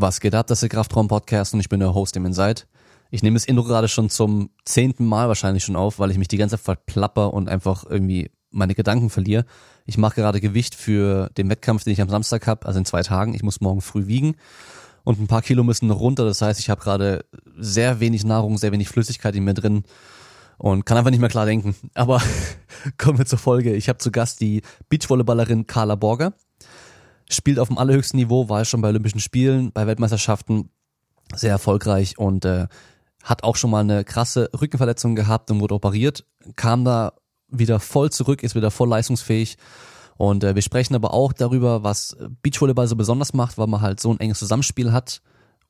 Was geht ab, das ist der Kraftraum-Podcast und ich bin der Host, dem seid. Ich nehme das Intro gerade schon zum zehnten Mal wahrscheinlich schon auf, weil ich mich die ganze Zeit verplapper und einfach irgendwie meine Gedanken verliere. Ich mache gerade Gewicht für den Wettkampf, den ich am Samstag habe, also in zwei Tagen. Ich muss morgen früh wiegen und ein paar Kilo müssen noch runter. Das heißt, ich habe gerade sehr wenig Nahrung, sehr wenig Flüssigkeit in mir drin und kann einfach nicht mehr klar denken. Aber kommen wir zur Folge. Ich habe zu Gast die Beachvolleyballerin Carla Borger spielt auf dem allerhöchsten Niveau, war schon bei Olympischen Spielen, bei Weltmeisterschaften sehr erfolgreich und äh, hat auch schon mal eine krasse Rückenverletzung gehabt und wurde operiert, kam da wieder voll zurück, ist wieder voll leistungsfähig. Und äh, wir sprechen aber auch darüber, was Beachvolleyball so besonders macht, weil man halt so ein enges Zusammenspiel hat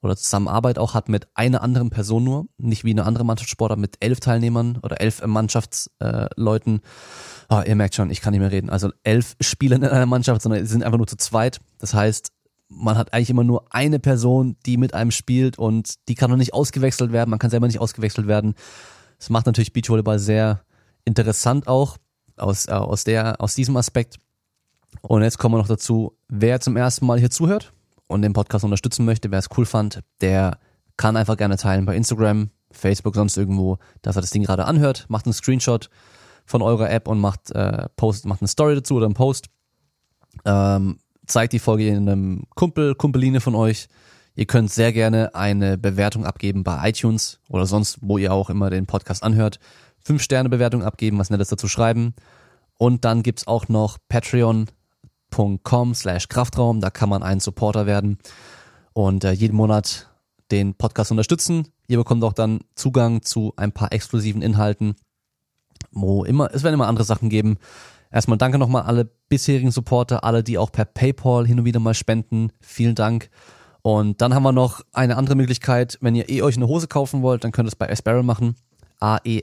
oder Zusammenarbeit auch hat mit einer anderen Person nur, nicht wie eine andere Mannschaftssportart mit elf Teilnehmern oder elf Mannschaftsleuten. Äh, oh, ihr merkt schon, ich kann nicht mehr reden. Also elf Spieler in einer Mannschaft, sondern sie sind einfach nur zu zweit. Das heißt, man hat eigentlich immer nur eine Person, die mit einem spielt und die kann noch nicht ausgewechselt werden. Man kann selber nicht ausgewechselt werden. Das macht natürlich Beachvolleyball sehr interessant auch aus, äh, aus, der, aus diesem Aspekt. Und jetzt kommen wir noch dazu, wer zum ersten Mal hier zuhört und den Podcast unterstützen möchte, wer es cool fand, der kann einfach gerne teilen bei Instagram, Facebook, sonst irgendwo, dass er das Ding gerade anhört, macht einen Screenshot von eurer App und macht, äh, Post, macht eine Story dazu oder einen Post. Ähm, zeigt die Folge in einem Kumpel, Kumpeline von euch. Ihr könnt sehr gerne eine Bewertung abgeben bei iTunes oder sonst, wo ihr auch immer den Podcast anhört. Fünf Sterne Bewertung abgeben, was Nettes dazu schreiben. Und dann gibt's auch noch patreon.com slash Kraftraum. Da kann man ein Supporter werden und äh, jeden Monat den Podcast unterstützen. Ihr bekommt auch dann Zugang zu ein paar exklusiven Inhalten wo immer, es werden immer andere Sachen geben. Erstmal danke nochmal alle bisherigen Supporter, alle, die auch per PayPal hin und wieder mal spenden. Vielen Dank. Und dann haben wir noch eine andere Möglichkeit, wenn ihr eh euch eine Hose kaufen wollt, dann könnt ihr es bei Asparel machen. A-E-S-P-A-R-E-L.com.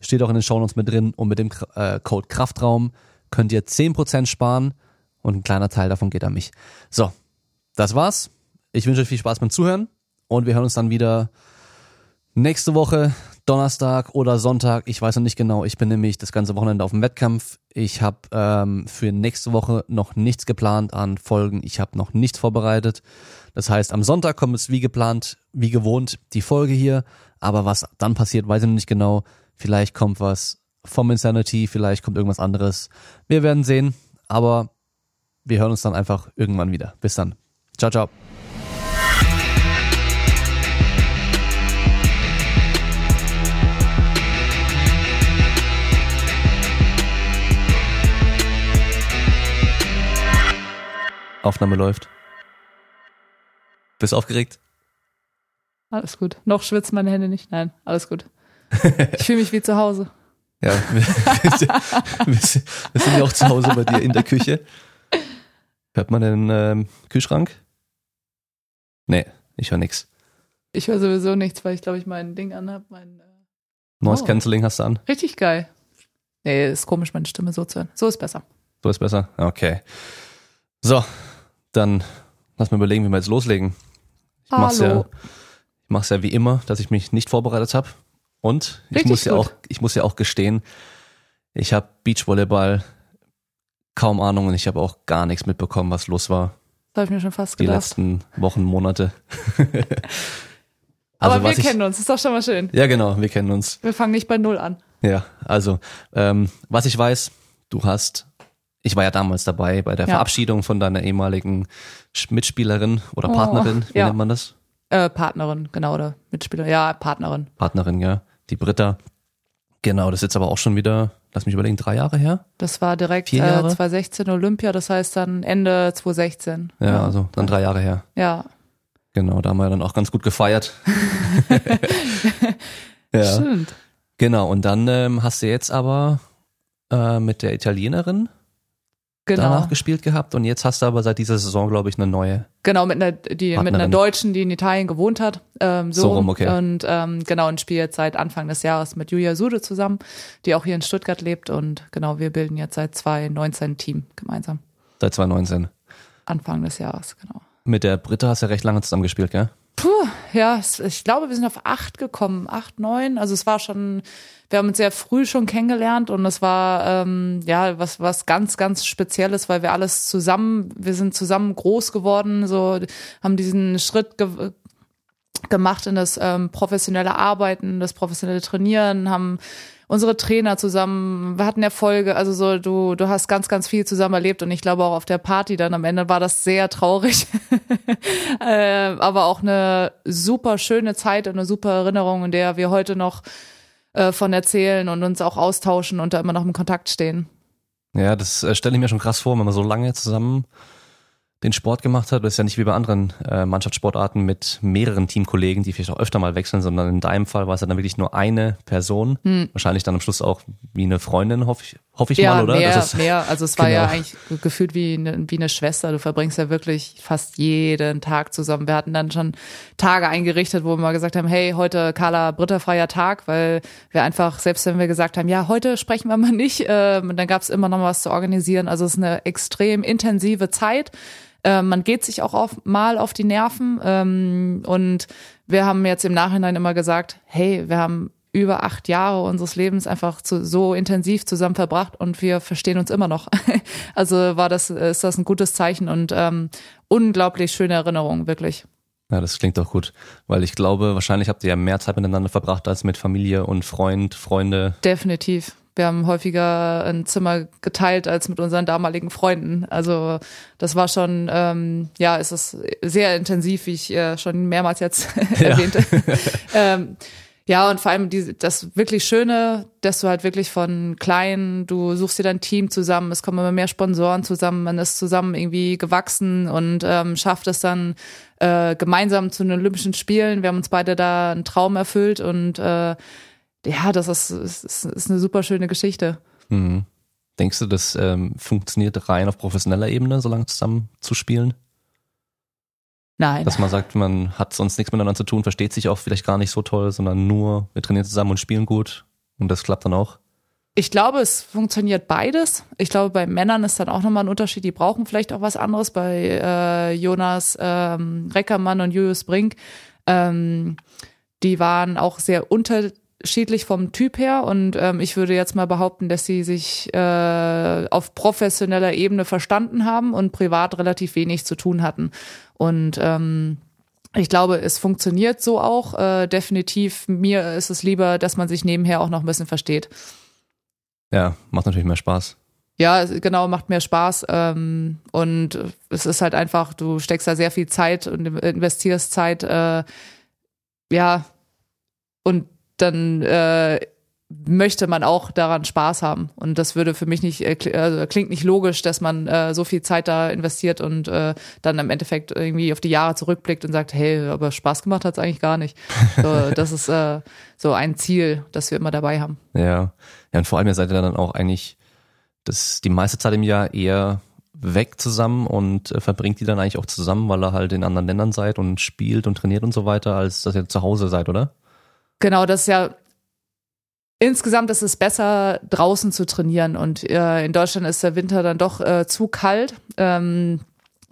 Steht auch in den Shownotes mit drin und mit dem äh, Code Kraftraum könnt ihr 10% sparen und ein kleiner Teil davon geht an mich. So, das war's. Ich wünsche euch viel Spaß beim Zuhören und wir hören uns dann wieder nächste Woche Donnerstag oder Sonntag, ich weiß noch nicht genau. Ich bin nämlich das ganze Wochenende auf dem Wettkampf. Ich habe ähm, für nächste Woche noch nichts geplant an Folgen. Ich habe noch nichts vorbereitet. Das heißt, am Sonntag kommt es wie geplant, wie gewohnt die Folge hier. Aber was dann passiert, weiß ich noch nicht genau. Vielleicht kommt was vom Insanity, vielleicht kommt irgendwas anderes. Wir werden sehen. Aber wir hören uns dann einfach irgendwann wieder. Bis dann. Ciao, ciao. Aufnahme läuft. Bist du aufgeregt? Alles gut. Noch schwitzen meine Hände nicht. Nein, alles gut. Ich fühle mich wie zu Hause. Ja, wir, wir, sind ja auch zu Hause bei dir in der Küche. Hört man den ähm, Kühlschrank? Nee, ich höre nichts. Ich höre sowieso nichts, weil ich glaube ich mein Ding anhab. Mein, äh Noise oh. Cancelling hast du an? Richtig geil. Nee, ist komisch, meine Stimme so zu hören. So ist besser. So ist besser? Okay. So, dann lass mal überlegen, wie wir jetzt loslegen. Ich Hallo. mach's ja, ich mach's ja wie immer, dass ich mich nicht vorbereitet habe. Und ich muss ja auch, ich muss ja auch gestehen, ich habe Beachvolleyball kaum Ahnung und ich habe auch gar nichts mitbekommen, was los war. Das habe ich mir schon fast gedacht. Die letzten Wochen, Monate. also, Aber wir kennen uns, ist doch schon mal schön. Ja, genau, wir kennen uns. Wir fangen nicht bei Null an. Ja, also, ähm, was ich weiß, du hast ich war ja damals dabei bei der ja. Verabschiedung von deiner ehemaligen Mitspielerin oder oh, Partnerin, wie ja. nennt man das? Äh, Partnerin, genau, oder Mitspieler, ja, Partnerin. Partnerin, ja, die Britta. Genau, das ist jetzt aber auch schon wieder, lass mich überlegen, drei Jahre her? Das war direkt äh, 2016 Olympia, das heißt dann Ende 2016. Ja, ja, also dann drei Jahre her. Ja. Genau, da haben wir dann auch ganz gut gefeiert. ja. Stimmt. Genau, und dann ähm, hast du jetzt aber äh, mit der Italienerin genau. danach gespielt gehabt und jetzt hast du aber seit dieser Saison, glaube ich, eine neue. Genau, mit einer, die, mit einer Deutschen, die in Italien gewohnt hat. Ähm, so, so rum, okay. Und ähm, genau, und spiele jetzt seit Anfang des Jahres mit Julia Sude zusammen, die auch hier in Stuttgart lebt. Und genau, wir bilden jetzt seit 2019 ein Team gemeinsam. Seit 2019. Anfang des Jahres, genau. Mit der Britta hast du ja recht lange zusammen gespielt, gell? Puh, ja, ich glaube, wir sind auf acht gekommen, acht, neun. Also es war schon, wir haben uns sehr früh schon kennengelernt und es war ähm, ja was was ganz ganz Spezielles, weil wir alles zusammen, wir sind zusammen groß geworden, so haben diesen Schritt ge gemacht in das ähm, professionelle Arbeiten, das professionelle Trainieren, haben unsere Trainer zusammen, wir hatten Erfolge, also so, du, du hast ganz, ganz viel zusammen erlebt und ich glaube auch auf der Party dann am Ende war das sehr traurig. äh, aber auch eine super schöne Zeit und eine super Erinnerung, in der wir heute noch äh, von erzählen und uns auch austauschen und da immer noch im Kontakt stehen. Ja, das äh, stelle ich mir schon krass vor, wenn man so lange zusammen den Sport gemacht hat. Das ist ja nicht wie bei anderen äh, Mannschaftssportarten mit mehreren Teamkollegen, die vielleicht auch öfter mal wechseln, sondern in deinem Fall war es ja dann wirklich nur eine Person. Hm. Wahrscheinlich dann am Schluss auch wie eine Freundin, hoffe ich, hoffe ich ja, mal, oder? Mehr, mehr. Also es war genau. ja eigentlich gefühlt wie eine, wie eine Schwester. Du verbringst ja wirklich fast jeden Tag zusammen. Wir hatten dann schon Tage eingerichtet, wo wir mal gesagt haben, hey, heute Carla Britta freier Tag, weil wir einfach, selbst wenn wir gesagt haben, ja, heute sprechen wir mal nicht, äh, dann gab es immer noch was zu organisieren. Also es ist eine extrem intensive Zeit. Äh, man geht sich auch auf, mal auf die Nerven. Ähm, und wir haben jetzt im Nachhinein immer gesagt, hey, wir haben über acht Jahre unseres Lebens einfach zu, so intensiv zusammen verbracht und wir verstehen uns immer noch. also war das, ist das ein gutes Zeichen und ähm, unglaublich schöne Erinnerung, wirklich. Ja, das klingt doch gut, weil ich glaube, wahrscheinlich habt ihr ja mehr Zeit miteinander verbracht als mit Familie und Freund, Freunde. Definitiv. Wir haben häufiger ein Zimmer geteilt als mit unseren damaligen Freunden. Also das war schon, ähm, ja, es ist sehr intensiv, wie ich äh, schon mehrmals jetzt erwähnte. ähm, ja, und vor allem die, das wirklich Schöne, dass du halt wirklich von klein, du suchst dir dein Team zusammen, es kommen immer mehr Sponsoren zusammen, man ist zusammen irgendwie gewachsen und ähm, schafft es dann äh, gemeinsam zu den Olympischen Spielen. Wir haben uns beide da einen Traum erfüllt und äh, ja, das ist, ist, ist eine super schöne Geschichte. Mhm. Denkst du, das ähm, funktioniert rein auf professioneller Ebene, so lange zusammen zu spielen? Nein. Dass man sagt, man hat sonst nichts miteinander zu tun, versteht sich auch vielleicht gar nicht so toll, sondern nur, wir trainieren zusammen und spielen gut und das klappt dann auch. Ich glaube, es funktioniert beides. Ich glaube, bei Männern ist dann auch nochmal ein Unterschied. Die brauchen vielleicht auch was anderes. Bei äh, Jonas ähm, Reckermann und Julius Brink, ähm, die waren auch sehr unter unterschiedlich vom Typ her und ähm, ich würde jetzt mal behaupten, dass sie sich äh, auf professioneller Ebene verstanden haben und privat relativ wenig zu tun hatten. Und ähm, ich glaube, es funktioniert so auch. Äh, definitiv, mir ist es lieber, dass man sich nebenher auch noch ein bisschen versteht. Ja, macht natürlich mehr Spaß. Ja, genau, macht mehr Spaß. Ähm, und es ist halt einfach, du steckst da sehr viel Zeit und investierst Zeit. Äh, ja, und dann äh, möchte man auch daran Spaß haben. Und das würde für mich nicht, äh, also klingt nicht logisch, dass man äh, so viel Zeit da investiert und äh, dann im Endeffekt irgendwie auf die Jahre zurückblickt und sagt, hey, aber Spaß gemacht hat's eigentlich gar nicht. So, das ist äh, so ein Ziel, das wir immer dabei haben. Ja. Ja, und vor allem ihr seid ihr dann auch eigentlich das die meiste Zeit im Jahr eher weg zusammen und äh, verbringt die dann eigentlich auch zusammen, weil ihr halt in anderen Ländern seid und spielt und trainiert und so weiter, als dass ihr zu Hause seid, oder? Genau, das ist ja insgesamt ist es besser, draußen zu trainieren. Und äh, in Deutschland ist der Winter dann doch äh, zu kalt. Ähm,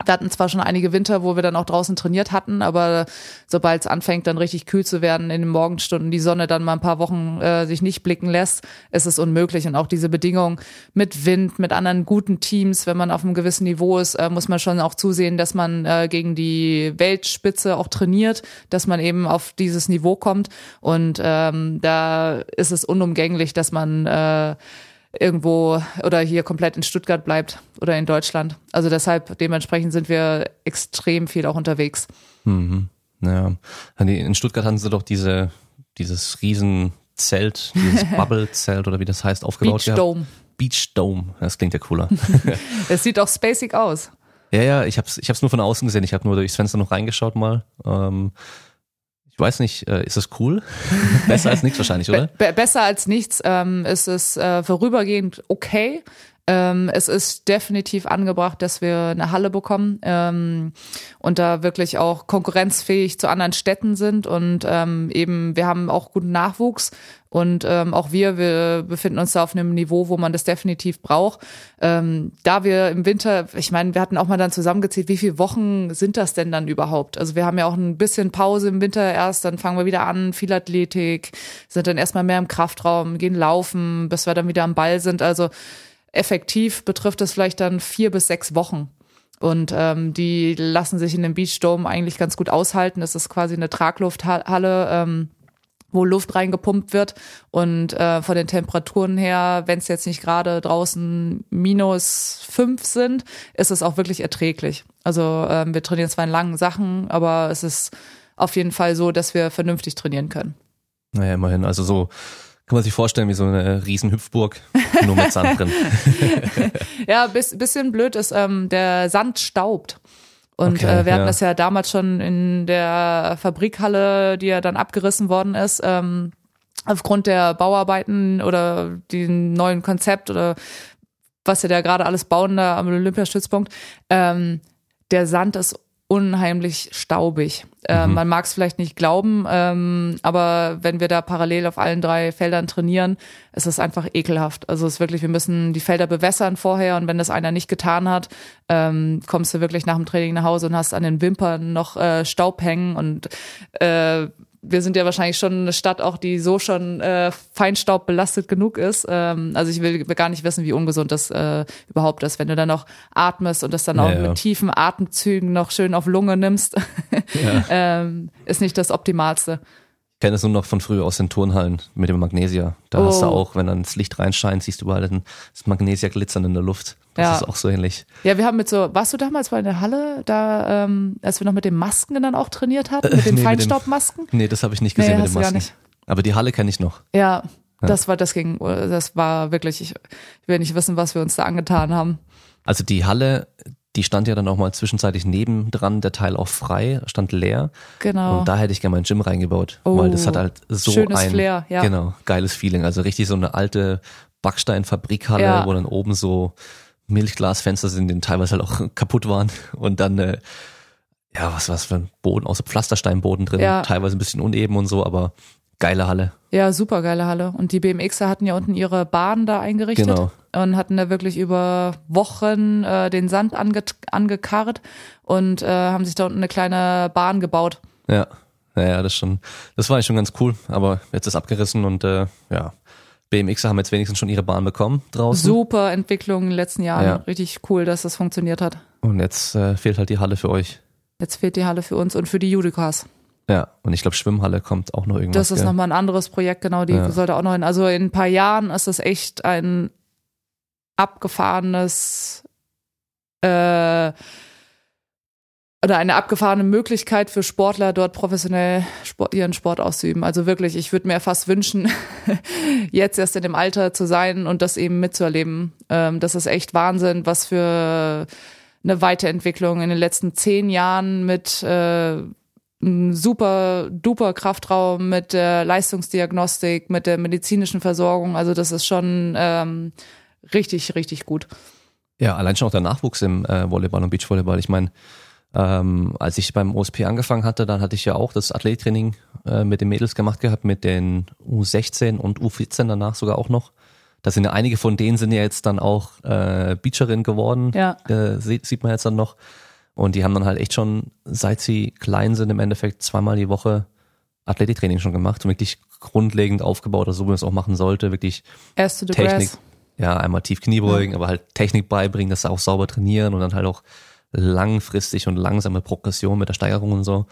wir hatten zwar schon einige Winter, wo wir dann auch draußen trainiert hatten, aber sobald es anfängt, dann richtig kühl zu werden in den Morgenstunden, die Sonne dann mal ein paar Wochen äh, sich nicht blicken lässt, ist es unmöglich. Und auch diese Bedingungen mit Wind, mit anderen guten Teams, wenn man auf einem gewissen Niveau ist, äh, muss man schon auch zusehen, dass man äh, gegen die Weltspitze auch trainiert, dass man eben auf dieses Niveau kommt. Und ähm, da ist es unumgänglich, dass man äh, irgendwo oder hier komplett in Stuttgart bleibt oder in Deutschland. Also deshalb, dementsprechend sind wir extrem viel auch unterwegs. Mhm. Ja. In Stuttgart hatten sie doch diese, dieses Riesenzelt, dieses Bubble-Zelt oder wie das heißt, aufgebaut. Beach Dome. Beach Dome, das klingt ja cooler. Es sieht auch spacig aus. Ja, ja, ich hab's, ich hab's nur von außen gesehen. Ich habe nur durchs Fenster noch reingeschaut mal. Ähm, ich weiß nicht, äh, ist das cool? besser als nichts wahrscheinlich, oder? Be besser als nichts. Ähm, ist es äh, vorübergehend okay. Ähm, es ist definitiv angebracht, dass wir eine Halle bekommen ähm, und da wirklich auch konkurrenzfähig zu anderen Städten sind und ähm, eben wir haben auch guten Nachwuchs und ähm, auch wir, wir befinden uns da auf einem Niveau, wo man das definitiv braucht. Ähm, da wir im Winter, ich meine, wir hatten auch mal dann zusammengezählt, wie viele Wochen sind das denn dann überhaupt? Also wir haben ja auch ein bisschen Pause im Winter erst, dann fangen wir wieder an, viel Athletik, sind dann erstmal mehr im Kraftraum, gehen laufen, bis wir dann wieder am Ball sind. Also effektiv betrifft es vielleicht dann vier bis sechs Wochen. Und ähm, die lassen sich in dem Beachdome eigentlich ganz gut aushalten. Das ist quasi eine Traglufthalle. Ähm, wo Luft reingepumpt wird. Und äh, von den Temperaturen her, wenn es jetzt nicht gerade draußen minus fünf sind, ist es auch wirklich erträglich. Also ähm, wir trainieren zwar in langen Sachen, aber es ist auf jeden Fall so, dass wir vernünftig trainieren können. Naja, immerhin. Also so kann man sich vorstellen wie so eine riesen Hüpfburg, nur mit Sand drin. ja, bis, bisschen blöd ist, ähm, der Sand staubt. Und okay, äh, wir hatten ja. das ja damals schon in der Fabrikhalle, die ja dann abgerissen worden ist, ähm, aufgrund der Bauarbeiten oder dem neuen Konzept oder was sie da gerade alles bauen da am Olympiastützpunkt. Ähm, der Sand ist unheimlich staubig. Äh, mhm. Man mag es vielleicht nicht glauben, ähm, aber wenn wir da parallel auf allen drei Feldern trainieren, ist es einfach ekelhaft. Also es ist wirklich, wir müssen die Felder bewässern vorher und wenn das einer nicht getan hat, ähm, kommst du wirklich nach dem Training nach Hause und hast an den Wimpern noch äh, Staub hängen und äh, wir sind ja wahrscheinlich schon eine Stadt auch, die so schon äh, Feinstaub belastet genug ist. Ähm, also ich will, gar nicht wissen, wie ungesund das äh, überhaupt ist, wenn du dann noch atmest und das dann auch ja, mit tiefen Atemzügen noch schön auf Lunge nimmst, ja. ähm, ist nicht das Optimalste kenne es nur noch von früher aus den Turnhallen mit dem Magnesia. Da oh. hast du oh. auch, wenn dann das Licht reinscheint, siehst du überall das Magnesia glitzern in der Luft. Das ja. ist auch so ähnlich. Ja, wir haben mit so, warst du damals mal in der Halle, da, ähm, als wir noch mit den Masken dann auch trainiert hatten, mit den nee, Feinstaubmasken? nee, das habe ich nicht gesehen nee, mit den Masken. Aber die Halle kenne ich noch. Ja, ja, das war, das ging, das war wirklich, ich, ich will nicht wissen, was wir uns da angetan haben. Also die Halle, die stand ja dann auch mal zwischenzeitlich nebendran, der Teil auch frei, stand leer. Genau. Und da hätte ich gerne mein Gym reingebaut, oh, weil das hat halt so schönes ein Flair, ja. genau geiles Feeling. Also richtig so eine alte Backsteinfabrikhalle, ja. wo dann oben so Milchglasfenster sind, die teilweise halt auch kaputt waren und dann äh, ja was was für ein Boden, außer Pflastersteinboden drin, ja. teilweise ein bisschen uneben und so, aber geile Halle. Ja, super geile Halle. Und die BMXer hatten ja unten ihre Bahn da eingerichtet genau. Und hatten da wirklich über Wochen äh, den Sand ange angekarrt und äh, haben sich da unten eine kleine Bahn gebaut. Ja, naja, das schon, das war schon ganz cool, aber jetzt ist abgerissen und äh, ja, BMXer haben jetzt wenigstens schon ihre Bahn bekommen draußen. Super Entwicklung in den letzten Jahren. Ja. Richtig cool, dass das funktioniert hat. Und jetzt äh, fehlt halt die Halle für euch. Jetzt fehlt die Halle für uns und für die Judikas. Ja, und ich glaube, Schwimmhalle kommt auch noch irgendwas. Das ist nochmal ein anderes Projekt, genau, die ja. sollte auch noch hin. Also in ein paar Jahren ist es echt ein abgefahrenes äh, oder eine abgefahrene Möglichkeit für Sportler, dort professionell Sport, ihren Sport auszuüben. Also wirklich, ich würde mir fast wünschen, jetzt erst in dem Alter zu sein und das eben mitzuerleben. Ähm, das ist echt Wahnsinn, was für eine Weiterentwicklung in den letzten zehn Jahren mit äh, super duper Kraftraum mit der Leistungsdiagnostik, mit der medizinischen Versorgung. Also das ist schon ähm, richtig, richtig gut. Ja, allein schon auch der Nachwuchs im äh, Volleyball und Beachvolleyball. Ich meine, ähm, als ich beim OSP angefangen hatte, dann hatte ich ja auch das Athletiktraining äh, mit den Mädels gemacht gehabt, mit den U16 und U14 danach sogar auch noch. Da sind ja einige von denen sind ja jetzt dann auch äh, Beacherin geworden. Ja. Äh, sieht, sieht man jetzt dann noch. Und die haben dann halt echt schon, seit sie klein sind, im Endeffekt zweimal die Woche Athletiktraining schon gemacht und wirklich grundlegend aufgebaut, also so wie man es auch machen sollte, wirklich Erste Technik. Grass. Ja, einmal tief Knie beugen, ja. aber halt Technik beibringen, dass sie auch sauber trainieren und dann halt auch langfristig und langsame Progression mit der Steigerung und so.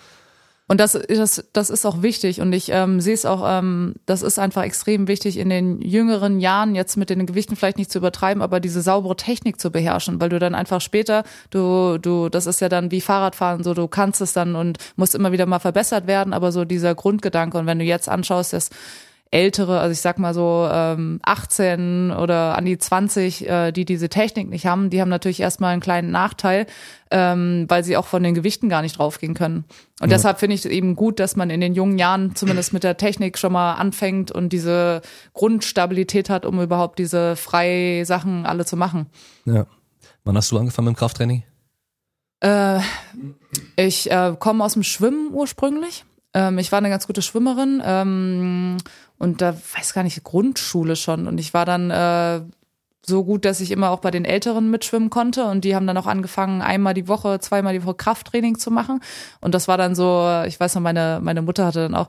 Und das, das, das ist auch wichtig und ich ähm, sehe es auch, ähm, das ist einfach extrem wichtig in den jüngeren Jahren, jetzt mit den Gewichten vielleicht nicht zu übertreiben, aber diese saubere Technik zu beherrschen, weil du dann einfach später, du, du, das ist ja dann wie Fahrradfahren, so du kannst es dann und musst immer wieder mal verbessert werden, aber so dieser Grundgedanke und wenn du jetzt anschaust, dass ältere, also ich sag mal so ähm, 18 oder an die 20, äh, die diese Technik nicht haben, die haben natürlich erstmal einen kleinen Nachteil, ähm, weil sie auch von den Gewichten gar nicht draufgehen können. Und ja. deshalb finde ich es eben gut, dass man in den jungen Jahren zumindest mit der Technik schon mal anfängt und diese Grundstabilität hat, um überhaupt diese freie Sachen alle zu machen. Ja. Wann hast du angefangen mit dem Krafttraining? Äh, ich äh, komme aus dem Schwimmen ursprünglich. Ähm, ich war eine ganz gute Schwimmerin ähm, und da weiß gar nicht Grundschule schon und ich war dann äh, so gut, dass ich immer auch bei den Älteren mitschwimmen konnte und die haben dann auch angefangen, einmal die Woche, zweimal die Woche Krafttraining zu machen und das war dann so, ich weiß noch, meine meine Mutter hatte dann auch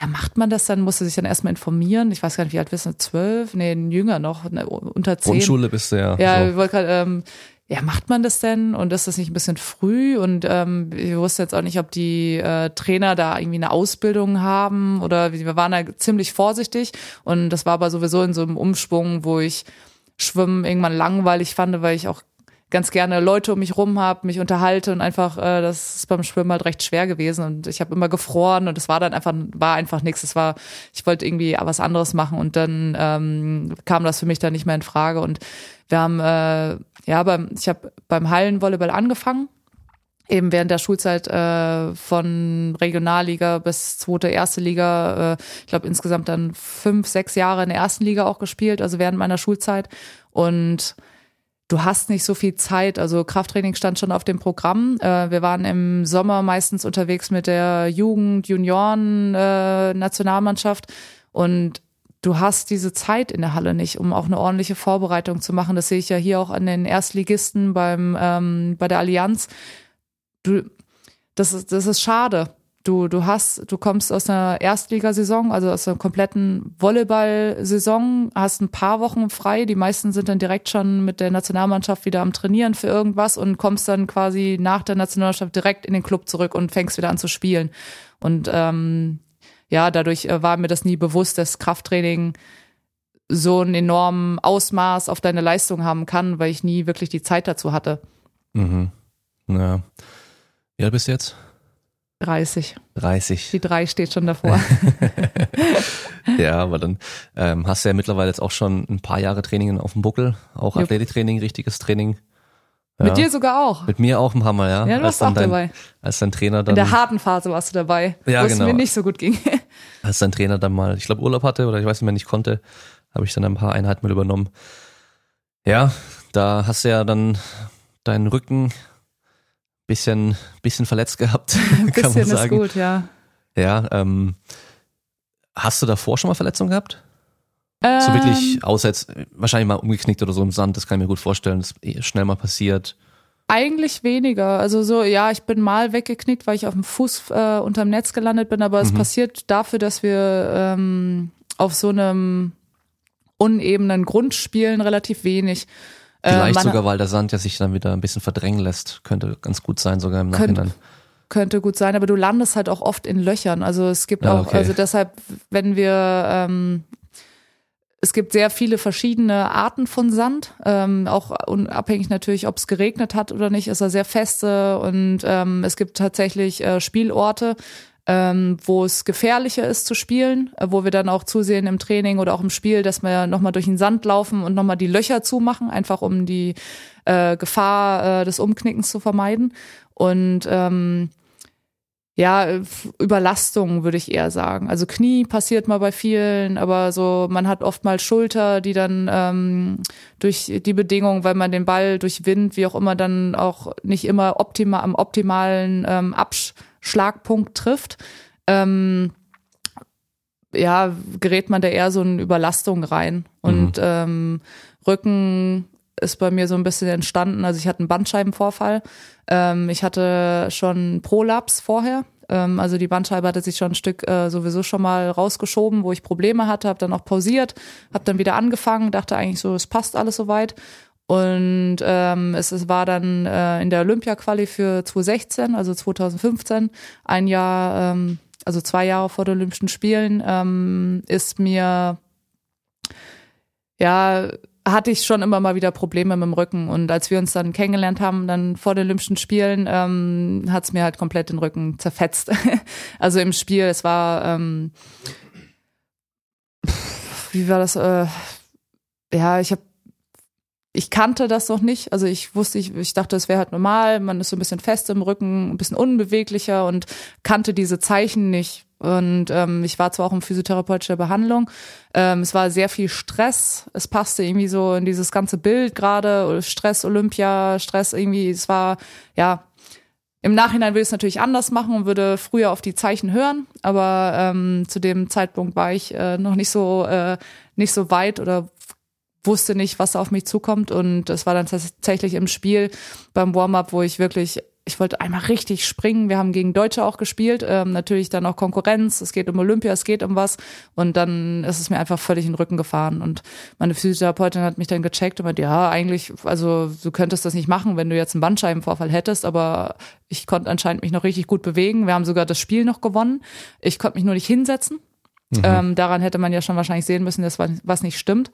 ja, macht man das dann? Musste sich dann erstmal informieren. Ich weiß gar nicht, wie alt bist du? Zwölf? Nee, jünger noch, ne, unter zehn. Grundschule bist du ja. Ja, so. ich wollte gerade, ähm, ja, macht man das denn? Und ist das nicht ein bisschen früh? Und ähm, ich wusste jetzt auch nicht, ob die äh, Trainer da irgendwie eine Ausbildung haben oder wir waren da ziemlich vorsichtig. Und das war aber sowieso in so einem Umschwung, wo ich Schwimmen irgendwann langweilig fand, weil ich auch ganz gerne Leute um mich rum habe, mich unterhalte und einfach, äh, das ist beim Schwimmen halt recht schwer gewesen und ich habe immer gefroren und es war dann einfach, war einfach nichts. Es war, ich wollte irgendwie was anderes machen und dann ähm, kam das für mich dann nicht mehr in Frage und wir haben, äh, ja, beim, ich habe beim Hallenvolleyball angefangen eben während der Schulzeit äh, von Regionalliga bis zweite, erste Liga, äh, ich glaube insgesamt dann fünf, sechs Jahre in der ersten Liga auch gespielt, also während meiner Schulzeit. Und du hast nicht so viel Zeit. Also Krafttraining stand schon auf dem Programm. Äh, wir waren im Sommer meistens unterwegs mit der Jugend, Junioren, äh, Nationalmannschaft und du hast diese Zeit in der Halle nicht, um auch eine ordentliche Vorbereitung zu machen. Das sehe ich ja hier auch an den Erstligisten beim ähm, bei der Allianz. Du, das ist das ist schade. Du, du hast, du kommst aus einer Erstligasaison, also aus einer kompletten Volleyball-Saison, hast ein paar Wochen frei. Die meisten sind dann direkt schon mit der Nationalmannschaft wieder am Trainieren für irgendwas und kommst dann quasi nach der Nationalmannschaft direkt in den Club zurück und fängst wieder an zu spielen. Und ähm, ja, dadurch äh, war mir das nie bewusst, dass Krafttraining so ein enormen Ausmaß auf deine Leistung haben kann, weil ich nie wirklich die Zeit dazu hatte. Mhm. Ja. Wie alt jetzt? 30. 30. Die 3 steht schon davor. ja, aber dann ähm, hast du ja mittlerweile jetzt auch schon ein paar Jahre Training auf dem Buckel, auch Athletiktraining, richtiges Training. Ja. Mit dir sogar auch. Mit mir auch ein Mal, ja. Ja, du warst auch dein, dabei. Als dein Trainer dann. In der harten Phase warst du dabei, ja, wo genau. es mir nicht so gut ging. Als dein Trainer dann mal, ich glaube Urlaub hatte oder ich weiß nicht mehr, nicht konnte, habe ich dann ein paar Einheiten mit übernommen. Ja, da hast du ja dann deinen Rücken bisschen, bisschen verletzt gehabt, kann man bisschen ist sagen. gut, ja. Ja, ähm, hast du davor schon mal Verletzungen gehabt? Ähm, So wirklich, außer jetzt wahrscheinlich mal umgeknickt oder so im Sand, das kann ich mir gut vorstellen, das ist eh schnell mal passiert. Eigentlich weniger. Also so, ja, ich bin mal weggeknickt, weil ich auf dem Fuß äh, unterm Netz gelandet bin, aber es Mhm. passiert dafür, dass wir ähm, auf so einem unebenen Grund spielen, relativ wenig. Äh, Vielleicht man sogar, weil der Sand ja sich dann wieder ein bisschen verdrängen lässt. Könnte ganz gut sein, sogar im Könnte- Nachhinein. könnte gut sein, aber du landest halt auch oft in Löchern. Also es gibt Ah, auch, okay. also deshalb, wenn wir ähm, es gibt sehr viele verschiedene Arten von Sand, ähm, auch unabhängig natürlich, ob es geregnet hat oder nicht, ist er sehr feste und ähm, es gibt tatsächlich äh, Spielorte, ähm, wo es gefährlicher ist zu spielen, äh, wo wir dann auch zusehen im Training oder auch im Spiel, dass wir nochmal durch den Sand laufen und nochmal die Löcher zumachen, einfach um die äh, Gefahr äh, des Umknickens zu vermeiden. Und ähm, ja, Überlastung würde ich eher sagen. Also Knie passiert mal bei vielen, aber so man hat oft mal Schulter, die dann ähm, durch die Bedingungen, weil man den Ball durch Wind, wie auch immer, dann auch nicht immer optimal am optimalen ähm, Abschlagpunkt trifft. Ähm, ja, gerät man da eher so in Überlastung rein. Und ähm, Rücken ist bei mir so ein bisschen entstanden. Also ich hatte einen Bandscheibenvorfall. Ähm, ich hatte schon Prolaps vorher. Ähm, also die Bandscheibe hatte sich schon ein Stück äh, sowieso schon mal rausgeschoben, wo ich Probleme hatte, habe dann auch pausiert, habe dann wieder angefangen, dachte eigentlich so, es passt alles soweit. Und ähm, es, es war dann äh, in der Olympia-Quali für 2016, also 2015, ein Jahr, ähm, also zwei Jahre vor den Olympischen Spielen, ähm, ist mir ja hatte ich schon immer mal wieder Probleme mit dem Rücken. Und als wir uns dann kennengelernt haben, dann vor den Olympischen Spielen, ähm, hat es mir halt komplett den Rücken zerfetzt. also im Spiel, es war ähm, wie war das? Äh, ja, ich habe ich kannte das noch nicht. Also ich wusste, ich, ich dachte, es wäre halt normal. Man ist so ein bisschen fest im Rücken, ein bisschen unbeweglicher und kannte diese Zeichen nicht. Und ähm, ich war zwar auch in physiotherapeutischer Behandlung. Ähm, es war sehr viel Stress. Es passte irgendwie so in dieses ganze Bild gerade. Stress, Olympia, Stress irgendwie. Es war, ja, im Nachhinein würde ich es natürlich anders machen und würde früher auf die Zeichen hören, aber ähm, zu dem Zeitpunkt war ich äh, noch nicht so äh, nicht so weit oder wusste nicht, was auf mich zukommt und es war dann tatsächlich im Spiel beim Warm-up, wo ich wirklich ich wollte einmal richtig springen. Wir haben gegen Deutsche auch gespielt. Ähm, natürlich dann auch Konkurrenz. Es geht um Olympia, es geht um was. Und dann ist es mir einfach völlig in den Rücken gefahren. Und meine Physiotherapeutin hat mich dann gecheckt und meinte, ja, eigentlich, also du könntest das nicht machen, wenn du jetzt einen Bandscheibenvorfall hättest. Aber ich konnte anscheinend mich noch richtig gut bewegen. Wir haben sogar das Spiel noch gewonnen. Ich konnte mich nur nicht hinsetzen. Mhm. Ähm, daran hätte man ja schon wahrscheinlich sehen müssen, dass was nicht stimmt.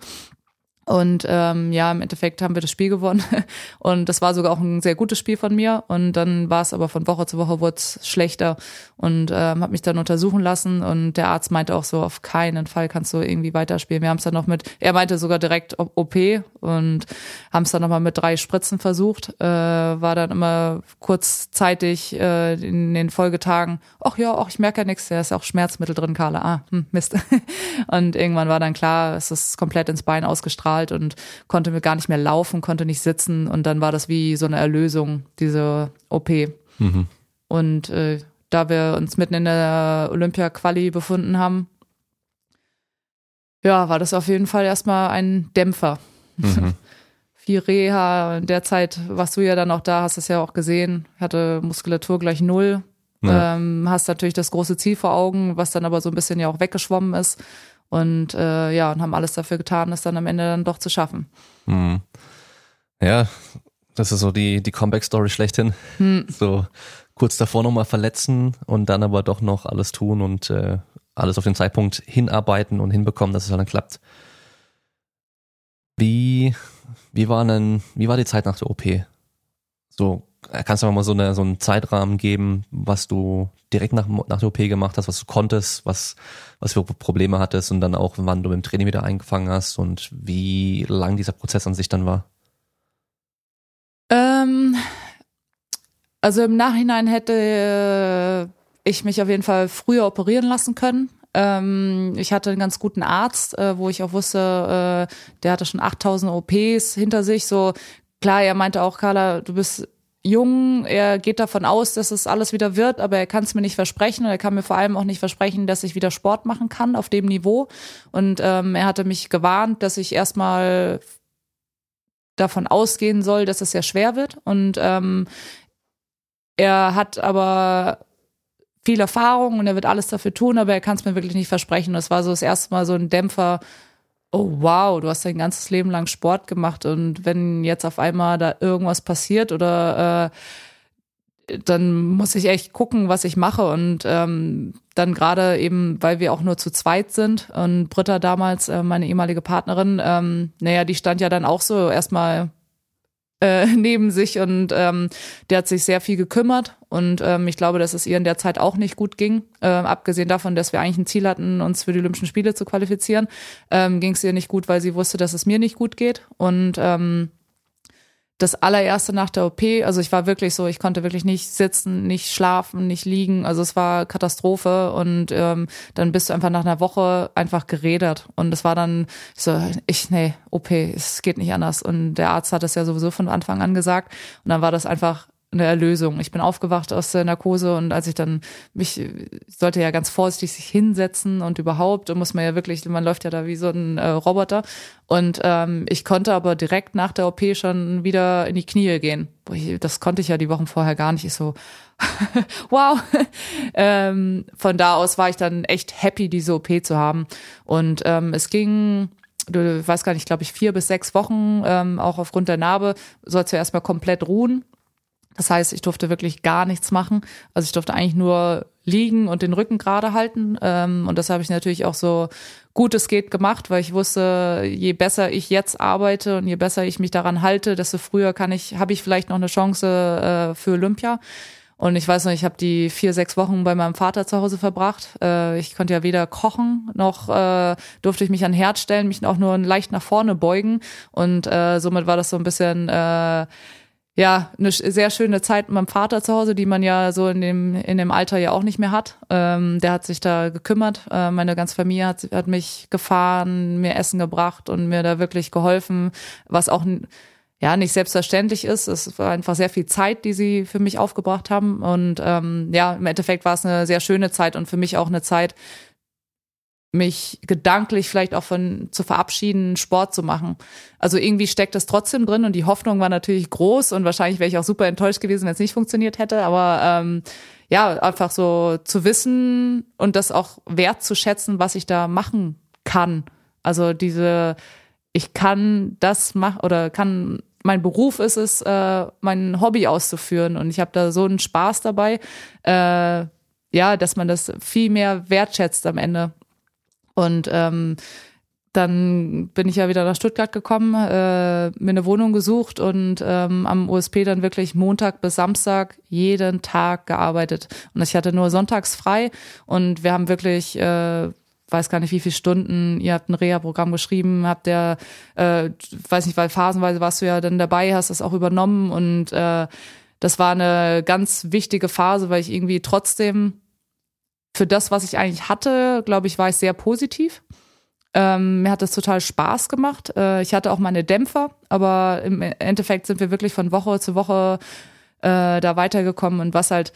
Und ähm, ja, im Endeffekt haben wir das Spiel gewonnen. Und das war sogar auch ein sehr gutes Spiel von mir. Und dann war es aber von Woche zu Woche wurde es schlechter und ähm, habe mich dann untersuchen lassen. Und der Arzt meinte auch so, auf keinen Fall kannst du irgendwie weiterspielen. Wir haben es dann noch mit, er meinte sogar direkt OP und haben es dann nochmal mit drei Spritzen versucht. Äh, war dann immer kurzzeitig äh, in den Folgetagen, ach ja, ach, ich merke ja nichts, da ist auch Schmerzmittel drin, Carla. Ah, hm, Mist. und irgendwann war dann klar, es ist komplett ins Bein ausgestrahlt bezahlt und konnte mir gar nicht mehr laufen, konnte nicht sitzen und dann war das wie so eine Erlösung, diese OP. Mhm. Und äh, da wir uns mitten in der Olympia-Quali befunden haben, ja, war das auf jeden Fall erstmal ein Dämpfer. Mhm. Viel Reha, in der Zeit warst du ja dann auch da, hast es ja auch gesehen, hatte Muskulatur gleich null. Ja. Ähm, hast natürlich das große Ziel vor Augen, was dann aber so ein bisschen ja auch weggeschwommen ist. Und äh, ja, und haben alles dafür getan, es dann am Ende dann doch zu schaffen. Mhm. Ja, das ist so die, die Comeback-Story schlechthin. Mhm. So kurz davor nochmal verletzen und dann aber doch noch alles tun und äh, alles auf den Zeitpunkt hinarbeiten und hinbekommen, dass es dann klappt. Wie, wie war denn, wie war die Zeit nach der OP? So Kannst du mal so, eine, so einen Zeitrahmen geben, was du direkt nach, nach der OP gemacht hast, was du konntest, was, was für Probleme hattest und dann auch, wann du mit dem Training wieder eingefangen hast und wie lang dieser Prozess an sich dann war? Ähm, also im Nachhinein hätte ich mich auf jeden Fall früher operieren lassen können. Ähm, ich hatte einen ganz guten Arzt, äh, wo ich auch wusste, äh, der hatte schon 8000 OPs hinter sich. So klar, er meinte auch, Carla, du bist jung, er geht davon aus, dass es alles wieder wird, aber er kann es mir nicht versprechen und er kann mir vor allem auch nicht versprechen, dass ich wieder Sport machen kann auf dem Niveau. Und ähm, er hatte mich gewarnt, dass ich erstmal davon ausgehen soll, dass es sehr schwer wird. Und ähm, er hat aber viel Erfahrung und er wird alles dafür tun, aber er kann es mir wirklich nicht versprechen. Das war so das erste Mal so ein Dämpfer, oh wow, du hast dein ganzes Leben lang Sport gemacht und wenn jetzt auf einmal da irgendwas passiert oder äh, dann muss ich echt gucken, was ich mache und ähm, dann gerade eben, weil wir auch nur zu zweit sind und Britta damals, äh, meine ehemalige Partnerin, ähm, naja, die stand ja dann auch so erstmal äh, neben sich und ähm, der hat sich sehr viel gekümmert und ähm, ich glaube, dass es ihr in der Zeit auch nicht gut ging. Ähm, abgesehen davon, dass wir eigentlich ein Ziel hatten, uns für die Olympischen Spiele zu qualifizieren, ähm, ging es ihr nicht gut, weil sie wusste, dass es mir nicht gut geht und ähm, das allererste nach der OP, also ich war wirklich so, ich konnte wirklich nicht sitzen, nicht schlafen, nicht liegen, also es war Katastrophe und ähm, dann bist du einfach nach einer Woche einfach geredet und es war dann so, ich, nee, OP, es geht nicht anders. Und der Arzt hat das ja sowieso von Anfang an gesagt. Und dann war das einfach eine Erlösung. Ich bin aufgewacht aus der Narkose und als ich dann mich ich sollte ja ganz vorsichtig sich hinsetzen und überhaupt da muss man ja wirklich, man läuft ja da wie so ein äh, Roboter und ähm, ich konnte aber direkt nach der OP schon wieder in die Knie gehen. Das konnte ich ja die Wochen vorher gar nicht. Ich so wow. ähm, von da aus war ich dann echt happy, diese OP zu haben und ähm, es ging du weißt gar nicht, glaube ich, vier bis sechs Wochen, ähm, auch aufgrund der Narbe, sollst du erstmal komplett ruhen. Das heißt, ich durfte wirklich gar nichts machen. Also ich durfte eigentlich nur liegen und den Rücken gerade halten. Ähm, und das habe ich natürlich auch so gut es geht gemacht, weil ich wusste, je besser ich jetzt arbeite und je besser ich mich daran halte, desto früher kann ich, habe ich vielleicht noch eine Chance äh, für Olympia. Und ich weiß noch, ich habe die vier, sechs Wochen bei meinem Vater zu Hause verbracht. Äh, ich konnte ja weder kochen, noch äh, durfte ich mich an Herd stellen, mich auch nur leicht nach vorne beugen. Und somit war das so ein bisschen ja, eine sehr schöne Zeit mit meinem Vater zu Hause, die man ja so in dem, in dem Alter ja auch nicht mehr hat. Ähm, der hat sich da gekümmert. Äh, meine ganze Familie hat, hat mich gefahren, mir Essen gebracht und mir da wirklich geholfen, was auch ja nicht selbstverständlich ist. Es war einfach sehr viel Zeit, die sie für mich aufgebracht haben. Und ähm, ja, im Endeffekt war es eine sehr schöne Zeit und für mich auch eine Zeit, mich gedanklich vielleicht auch von zu verabschieden, Sport zu machen. Also irgendwie steckt das trotzdem drin und die Hoffnung war natürlich groß und wahrscheinlich wäre ich auch super enttäuscht gewesen, wenn es nicht funktioniert hätte. Aber ähm, ja, einfach so zu wissen und das auch wertzuschätzen, was ich da machen kann. Also diese, ich kann das machen oder kann mein Beruf ist es, äh, mein Hobby auszuführen und ich habe da so einen Spaß dabei, äh, ja, dass man das viel mehr wertschätzt am Ende. Und ähm, dann bin ich ja wieder nach Stuttgart gekommen, äh, mir eine Wohnung gesucht und ähm, am USP dann wirklich Montag bis Samstag jeden Tag gearbeitet. Und ich hatte nur sonntags frei und wir haben wirklich äh, weiß gar nicht wie viele Stunden, ihr habt ein Reha-Programm geschrieben, habt der, äh, weiß nicht, weil phasenweise warst du ja dann dabei, hast das auch übernommen und äh, das war eine ganz wichtige Phase, weil ich irgendwie trotzdem für das, was ich eigentlich hatte, glaube ich, war ich sehr positiv. Ähm, mir hat das total Spaß gemacht. Äh, ich hatte auch meine Dämpfer, aber im Endeffekt sind wir wirklich von Woche zu Woche äh, da weitergekommen und was halt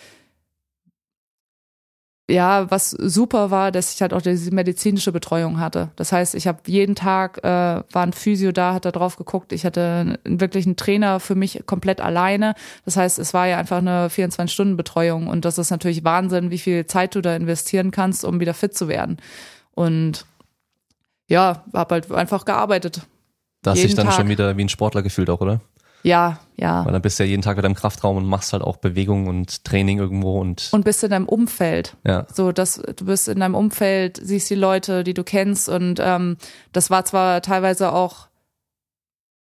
ja, was super war, dass ich halt auch diese medizinische Betreuung hatte. Das heißt, ich habe jeden Tag äh, war ein Physio da, hat da drauf geguckt. Ich hatte wirklich einen Trainer für mich komplett alleine. Das heißt, es war ja einfach eine 24-Stunden-Betreuung und das ist natürlich Wahnsinn, wie viel Zeit du da investieren kannst, um wieder fit zu werden. Und ja, habe halt einfach gearbeitet. Da hast dich dann Tag. schon wieder wie ein Sportler gefühlt auch, oder? Ja, ja. Weil dann bist du ja jeden Tag wieder im Kraftraum und machst halt auch Bewegung und Training irgendwo und. Und bist in deinem Umfeld. Ja. So, dass du bist in deinem Umfeld, siehst die Leute, die du kennst und ähm, das war zwar teilweise auch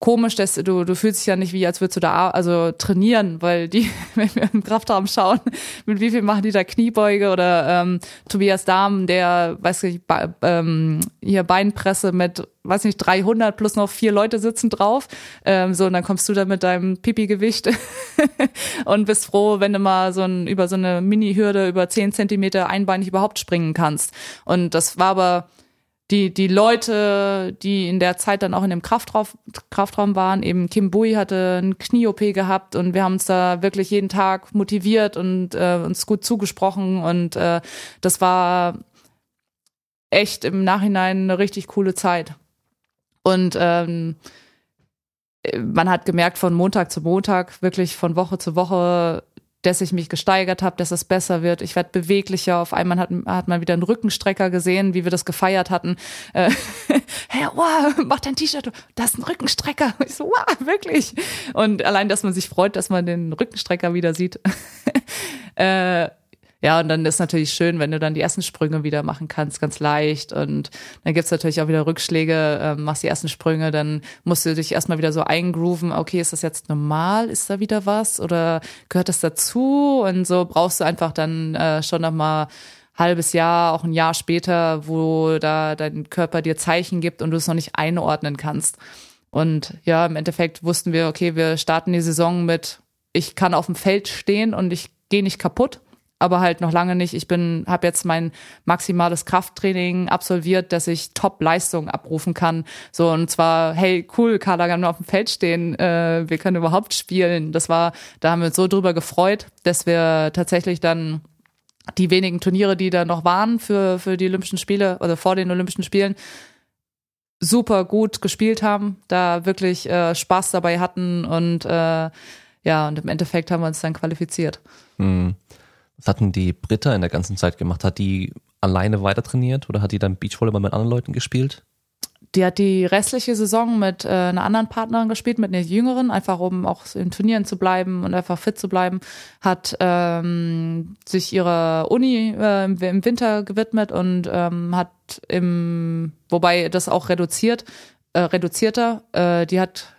komisch, dass du, du fühlst dich ja nicht wie, als würdest du da also trainieren, weil die, wenn wir im Kraftraum schauen, mit wie viel machen die da Kniebeuge oder ähm, Tobias Dahm, der, weiß ich, ähm, hier Beinpresse mit, weiß nicht, 300 plus noch vier Leute sitzen drauf. Ähm, so, und dann kommst du da mit deinem Pipi-Gewicht und bist froh, wenn du mal so ein, über so eine Mini-Hürde über 10 Zentimeter einbeinig überhaupt springen kannst. Und das war aber die, die Leute, die in der Zeit dann auch in dem Kraftraum, Kraftraum waren, eben Kim Bui hatte ein Knie-OP gehabt und wir haben uns da wirklich jeden Tag motiviert und äh, uns gut zugesprochen und äh, das war echt im Nachhinein eine richtig coole Zeit. Und ähm, man hat gemerkt von Montag zu Montag, wirklich von Woche zu Woche, dass ich mich gesteigert habe, dass es besser wird. Ich werde beweglicher. Auf einmal hat, hat man wieder einen Rückenstrecker gesehen, wie wir das gefeiert hatten. Äh, hey, wow, mach dein T-Shirt, das ist ein Rückenstrecker. Ich so, wow, wirklich. Und allein, dass man sich freut, dass man den Rückenstrecker wieder sieht. äh, ja, und dann ist natürlich schön, wenn du dann die ersten Sprünge wieder machen kannst, ganz leicht. Und dann gibt's natürlich auch wieder Rückschläge, äh, machst die ersten Sprünge, dann musst du dich erstmal wieder so eingrooven, okay, ist das jetzt normal? Ist da wieder was? Oder gehört das dazu? Und so brauchst du einfach dann äh, schon nochmal halbes Jahr, auch ein Jahr später, wo da dein Körper dir Zeichen gibt und du es noch nicht einordnen kannst. Und ja, im Endeffekt wussten wir, okay, wir starten die Saison mit, ich kann auf dem Feld stehen und ich gehe nicht kaputt aber halt noch lange nicht. Ich bin, habe jetzt mein maximales Krafttraining absolviert, dass ich Top-Leistung abrufen kann. So und zwar, hey, cool, Carla kann auf dem Feld stehen, äh, wir können überhaupt spielen. Das war, da haben wir uns so drüber gefreut, dass wir tatsächlich dann die wenigen Turniere, die da noch waren für für die Olympischen Spiele oder vor den Olympischen Spielen, super gut gespielt haben, da wirklich äh, Spaß dabei hatten und äh, ja, und im Endeffekt haben wir uns dann qualifiziert. Mhm. Was hatten die Britta in der ganzen Zeit gemacht? Hat die alleine weiter trainiert oder hat die dann Beachvolleyball mit anderen Leuten gespielt? Die hat die restliche Saison mit äh, einer anderen Partnerin gespielt, mit einer jüngeren, einfach um auch in Turnieren zu bleiben und einfach fit zu bleiben. Hat ähm, sich ihrer Uni äh, im Winter gewidmet und ähm, hat im, wobei das auch reduziert, äh, reduzierter, äh, die hat,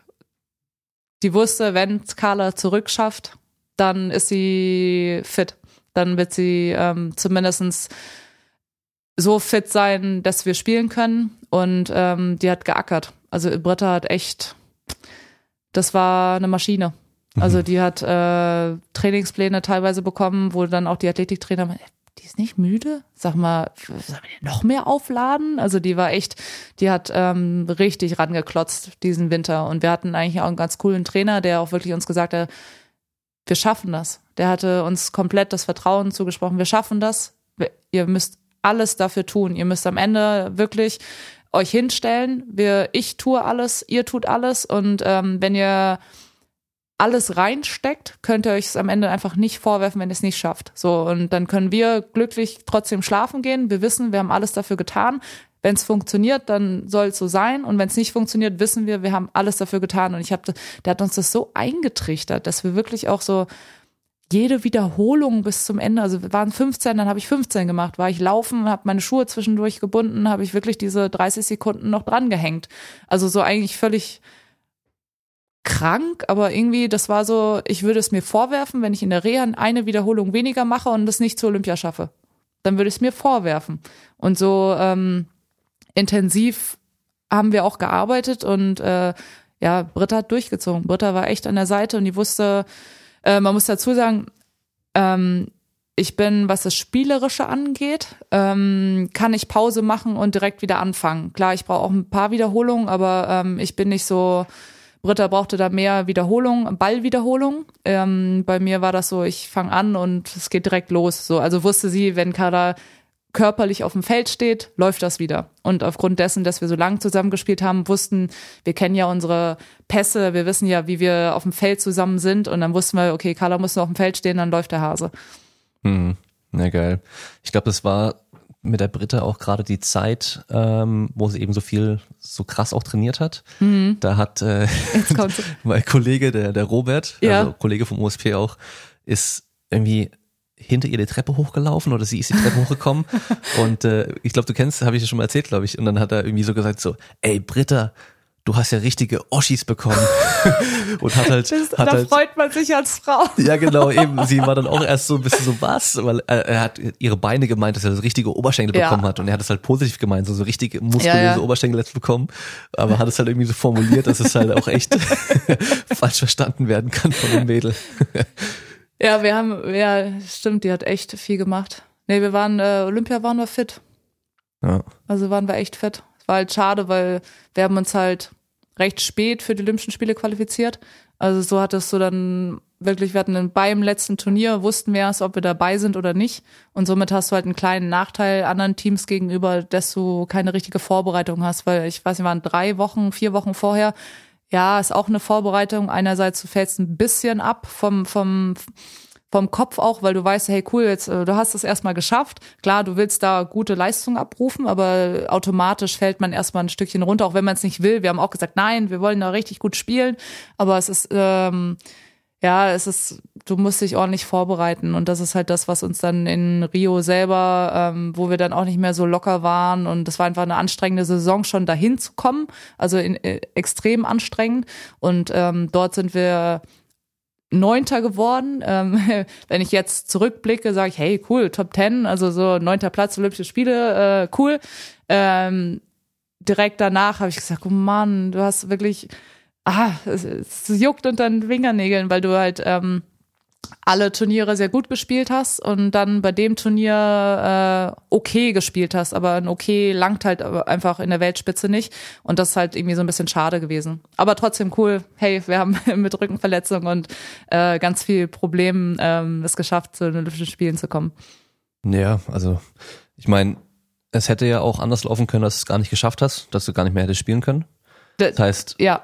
die wusste, wenn Carla zurückschafft, dann ist sie fit. Dann wird sie ähm, zumindest so fit sein, dass wir spielen können. Und ähm, die hat geackert. Also Britta hat echt, das war eine Maschine. Also mhm. die hat äh, Trainingspläne teilweise bekommen, wo dann auch die Athletiktrainer die ist nicht müde? Sag mal, sollen wir noch mehr aufladen? Also die war echt, die hat ähm, richtig rangeklotzt diesen Winter. Und wir hatten eigentlich auch einen ganz coolen Trainer, der auch wirklich uns gesagt hat, wir schaffen das. Der hatte uns komplett das Vertrauen zugesprochen, wir schaffen das. Ihr müsst alles dafür tun. Ihr müsst am Ende wirklich euch hinstellen. Wir, ich tue alles, ihr tut alles. Und ähm, wenn ihr alles reinsteckt, könnt ihr euch es am Ende einfach nicht vorwerfen, wenn ihr es nicht schafft. So, und dann können wir glücklich trotzdem schlafen gehen. Wir wissen, wir haben alles dafür getan. Wenn es funktioniert, dann soll es so sein. Und wenn es nicht funktioniert, wissen wir, wir haben alles dafür getan. Und ich habe, der hat uns das so eingetrichtert, dass wir wirklich auch so jede Wiederholung bis zum Ende, also waren 15, dann habe ich 15 gemacht, war ich laufen, habe meine Schuhe zwischendurch gebunden, habe ich wirklich diese 30 Sekunden noch dran gehängt. Also so eigentlich völlig krank, aber irgendwie, das war so, ich würde es mir vorwerfen, wenn ich in der Reha eine Wiederholung weniger mache und das nicht zur Olympia schaffe. Dann würde ich es mir vorwerfen. Und so ähm, intensiv haben wir auch gearbeitet und äh, ja, Britta hat durchgezogen. Britta war echt an der Seite und die wusste, äh, man muss dazu sagen, ähm, ich bin, was das Spielerische angeht, ähm, kann ich Pause machen und direkt wieder anfangen. Klar, ich brauche auch ein paar Wiederholungen, aber ähm, ich bin nicht so Britta brauchte da mehr Wiederholung, Ballwiederholung. Ähm, bei mir war das so, ich fange an und es geht direkt los. So, also wusste sie, wenn Kader körperlich auf dem Feld steht, läuft das wieder. Und aufgrund dessen, dass wir so lange zusammengespielt haben, wussten, wir kennen ja unsere Pässe, wir wissen ja, wie wir auf dem Feld zusammen sind. Und dann wussten wir, okay, Carla muss noch auf dem Feld stehen, dann läuft der Hase. Hm, na geil. Ich glaube, das war mit der Britta auch gerade die Zeit, ähm, wo sie eben so viel, so krass auch trainiert hat. Mhm. Da hat äh, mein Kollege, der, der Robert, ja. also Kollege vom OSP auch, ist irgendwie hinter ihr die Treppe hochgelaufen oder sie ist die Treppe hochgekommen und äh, ich glaube, du kennst, habe ich dir schon mal erzählt, glaube ich. Und dann hat er irgendwie so gesagt so, ey Britta, du hast ja richtige Oschis bekommen. und hat halt. Das, hat da halt, freut man sich als Frau. ja, genau, eben. Sie war dann auch erst so ein bisschen so was, weil er, er hat ihre Beine gemeint, dass er so richtige Oberschenkel ja. bekommen hat. Und er hat es halt positiv gemeint, so, so richtige muskulöse ja, ja. Oberschenkel jetzt bekommen. Aber hat es halt irgendwie so formuliert, dass es halt auch echt falsch verstanden werden kann von dem Mädel. Ja, wir haben, ja, stimmt, die hat echt viel gemacht. Nee, wir waren, äh, Olympia waren wir fit. Ja. Also waren wir echt fit. War halt schade, weil wir haben uns halt recht spät für die Olympischen Spiele qualifiziert. Also so hattest du dann wirklich, wir hatten beim letzten Turnier, wussten wir erst, ob wir dabei sind oder nicht. Und somit hast du halt einen kleinen Nachteil anderen Teams gegenüber, dass du keine richtige Vorbereitung hast, weil ich weiß, wir waren drei Wochen, vier Wochen vorher. Ja, ist auch eine Vorbereitung. Einerseits, du fällst ein bisschen ab vom, vom, vom Kopf auch, weil du weißt, hey cool, jetzt äh, du hast es erstmal geschafft. Klar, du willst da gute Leistung abrufen, aber automatisch fällt man erstmal ein Stückchen runter, auch wenn man es nicht will. Wir haben auch gesagt, nein, wir wollen da richtig gut spielen, aber es ist ähm, ja, es ist, du musst dich ordentlich vorbereiten und das ist halt das, was uns dann in Rio selber, ähm, wo wir dann auch nicht mehr so locker waren und das war einfach eine anstrengende Saison schon dahin zu kommen, also in, äh, extrem anstrengend und ähm, dort sind wir Neunter geworden. Ähm, wenn ich jetzt zurückblicke, sage ich, hey, cool, Top Ten, also so neunter Platz, Olympische Spiele, äh, cool. Ähm, direkt danach habe ich gesagt, oh Mann, du hast wirklich, ah, es, es juckt unter den Fingernägeln, weil du halt ähm, alle Turniere sehr gut gespielt hast und dann bei dem Turnier äh, okay gespielt hast, aber ein okay langt halt einfach in der Weltspitze nicht und das ist halt irgendwie so ein bisschen schade gewesen. Aber trotzdem cool, hey, wir haben mit Rückenverletzung und äh, ganz viel Problemen ähm, es geschafft, zu den Olympischen Spielen zu kommen. Ja, also ich meine, es hätte ja auch anders laufen können, dass du es gar nicht geschafft hast, dass du gar nicht mehr hättest spielen können. Das heißt, ja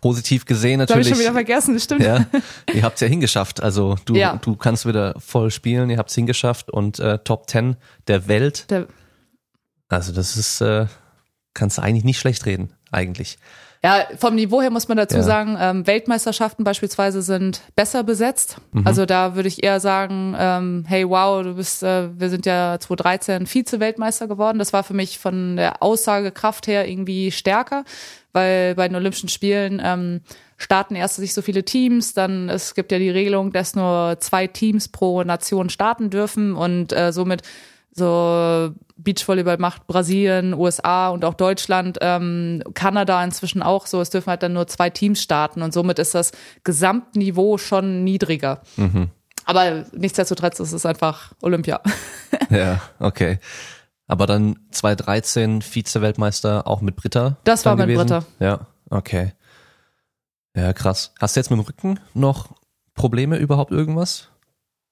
positiv gesehen natürlich. Das habe ich schon wieder vergessen, stimmt. Ja, ihr habt es ja hingeschafft. Also du, ja. du kannst wieder voll spielen, ihr habt es hingeschafft und äh, Top 10 der Welt. Der also das ist, äh, kannst du eigentlich nicht schlecht reden, eigentlich. Ja, vom Niveau her muss man dazu ja. sagen, ähm, Weltmeisterschaften beispielsweise sind besser besetzt. Mhm. Also da würde ich eher sagen, ähm, hey wow, du bist, äh, wir sind ja 2013 Vize-Weltmeister geworden. Das war für mich von der Aussagekraft her irgendwie stärker weil bei den Olympischen Spielen ähm, starten erst nicht so viele Teams, dann es gibt ja die Regelung, dass nur zwei Teams pro Nation starten dürfen und äh, somit so Beachvolleyball macht Brasilien, USA und auch Deutschland, ähm, Kanada inzwischen auch so. Es dürfen halt dann nur zwei Teams starten und somit ist das Gesamtniveau schon niedriger. Mhm. Aber nichtsdestotrotz ist es einfach Olympia. ja, okay. Aber dann 2013 Vize-Weltmeister auch mit Britta. Das war mit gewesen? Britta. Ja, okay. Ja, krass. Hast du jetzt mit dem Rücken noch Probleme überhaupt irgendwas?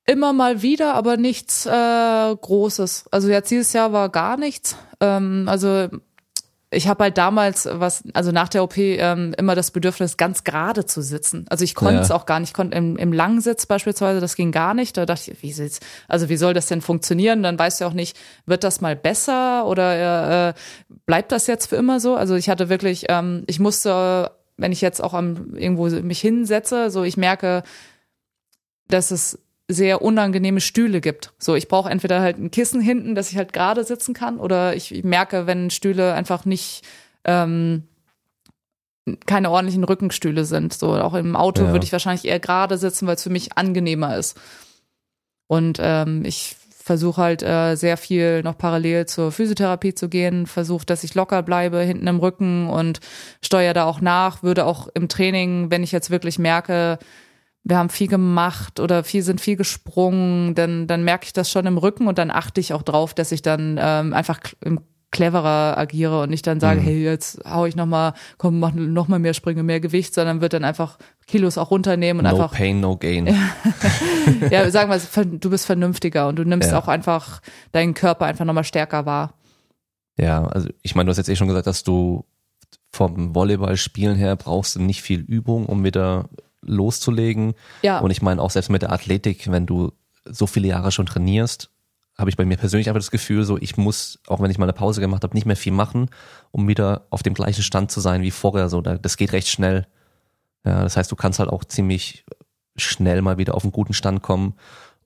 Immer mal wieder, aber nichts äh, Großes. Also jetzt dieses Jahr war gar nichts. Ähm, also ich habe halt damals was, also nach der OP ähm, immer das Bedürfnis, ganz gerade zu sitzen. Also ich konnte es ja. auch gar nicht. Ich konnte im, im Langsitz beispielsweise, das ging gar nicht. Da dachte ich, wie sitzt, also wie soll das denn funktionieren? Dann weißt du auch nicht, wird das mal besser oder äh, bleibt das jetzt für immer so? Also ich hatte wirklich, ähm, ich musste, wenn ich jetzt auch am irgendwo mich hinsetze, so ich merke, dass es sehr unangenehme Stühle gibt. So, ich brauche entweder halt ein Kissen hinten, dass ich halt gerade sitzen kann, oder ich merke, wenn Stühle einfach nicht ähm, keine ordentlichen Rückenstühle sind. So, auch im Auto ja. würde ich wahrscheinlich eher gerade sitzen, weil es für mich angenehmer ist. Und ähm, ich versuche halt äh, sehr viel noch parallel zur Physiotherapie zu gehen, versuche, dass ich locker bleibe hinten im Rücken und steuere da auch nach, würde auch im Training, wenn ich jetzt wirklich merke, wir haben viel gemacht oder viel sind viel gesprungen, dann, dann merke ich das schon im Rücken und dann achte ich auch drauf, dass ich dann ähm, einfach cleverer agiere und nicht dann sage, mhm. hey, jetzt hau ich noch mal, komm, mach noch mal mehr Sprünge, mehr Gewicht, sondern wird dann einfach Kilos auch runternehmen und no einfach. No pain, no gain. ja, sagen wir, du bist vernünftiger und du nimmst ja. auch einfach deinen Körper einfach nochmal stärker wahr. Ja, also ich meine, du hast jetzt eh schon gesagt, dass du vom Volleyballspielen her brauchst du nicht viel Übung, um wieder loszulegen. Ja. Und ich meine auch selbst mit der Athletik, wenn du so viele Jahre schon trainierst, habe ich bei mir persönlich einfach das Gefühl, so ich muss, auch wenn ich mal eine Pause gemacht habe, nicht mehr viel machen, um wieder auf dem gleichen Stand zu sein wie vorher. So, das geht recht schnell. Ja, das heißt, du kannst halt auch ziemlich schnell mal wieder auf einen guten Stand kommen,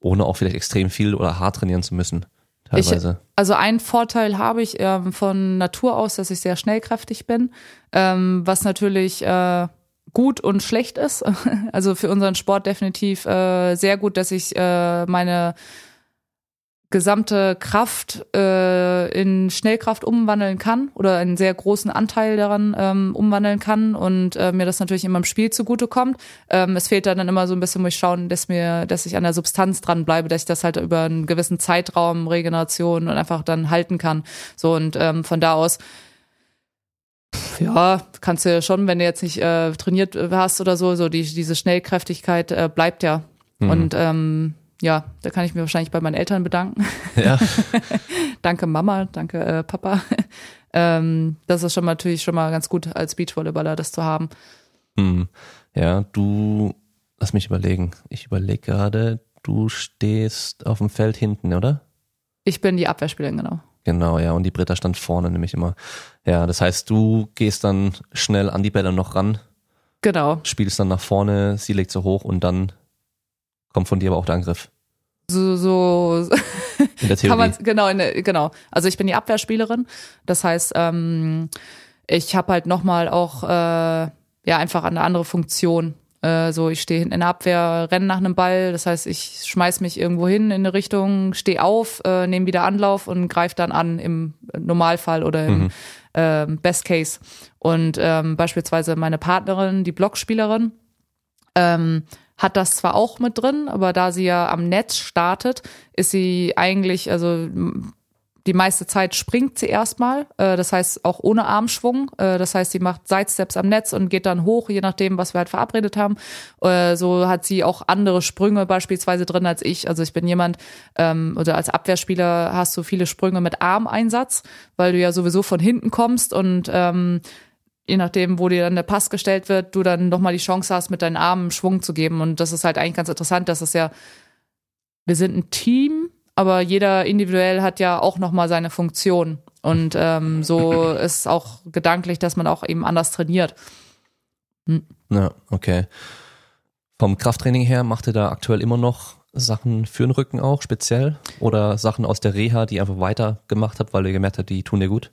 ohne auch vielleicht extrem viel oder hart trainieren zu müssen. Teilweise. Ich, also einen Vorteil habe ich ähm, von Natur aus, dass ich sehr schnellkräftig bin, ähm, was natürlich äh, gut und schlecht ist. Also für unseren Sport definitiv äh, sehr gut, dass ich äh, meine gesamte Kraft äh, in Schnellkraft umwandeln kann oder einen sehr großen Anteil daran ähm, umwandeln kann und äh, mir das natürlich immer im Spiel zugutekommt. Ähm, es fehlt dann immer so ein bisschen, muss ich schauen, dass mir, dass ich an der Substanz dran bleibe, dass ich das halt über einen gewissen Zeitraum Regeneration und einfach dann halten kann. So und ähm, von da aus ja, kannst du ja schon, wenn du jetzt nicht äh, trainiert hast oder so, so die, diese Schnellkräftigkeit äh, bleibt ja. Mhm. Und ähm, ja, da kann ich mir wahrscheinlich bei meinen Eltern bedanken. Ja. danke Mama, danke äh, Papa. ähm, das ist schon mal natürlich schon mal ganz gut als Beachvolleyballer, das zu haben. Mhm. Ja, du, lass mich überlegen. Ich überlege gerade, du stehst auf dem Feld hinten, oder? Ich bin die Abwehrspielerin, genau. Genau, ja. Und die Britta stand vorne nämlich immer. Ja, das heißt, du gehst dann schnell an die Bälle noch ran. Genau. Spielst dann nach vorne, sie legt so hoch und dann kommt von dir aber auch der Angriff. So, so in der Theorie. Kann man, genau, in der, genau. Also ich bin die Abwehrspielerin. Das heißt, ähm, ich habe halt nochmal auch äh, ja einfach eine andere Funktion. Äh, so, ich stehe hinten in der Abwehr, renne nach einem Ball. Das heißt, ich schmeiß mich irgendwo hin in eine Richtung, stehe auf, äh, nehme wieder Anlauf und greife dann an im Normalfall oder im mhm. äh, Best Case. Und ähm, beispielsweise meine Partnerin, die Blockspielerin, ähm, hat das zwar auch mit drin, aber da sie ja am Netz startet, ist sie eigentlich, also die meiste Zeit springt sie erstmal, äh, das heißt auch ohne Armschwung. Äh, das heißt, sie macht Sidesteps am Netz und geht dann hoch, je nachdem, was wir halt verabredet haben. Äh, so hat sie auch andere Sprünge beispielsweise drin als ich. Also ich bin jemand, ähm, oder als Abwehrspieler hast du viele Sprünge mit Armeinsatz, weil du ja sowieso von hinten kommst und ähm, je nachdem, wo dir dann der Pass gestellt wird, du dann nochmal die Chance hast, mit deinen Armen Schwung zu geben. Und das ist halt eigentlich ganz interessant, dass es ja, wir sind ein Team, aber jeder individuell hat ja auch nochmal seine Funktion. Und ähm, so ist auch gedanklich, dass man auch eben anders trainiert. Hm. Ja, okay. Vom Krafttraining her macht ihr da aktuell immer noch Sachen für den Rücken auch speziell? Oder Sachen aus der Reha, die ihr einfach weiter gemacht habt, weil ihr gemerkt habt, die tun dir gut?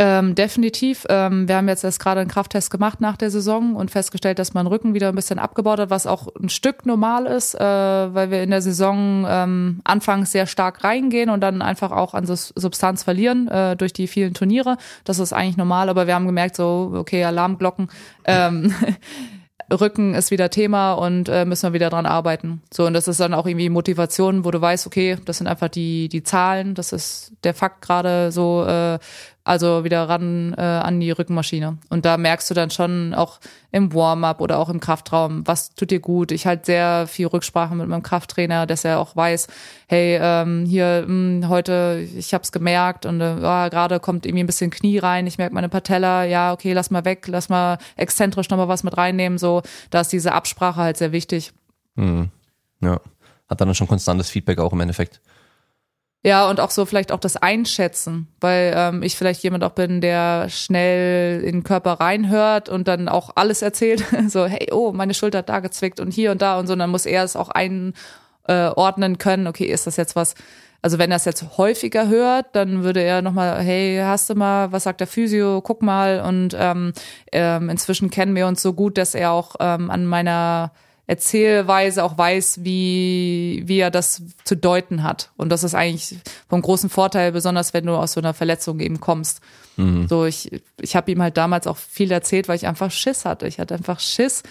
Ähm, definitiv. Ähm, wir haben jetzt erst gerade einen Krafttest gemacht nach der Saison und festgestellt, dass mein Rücken wieder ein bisschen abgebaut hat, was auch ein Stück normal ist, äh, weil wir in der Saison ähm, anfangs sehr stark reingehen und dann einfach auch an Substanz verlieren äh, durch die vielen Turniere. Das ist eigentlich normal, aber wir haben gemerkt, so, okay, Alarmglocken. Ähm, Rücken ist wieder Thema und äh, müssen wir wieder dran arbeiten. So, und das ist dann auch irgendwie Motivation, wo du weißt, okay, das sind einfach die, die Zahlen, das ist der Fakt gerade so, äh, also wieder ran äh, an die Rückenmaschine. Und da merkst du dann schon auch im Warm-up oder auch im Kraftraum, was tut dir gut. Ich halt sehr viel Rücksprache mit meinem Krafttrainer, dass er auch weiß, hey, ähm, hier mh, hm, heute, ich hab's gemerkt und äh, oh, gerade kommt irgendwie ein bisschen Knie rein, ich merke meine Patella, ja, okay, lass mal weg, lass mal exzentrisch nochmal was mit reinnehmen. So, da ist diese Absprache halt sehr wichtig. Mhm. Ja. Hat dann schon konstantes Feedback auch im Endeffekt. Ja, und auch so vielleicht auch das Einschätzen, weil ähm, ich vielleicht jemand auch bin, der schnell in den Körper reinhört und dann auch alles erzählt. so, hey, oh, meine Schulter hat da gezwickt und hier und da und so. Und dann muss er es auch einordnen können. Okay, ist das jetzt was, also wenn er es jetzt häufiger hört, dann würde er nochmal, hey, hast du mal, was sagt der Physio, guck mal. Und ähm, ähm, inzwischen kennen wir uns so gut, dass er auch ähm, an meiner Erzählweise auch weiß, wie, wie er das zu deuten hat. Und das ist eigentlich vom großen Vorteil, besonders wenn du aus so einer Verletzung eben kommst. Mhm. So, ich, ich habe ihm halt damals auch viel erzählt, weil ich einfach Schiss hatte. Ich hatte einfach Schiss,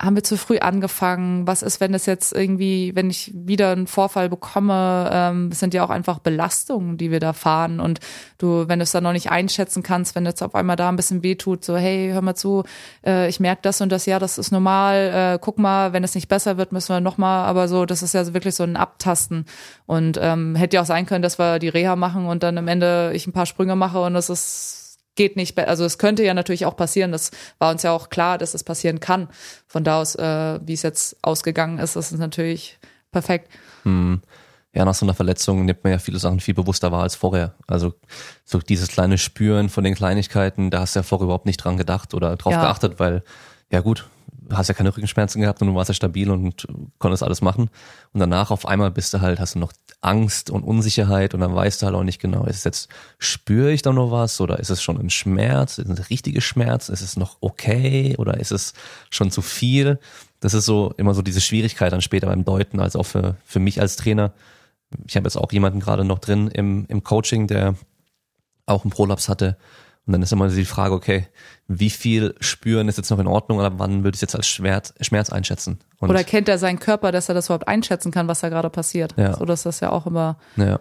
haben wir zu früh angefangen? Was ist, wenn das jetzt irgendwie, wenn ich wieder einen Vorfall bekomme? Ähm, das sind ja auch einfach Belastungen, die wir da fahren. Und du, wenn du es dann noch nicht einschätzen kannst, wenn jetzt auf einmal da ein bisschen weh tut, so, hey, hör mal zu, äh, ich merke das und das, ja, das ist normal, äh, guck mal, wenn es nicht besser wird, müssen wir nochmal, aber so, das ist ja wirklich so ein Abtasten. Und ähm, hätte ja auch sein können, dass wir die Reha machen und dann am Ende ich ein paar Sprünge mache und das ist geht nicht, also es könnte ja natürlich auch passieren, das war uns ja auch klar, dass es passieren kann. Von da aus, äh, wie es jetzt ausgegangen ist, das ist natürlich perfekt. Hm. Ja, nach so einer Verletzung nimmt man ja viele Sachen viel bewusster wahr als vorher. Also so dieses kleine Spüren von den Kleinigkeiten, da hast du ja vorher überhaupt nicht dran gedacht oder drauf ja. geachtet, weil, ja gut, hast ja keine Rückenschmerzen gehabt und du warst ja stabil und konntest alles machen. Und danach auf einmal bist du halt, hast du noch Angst und Unsicherheit und dann weißt du halt auch nicht genau, ist es jetzt, spüre ich da noch was oder ist es schon ein Schmerz, ist es ein richtiger Schmerz, ist es noch okay oder ist es schon zu viel? Das ist so immer so diese Schwierigkeit dann später beim Deuten, als auch für, für mich als Trainer. Ich habe jetzt auch jemanden gerade noch drin im, im Coaching, der auch einen Prolaps hatte und dann ist immer die Frage, okay, wie viel spüren ist jetzt noch in Ordnung oder wann würde ich es jetzt als Schmerz, Schmerz einschätzen? Und oder kennt er seinen Körper, dass er das überhaupt einschätzen kann, was da gerade passiert? Ja. So dass das ja auch immer. Ja.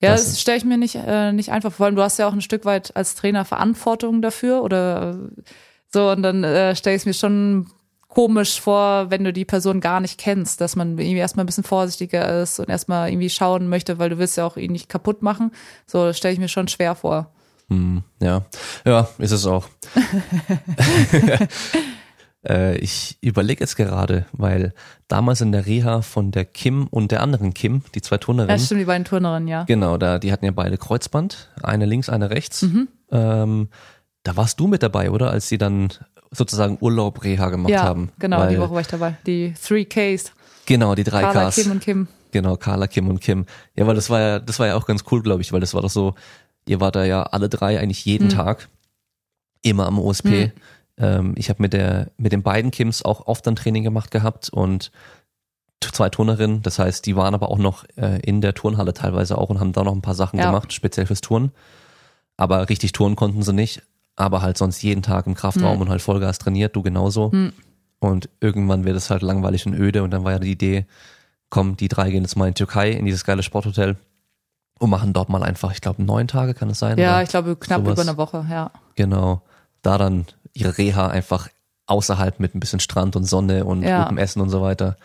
Ja, das, das stelle ich mir nicht, äh, nicht einfach vor. Allem, du hast ja auch ein Stück weit als Trainer Verantwortung dafür oder äh, so und dann äh, stelle ich es mir schon komisch vor, wenn du die Person gar nicht kennst, dass man irgendwie erstmal ein bisschen vorsichtiger ist und erstmal irgendwie schauen möchte, weil du willst ja auch ihn nicht kaputt machen. So, stelle ich mir schon schwer vor. Hm, ja, ja, ist es auch. äh, ich überlege jetzt gerade, weil damals in der Reha von der Kim und der anderen Kim, die zwei Turnerinnen. Ja, stimmt, die beiden Turnerinnen, ja. Genau, da, die hatten ja beide Kreuzband, eine links, eine rechts. Mhm. Ähm, da warst du mit dabei, oder? Als sie dann sozusagen Urlaub Reha gemacht ja, haben. Genau, weil, die Woche war ich dabei. Die Three Ks. Genau, die drei Carla, Ks. Kim und Kim. Genau, Carla, Kim und Kim. Ja, weil das war ja, das war ja auch ganz cool, glaube ich, weil das war doch so, Ihr wart da ja alle drei eigentlich jeden mhm. Tag immer am OSP. Mhm. Ähm, ich habe mit der mit den beiden Kims auch oft ein Training gemacht gehabt und zwei Turnerinnen. Das heißt, die waren aber auch noch äh, in der Turnhalle teilweise auch und haben da noch ein paar Sachen ja. gemacht, speziell fürs Turnen. Aber richtig turnen konnten sie nicht. Aber halt sonst jeden Tag im Kraftraum mhm. und halt Vollgas trainiert, du genauso. Mhm. Und irgendwann wird es halt langweilig und öde und dann war ja die Idee, komm, die drei gehen jetzt mal in Türkei in dieses geile Sporthotel und machen dort mal einfach, ich glaube, neun Tage kann es sein. Ja, ich glaube knapp sowas. über eine Woche, ja. Genau. Da dann ihre Reha einfach außerhalb mit ein bisschen Strand und Sonne und ja. gutem Essen und so weiter.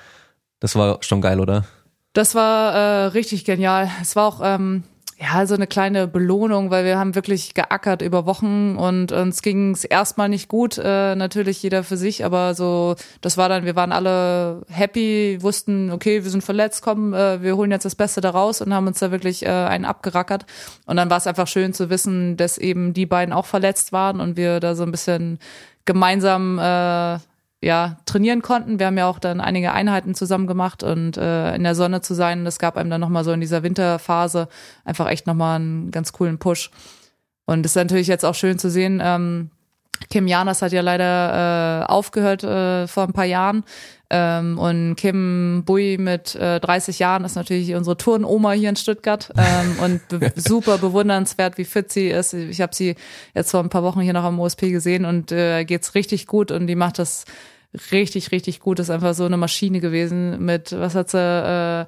Das war schon geil, oder? Das war äh, richtig genial. Es war auch ähm, ja, so eine kleine Belohnung, weil wir haben wirklich geackert über Wochen und uns ging es erstmal nicht gut, äh, natürlich jeder für sich, aber so, das war dann, wir waren alle happy, wussten, okay, wir sind verletzt, komm, äh, wir holen jetzt das Beste daraus und haben uns da wirklich äh, einen abgerackert. Und dann war es einfach schön zu wissen, dass eben die beiden auch verletzt waren und wir da so ein bisschen gemeinsam äh, ja, trainieren konnten. Wir haben ja auch dann einige Einheiten zusammen gemacht und äh, in der Sonne zu sein, das gab einem dann nochmal so in dieser Winterphase einfach echt nochmal einen ganz coolen Push. Und es ist natürlich jetzt auch schön zu sehen, ähm, Kim Janas hat ja leider äh, aufgehört äh, vor ein paar Jahren. Ähm, und Kim Bui mit äh, 30 Jahren ist natürlich unsere Turnoma hier in Stuttgart ähm, und be super bewundernswert, wie fit sie ist. Ich habe sie jetzt vor ein paar Wochen hier noch am OSP gesehen und äh, geht's richtig gut und die macht das richtig, richtig gut. Ist einfach so eine Maschine gewesen mit, was hat sie, äh,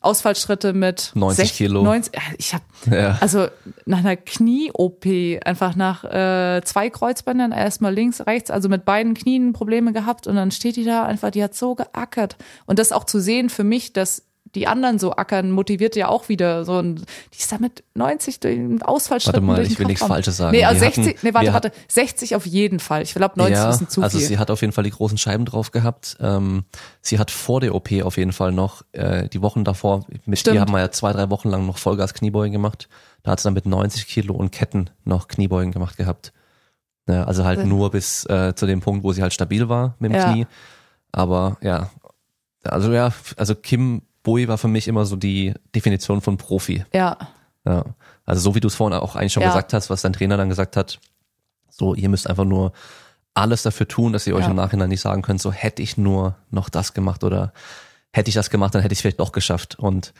Ausfallschritte mit 90 60, Kilo. 90, ich habe Ja. also nach einer Knie-OP, einfach nach äh, zwei Kreuzbändern, erstmal links, rechts, also mit beiden Knien Probleme gehabt und dann steht die da einfach, die hat so geackert. Und das auch zu sehen für mich, dass die anderen so ackern, motiviert ja auch wieder so. Und die ist da mit 90 durch den Ausfallschritten Warte mal, ich will nichts. Falsches sagen. Nee, also Wir 60, hatten- nee, warte, warte, 60 auf jeden Fall. Ich glaube 90 ja, ist ein zu also viel. sie hat auf jeden Fall die großen Scheiben drauf gehabt. Ähm, sie hat vor der OP auf jeden Fall noch, äh, die Wochen davor, mit Stimmt. ihr haben wir ja zwei, drei Wochen lang noch Vollgas Kniebeugen gemacht. Da hat sie dann mit 90 Kilo und Ketten noch Kniebeugen gemacht gehabt. Ja, also halt Ja. nur bis äh, zu dem Punkt, wo sie halt stabil war mit dem Ja. Knie. Aber ja, also ja, also Kim Bui war für mich immer so die Definition von Profi. ja, Ja. Also so wie du es vorhin auch eigentlich schon Ja. gesagt hast, was dein Trainer dann gesagt hat, so ihr müsst einfach nur alles dafür tun, dass ihr euch Ja. im Nachhinein nicht sagen könnt, so hätte ich nur noch das gemacht oder hätte ich das gemacht, dann hätte ich es vielleicht doch geschafft. Und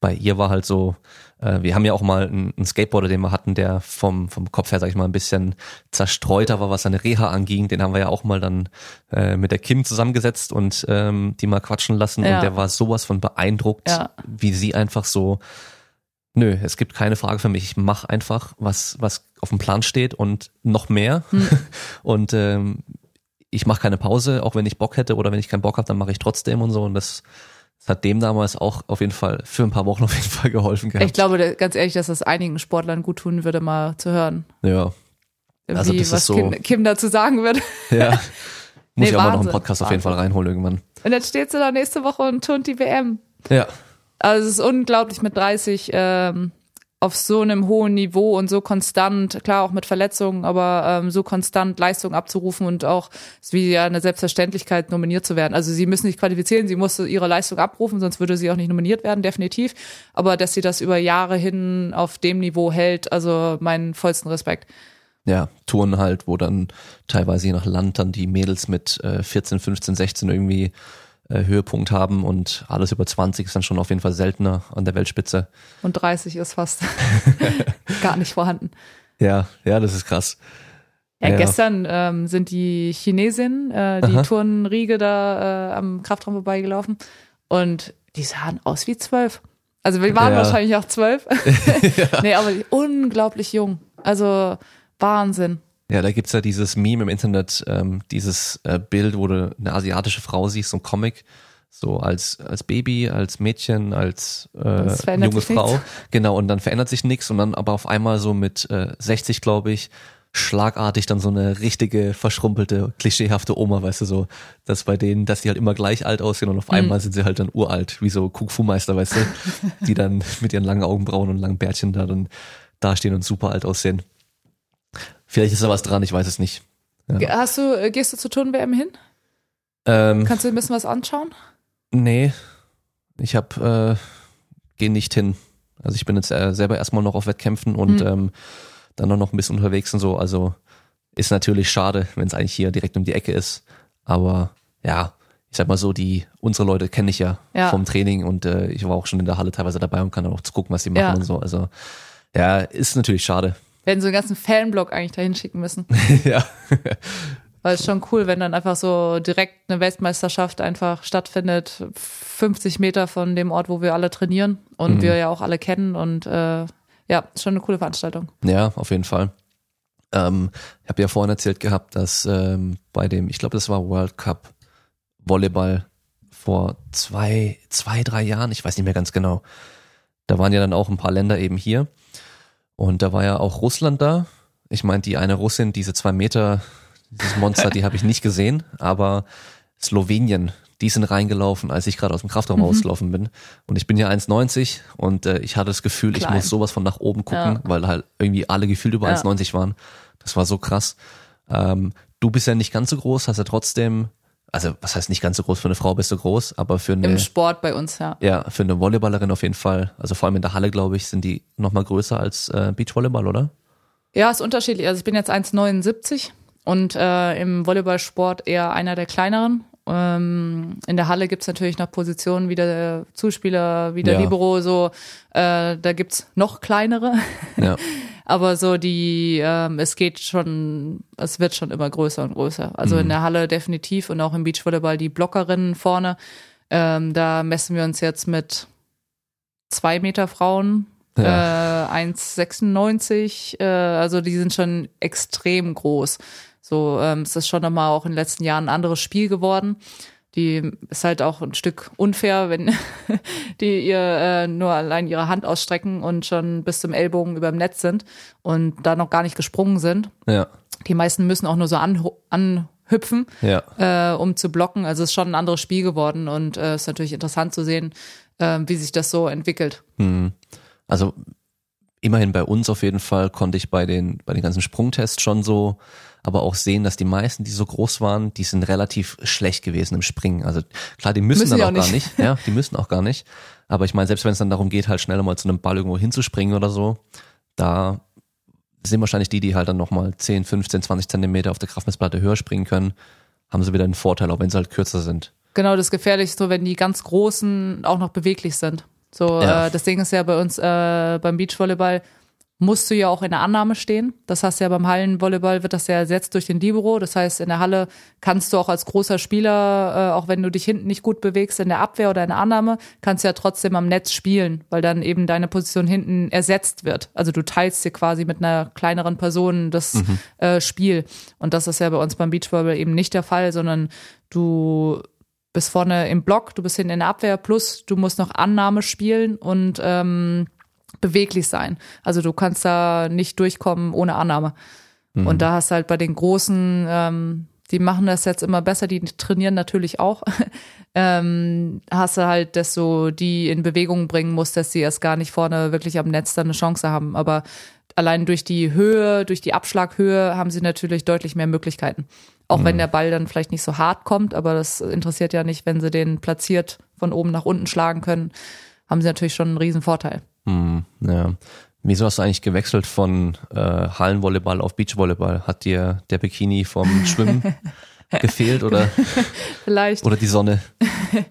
bei ihr war halt so, äh, wir haben ja auch mal einen, einen Skateboarder, den wir hatten, der vom, vom Kopf her, sag ich mal, ein bisschen zerstreuter war, was seine Reha anging. Den haben wir ja auch mal dann äh, mit der Kim zusammengesetzt und ähm, die mal quatschen lassen. Ja. Und der war sowas von beeindruckt, Ja. wie sie einfach so Nö, es gibt keine Frage für mich. Ich mache einfach, was, was auf dem Plan steht und noch mehr. Hm. Und ähm, ich mache keine Pause, auch wenn ich Bock hätte oder wenn ich keinen Bock habe, dann mache ich trotzdem und so. Und das, das hat dem damals auch auf jeden Fall für ein paar Wochen auf jeden Fall geholfen gehabt. ich glaube ganz ehrlich, dass das einigen Sportlern gut tun würde, mal zu hören, ja, Also das was so- Kim, Kim dazu sagen würde. ja. Muss Nee, ich auch mal noch einen Podcast auf jeden Fall reinholen irgendwann. Und dann steht sie da nächste Woche und turnt die WM. Ja, Also es ist unglaublich mit 30 ähm, auf so einem hohen Niveau und so konstant, klar auch mit Verletzungen, aber ähm, so konstant Leistung abzurufen und auch wie ja eine Selbstverständlichkeit nominiert zu werden. Also sie müssen nicht qualifizieren, sie muss ihre Leistung abrufen, sonst würde sie auch nicht nominiert werden, definitiv. Aber dass sie das über Jahre hin auf dem Niveau hält, also meinen vollsten Respekt. ja, Touren halt, wo dann teilweise je nach Land dann die Mädels mit äh, 14, 15, 16 irgendwie äh, Höhepunkt haben und alles über 20 ist dann schon auf jeden Fall seltener an der Weltspitze. Und 30 ist fast gar nicht vorhanden. Ja, ja, das ist krass. Ja, Ja. gestern ähm, sind die Chinesinnen, äh, die Aha. Turnriege da äh, am Kraftraum vorbeigelaufen und die sahen aus wie zwölf. Also wir waren Ja. wahrscheinlich auch zwölf. Nee, aber unglaublich jung. Also Wahnsinn. Ja, da gibt's ja dieses Meme im Internet, ähm, dieses äh, Bild, wo du eine asiatische Frau siehst, so ein Comic, so als, als Baby, als Mädchen, als äh, junge sich nichts. Frau. Genau, und dann verändert sich nichts und dann aber auf einmal so mit äh, 60, glaube ich, schlagartig dann so eine richtige, verschrumpelte, klischeehafte Oma, weißt du, so, dass bei denen, dass die halt immer gleich alt aussehen und auf Mhm. einmal sind sie halt dann uralt, wie so Kung-Fu-Meister, weißt du, die dann mit ihren langen Augenbrauen und langen Bärtchen da dann dastehen und super alt aussehen. Vielleicht ist da was dran, ich weiß es nicht. Ge- Hast du, äh, gehst du zur Turn-WM hin? Ähm, Kannst du ein bisschen was anschauen? nee, ich hab, äh, gehe nicht hin. Also ich bin jetzt äh, selber erstmal noch auf Wettkämpfen und Mhm. ähm, dann noch ein bisschen unterwegs und so. Also ist natürlich schade, wenn es eigentlich hier direkt um die Ecke ist. Aber ja, ich sag mal so, die unsere Leute kenne ich ja, Ja. vom Training und äh, ich war auch schon in der Halle teilweise dabei und kann dann auch zu gucken, was die machen Ja. und so. Also ja, ist natürlich schade. Wir hätten so einen ganzen Fanblock eigentlich dahin schicken müssen. ja. Weil es schon cool, wenn dann einfach so direkt eine Weltmeisterschaft einfach stattfindet, 50 Meter von dem Ort, wo wir alle trainieren und Mhm. wir ja auch alle kennen und äh, ja, schon eine coole Veranstaltung. Ja, auf jeden Fall. Ähm, ich habe ja vorhin erzählt gehabt, dass ähm, bei dem, ich glaube, das war World Cup Volleyball vor zwei, zwei, drei Jahren, ich weiß nicht mehr ganz genau. Da waren ja dann auch ein paar Länder eben hier. Und da war ja auch Russland da. Ich meine, die eine Russin, diese zwei Meter, dieses Monster, die habe ich nicht gesehen, aber Slowenien, die sind reingelaufen, als ich gerade aus dem Kraftraum rausgelaufen bin. Und ich bin ja 1,90 und äh, ich hatte das Gefühl, ich Klein. muss sowas von nach oben gucken, Ja. weil halt irgendwie alle gefühlt über Ja. 1,90 waren. Das war so krass. Ähm, du bist ja nicht ganz so groß, hast ja trotzdem, also was heißt nicht ganz so groß, für eine Frau bist du groß, aber für eine, Im Sport bei uns, ja. ja, für eine Volleyballerin auf jeden Fall, also vor allem in der Halle, glaube ich, sind die noch mal größer als äh, Beachvolleyball, oder? Ja, ist unterschiedlich. Also ich bin jetzt 1,79 und äh, im Volleyballsport eher einer der kleineren. Ähm, in der Halle gibt's natürlich noch Positionen wie der Zuspieler, wie der Ja. Libero, so äh, da gibt's noch kleinere. Ja. Aber so die, ähm, es geht schon, es wird schon immer größer und größer. Also in der Halle definitiv und auch im Beachvolleyball die Blockerinnen vorne. Ähm, da messen wir uns jetzt mit zwei Meter Frauen, Ja. äh, 1,96. Äh, also die sind schon extrem groß. So ähm, es ist schon nochmal auch in den letzten Jahren ein anderes Spiel geworden. Die ist halt auch ein Stück unfair, wenn die ihr äh, nur allein ihre Hand ausstrecken und schon bis zum Ellbogen über dem Netz sind und da noch gar nicht gesprungen sind. Ja. Die meisten müssen auch nur so anhüpfen, Ja. äh, um zu blocken. Also es ist schon ein anderes Spiel geworden und äh, ist natürlich interessant zu sehen, äh, wie sich das so entwickelt. Hm. Also immerhin bei uns auf jeden Fall konnte ich bei den, bei den ganzen Sprungtests schon so, aber auch sehen, dass die meisten, die so groß waren, die sind relativ schlecht gewesen im Springen. Also klar, die müssen, Müssen dann auch, auch gar nicht. nicht. Ja, die müssen auch gar nicht. Aber ich meine, selbst wenn es dann darum geht, halt schneller mal zu einem Ball irgendwo hinzuspringen oder so, da sind wahrscheinlich die, die halt dann nochmal 10, 15, 20 Zentimeter auf der Kraftmessplatte höher springen können, haben sie wieder einen Vorteil, auch wenn sie halt kürzer sind. Genau, das Gefährlichste, wenn die ganz Großen auch noch beweglich sind. So, Ja. äh, das Ding ist ja bei uns äh, beim Beachvolleyball musst du ja auch in der Annahme stehen. Das heißt ja beim Hallenvolleyball wird das ja ersetzt durch den Libero. Das heißt, in der Halle kannst du auch als großer Spieler, äh, auch wenn du dich hinten nicht gut bewegst in der Abwehr oder in der Annahme, kannst du ja trotzdem am Netz spielen, weil dann eben deine Position hinten ersetzt wird. Also du teilst dir quasi mit einer kleineren Person das äh, Spiel. Und das ist ja bei uns beim Beachvolleyball eben nicht der Fall, sondern du bist vorne im Block, du bist hinten in der Abwehr, plus du musst noch Annahme spielen und ähm, beweglich sein. Also du kannst da nicht durchkommen ohne Annahme. Und da hast du halt bei den Großen, ähm, die machen das jetzt immer besser, die trainieren natürlich auch. ähm, hast du halt, dass du die in Bewegung bringen musst, dass sie erst gar nicht vorne wirklich am Netz dann eine Chance haben. Aber allein durch die Höhe, durch die Abschlaghöhe haben sie natürlich deutlich mehr Möglichkeiten. Auch wenn der Ball dann vielleicht nicht so hart kommt, aber das interessiert ja nicht, wenn sie den platziert von oben nach unten schlagen können, haben sie natürlich schon einen riesen Vorteil. Hm, ja. Wieso hast du eigentlich gewechselt von äh, Hallenvolleyball auf Beachvolleyball? Hat dir der Bikini vom Schwimmen gefehlt oder, Vielleicht. oder die Sonne?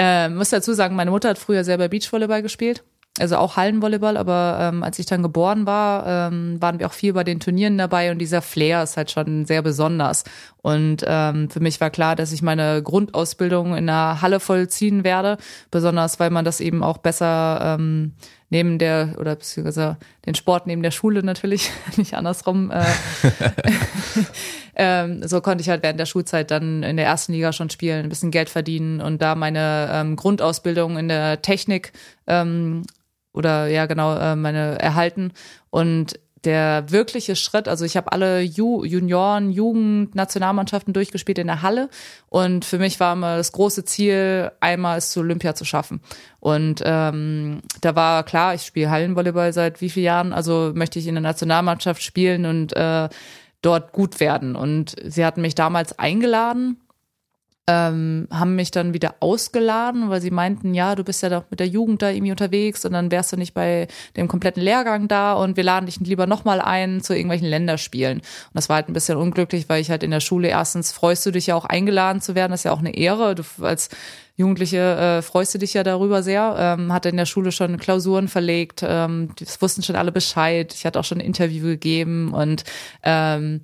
Äh, muss dazu sagen, meine Mutter hat früher selber Beachvolleyball gespielt. Also auch Hallenvolleyball, aber ähm, als ich dann geboren war, ähm, waren wir auch viel bei den Turnieren dabei und dieser Flair ist halt schon sehr besonders. Und ähm, für mich war klar, dass ich meine Grundausbildung in der Halle vollziehen werde, besonders weil man das eben auch besser ähm, neben der, oder beziehungsweise den Sport neben der Schule natürlich, nicht andersrum. Äh, ähm, so konnte ich halt während der Schulzeit dann in der ersten Liga schon spielen, ein bisschen Geld verdienen und da meine ähm, Grundausbildung in der Technik ähm, oder ja genau äh, meine erhalten und der wirkliche Schritt, also ich habe alle Ju Junioren, Jugend, Nationalmannschaften durchgespielt in der Halle und für mich war immer das große Ziel, einmal es zu Olympia zu schaffen. Und ähm, da war klar, ich spiele Hallenvolleyball seit wie vielen Jahren, also möchte ich in der Nationalmannschaft spielen und äh, dort gut werden. Und sie hatten mich damals eingeladen ähm, haben mich dann wieder ausgeladen, weil sie meinten, ja, du bist ja doch mit der Jugend da irgendwie unterwegs und dann wärst du nicht bei dem kompletten Lehrgang da und wir laden dich lieber nochmal ein zu irgendwelchen Länderspielen. Und das war halt ein bisschen unglücklich, weil ich halt in der Schule erstens freust du dich ja auch eingeladen zu werden, das ist ja auch eine Ehre. Du als Jugendliche äh, freust du dich ja darüber sehr. Ähm, hatte in der Schule schon Klausuren verlegt, ähm, das wussten schon alle Bescheid. Ich hatte auch schon ein Interview gegeben und ähm,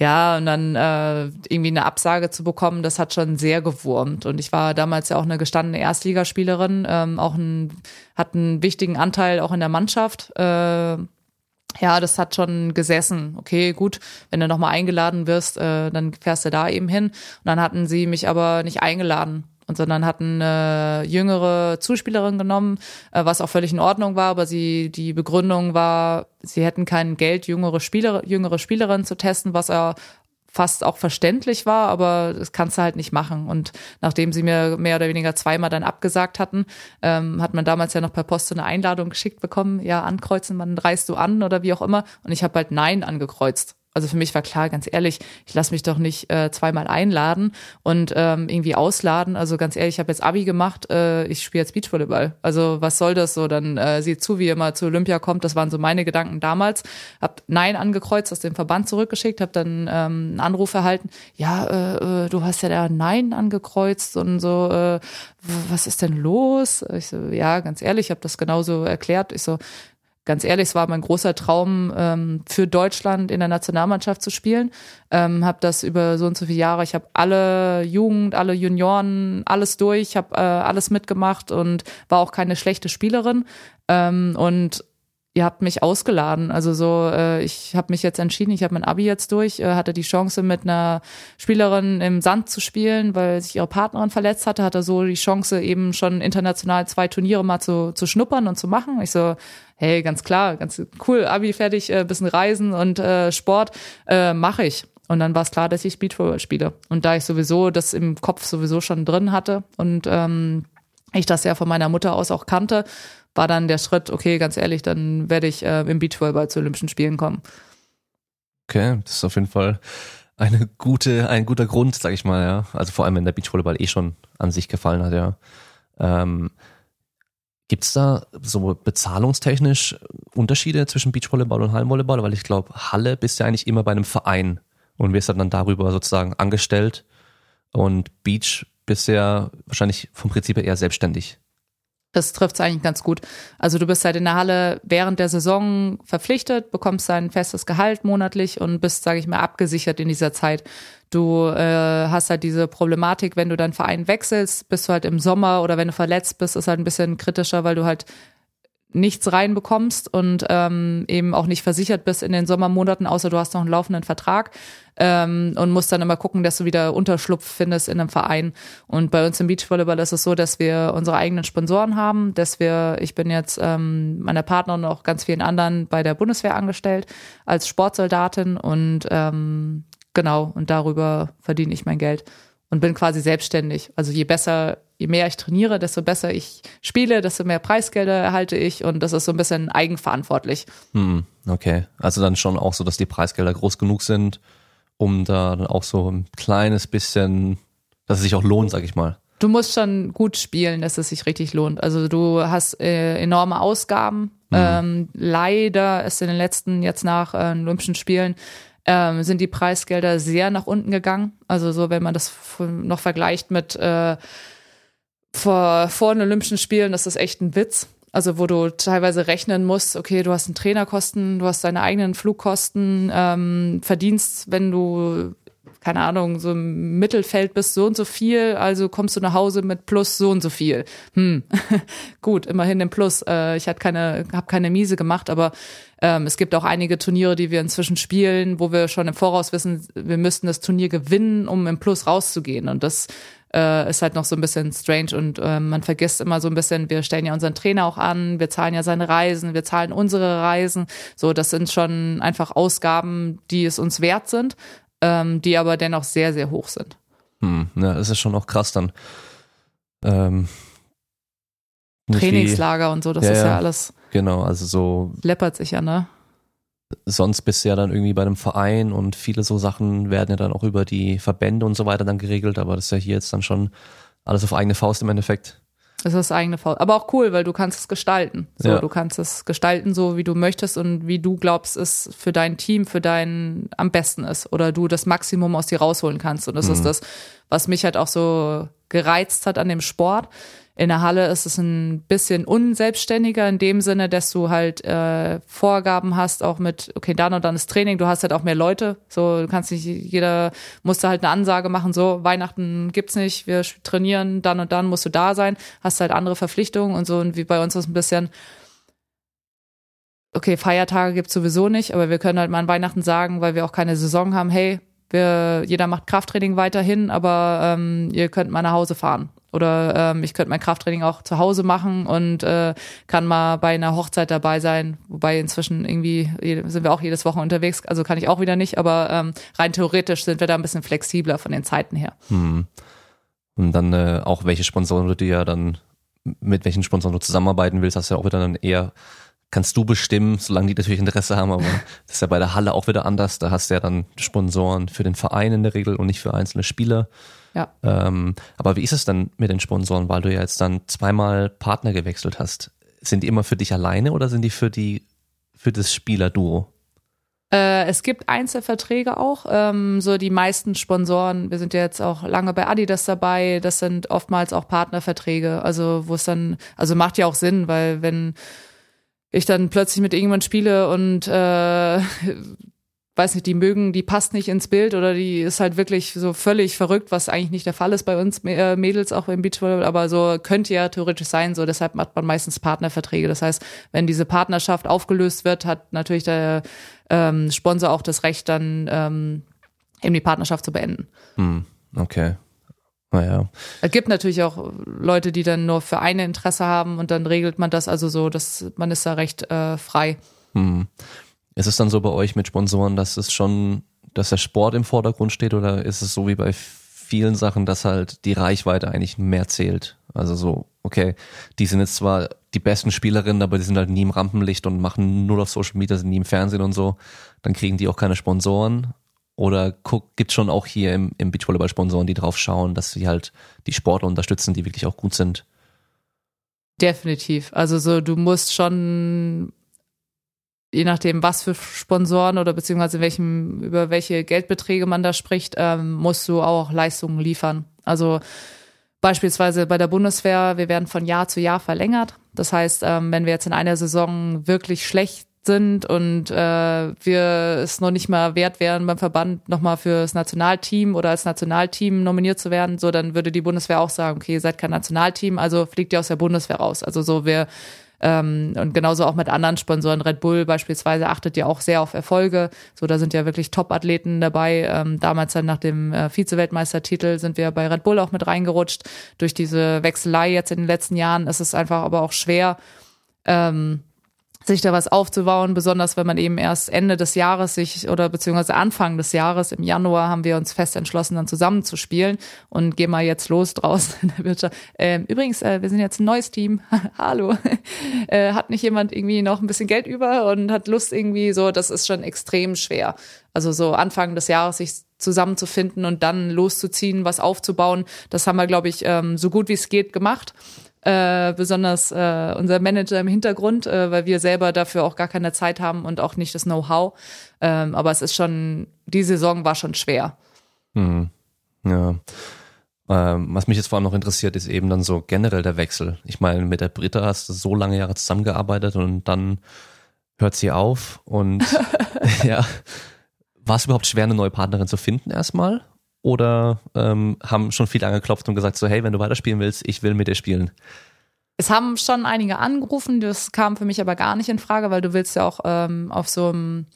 ja, und dann äh, irgendwie eine Absage zu bekommen, das hat schon sehr gewurmt. Und ich war damals ja auch eine gestandene Erstligaspielerin, ähm, auch ein, hat einen wichtigen Anteil auch in der Mannschaft. Äh, ja, das hat schon gesessen. Okay, gut, wenn du nochmal eingeladen wirst, äh, dann fährst du da eben hin. Und dann hatten sie mich aber nicht eingeladen und sondern hatten eine jüngere Zuspielerin genommen, äh, was auch völlig in Ordnung war, aber sie die Begründung war, sie hätten kein Geld, jüngere Spieler, jüngere Spielerin zu testen, was er fast auch verständlich war, aber das kannst du halt nicht machen. Und nachdem sie mir mehr oder weniger zweimal dann abgesagt hatten, ähm, hat man damals ja noch per Post so eine Einladung geschickt bekommen, ja, ankreuzen, wann reist du an oder wie auch immer. Und ich habe halt Nein angekreuzt. Also für mich war klar, ganz ehrlich, ich lasse mich doch nicht äh, zweimal einladen und ähm, irgendwie ausladen. Also ganz ehrlich, ich habe jetzt Abi gemacht, äh, ich spiele jetzt Beachvolleyball. Also was soll das so? Dann äh, sieht zu, wie ihr mal zu Olympia kommt. Das waren so meine Gedanken damals. Hab Nein angekreuzt, aus dem Verband zurückgeschickt, habe dann ähm, einen Anruf erhalten. Ja, äh, äh, du hast ja da Nein angekreuzt und so. Äh, was ist denn los? Ich so, ja, ganz ehrlich, ich habe das genauso erklärt. Ich so, ganz ehrlich, es war mein großer Traum, ähm, für Deutschland in der Nationalmannschaft zu spielen. Ähm, habe das über so und so viele Jahre. Ich habe alle Jugend, alle Junioren, alles durch, habe äh, alles mitgemacht und war auch keine schlechte Spielerin. Ähm, und ihr habt mich ausgeladen. Also so, äh, ich habe mich jetzt entschieden, ich habe mein Abi jetzt durch, äh, hatte die Chance mit einer Spielerin im Sand zu spielen, weil sich ihre Partnerin verletzt hatte, hatte so die Chance eben schon international zwei Turniere mal zu, zu schnuppern und zu machen. Ich so, hey, ganz klar, ganz cool, Abi fertig, äh, bisschen Reisen und äh, Sport, äh, mache ich. Und dann war es klar, dass ich Speedfootball spiele. Und da ich sowieso das im Kopf sowieso schon drin hatte und ähm, ich das ja von meiner Mutter aus auch kannte, war dann der Schritt, okay, ganz ehrlich, dann werde ich äh, im Beachvolleyball zu Olympischen Spielen kommen. Okay, das ist auf jeden Fall eine gute, ein guter Grund, sag ich mal, ja. Also vor allem, wenn der Beachvolleyball eh schon an sich gefallen hat, ja. Ähm, Gibt es da so bezahlungstechnisch Unterschiede zwischen Beachvolleyball und Hallenvolleyball? Weil ich glaube, Halle bist ja eigentlich immer bei einem Verein und wirst dann darüber sozusagen angestellt. Und Beach bist ja wahrscheinlich vom Prinzip her eher selbstständig. Das trifft es eigentlich ganz gut. Also du bist halt in der Halle während der Saison verpflichtet, bekommst dein festes Gehalt monatlich und bist, sage ich mal, abgesichert in dieser Zeit. Du äh, hast halt diese Problematik, wenn du deinen Verein wechselst, bist du halt im Sommer oder wenn du verletzt bist, ist halt ein bisschen kritischer, weil du halt nichts reinbekommst und ähm, eben auch nicht versichert bist in den Sommermonaten, außer du hast noch einen laufenden Vertrag ähm, und musst dann immer gucken, dass du wieder Unterschlupf findest in einem Verein. Und bei uns im Beachvolleyball ist es so, dass wir unsere eigenen Sponsoren haben, dass wir, ich bin jetzt ähm, meiner Partnerin und auch ganz vielen anderen bei der Bundeswehr angestellt als Sportsoldatin und ähm, genau, und darüber verdiene ich mein Geld und bin quasi selbstständig. Also je besser, je mehr ich trainiere, desto besser ich spiele, desto mehr Preisgelder erhalte ich und das ist so ein bisschen eigenverantwortlich. Hm, okay, also dann schon auch so, dass die Preisgelder groß genug sind, um da dann auch so ein kleines bisschen, dass es sich auch lohnt, sag ich mal. Du musst schon gut spielen, dass es sich richtig lohnt. Also du hast äh, enorme Ausgaben. Mhm. Ähm, leider ist in den letzten, jetzt nach äh, Olympischen Spielen, ähm, sind die Preisgelder sehr nach unten gegangen. Also so, wenn man das noch vergleicht mit äh, vor, vor den Olympischen Spielen, das ist echt ein Witz. Also wo du teilweise rechnen musst, okay, du hast einen Trainerkosten, du hast deine eigenen Flugkosten, ähm, verdienst, wenn du keine Ahnung, so im Mittelfeld bist so und so viel, also kommst du nach Hause mit plus so und so viel. Hm, gut, immerhin im Plus. Äh, ich hatte keine, habe keine Miese gemacht, aber ähm, es gibt auch einige Turniere, die wir inzwischen spielen, wo wir schon im Voraus wissen, wir müssten das Turnier gewinnen, um im Plus rauszugehen. Und das äh, ist halt noch so ein bisschen strange und äh, man vergisst immer so ein bisschen, wir stellen ja unseren Trainer auch an, wir zahlen ja seine Reisen, wir zahlen unsere Reisen. So, das sind schon einfach Ausgaben, die es uns wert sind ähm, die aber dennoch sehr, sehr hoch sind. Hm, ja, das ist schon auch krass dann. Ähm, Trainingslager wie, und so, das ja, ist ja alles. Genau, also so. Läppert sich ja, ne? Sonst bist du ja dann irgendwie bei einem Verein und viele so Sachen werden ja dann auch über die Verbände und so weiter dann geregelt, aber das ist ja hier jetzt dann schon alles auf eigene Faust im Endeffekt. Das ist eigene Faust. Aber auch cool, weil du kannst es gestalten. So, ja. du kannst es gestalten, so wie du möchtest und wie du glaubst, es für dein Team, für dein am besten ist. Oder du das Maximum aus dir rausholen kannst. Und das mhm. ist das, was mich halt auch so gereizt hat an dem Sport, in der Halle ist es ein bisschen unselbstständiger in dem Sinne, dass du halt äh, Vorgaben hast, auch mit, okay, dann und dann ist Training, du hast halt auch mehr Leute. So, du kannst nicht, jeder musste halt eine Ansage machen, so, Weihnachten gibt's nicht, wir trainieren, dann und dann musst du da sein, hast halt andere Verpflichtungen und so. Und wie bei uns ist ein bisschen, okay, Feiertage gibt's sowieso nicht, aber wir können halt mal an Weihnachten sagen, weil wir auch keine Saison haben, hey, wir, jeder macht Krafttraining weiterhin, aber ähm, ihr könnt mal nach Hause fahren. Oder ähm, ich könnte mein Krafttraining auch zu Hause machen und äh, kann mal bei einer Hochzeit dabei sein. Wobei inzwischen irgendwie sind wir auch jedes Woche unterwegs, also kann ich auch wieder nicht, aber ähm, rein theoretisch sind wir da ein bisschen flexibler von den Zeiten her. Hm. Und dann äh, auch welche Sponsoren du ja dann, mit welchen Sponsoren du zusammenarbeiten willst, hast du ja auch wieder dann eher kannst du bestimmen, solange die natürlich Interesse haben, aber das ist ja bei der Halle auch wieder anders. Da hast du ja dann Sponsoren für den Verein in der Regel und nicht für einzelne Spieler. Ja. Ähm, aber wie ist es dann mit den Sponsoren, weil du ja jetzt dann zweimal Partner gewechselt hast? Sind die immer für dich alleine oder sind die für die für das Spielerduo? Äh, es gibt Einzelverträge auch. Ähm, so die meisten Sponsoren, wir sind ja jetzt auch lange bei Adidas dabei, das sind oftmals auch Partnerverträge. Also wo es dann, also macht ja auch Sinn, weil wenn ich dann plötzlich mit irgendjemand spiele und äh, weiß nicht, die mögen, die passt nicht ins Bild oder die ist halt wirklich so völlig verrückt, was eigentlich nicht der Fall ist bei uns äh, Mädels auch im Beachvolleyball, aber so könnte ja theoretisch sein, so deshalb macht man meistens Partnerverträge. Das heißt, wenn diese Partnerschaft aufgelöst wird, hat natürlich der ähm, Sponsor auch das Recht, dann ähm, eben die Partnerschaft zu beenden. Hm, okay. Naja. Es gibt natürlich auch Leute, die dann nur für eine Interesse haben und dann regelt man das also so, dass man ist da recht äh, frei. Hm. Ist es dann so bei euch mit Sponsoren, dass es schon, dass der Sport im Vordergrund steht oder ist es so wie bei vielen Sachen, dass halt die Reichweite eigentlich mehr zählt? Also so, okay, die sind jetzt zwar die besten Spielerinnen, aber die sind halt nie im Rampenlicht und machen nur auf Social Media, sind nie im Fernsehen und so. Dann kriegen die auch keine Sponsoren. Oder gibt schon auch hier im, im Beachvolleyball Sponsoren, die drauf schauen, dass sie halt die Sportler unterstützen, die wirklich auch gut sind? Definitiv. Also so, du musst schon je nachdem, was für Sponsoren oder beziehungsweise welchem, über welche Geldbeträge man da spricht, ähm, musst du auch Leistungen liefern. Also beispielsweise bei der Bundeswehr, wir werden von Jahr zu Jahr verlängert. Das heißt, ähm, wenn wir jetzt in einer Saison wirklich schlecht sind und äh, wir es noch nicht mal wert wären, beim Verband nochmal fürs Nationalteam oder als Nationalteam nominiert zu werden, so dann würde die Bundeswehr auch sagen, okay, ihr seid kein Nationalteam, also fliegt ihr aus der Bundeswehr raus. Also so, wir ähm, und genauso auch mit anderen Sponsoren. Red Bull beispielsweise achtet ja auch sehr auf Erfolge. So, da sind ja wirklich Top-Athleten dabei. Ähm, damals dann nach dem äh, Vize-Weltmeistertitel sind wir bei Red Bull auch mit reingerutscht. Durch diese Wechselei jetzt in den letzten Jahren ist es einfach aber auch schwer, ähm, sich da was aufzubauen, besonders wenn man eben erst Ende des Jahres sich oder beziehungsweise Anfang des Jahres im Januar haben wir uns fest entschlossen, dann zusammen zu spielen und gehen mal jetzt los draußen in der Wirtschaft. Ähm, übrigens, äh, wir sind jetzt ein neues Team. Hallo. Äh, hat nicht jemand irgendwie noch ein bisschen Geld über und hat Lust irgendwie so, das ist schon extrem schwer. Also so Anfang des Jahres sich zusammenzufinden und dann loszuziehen, was aufzubauen, das haben wir, glaube ich, ähm, so gut wie es geht gemacht äh, besonders äh, unser Manager im Hintergrund, äh, weil wir selber dafür auch gar keine Zeit haben und auch nicht das Know-how. Ähm, aber es ist schon, die Saison war schon schwer. Mhm. Ja. Ähm, was mich jetzt vor allem noch interessiert, ist eben dann so generell der Wechsel. Ich meine, mit der Britta hast du so lange Jahre zusammengearbeitet und dann hört sie auf und ja. War es überhaupt schwer, eine neue Partnerin zu finden erstmal? Oder ähm, haben schon viele angeklopft und gesagt, so hey, wenn du weiterspielen willst, ich will mit dir spielen? Es haben schon einige angerufen, das kam für mich aber gar nicht in Frage, weil du willst ja auch ähm, auf so einem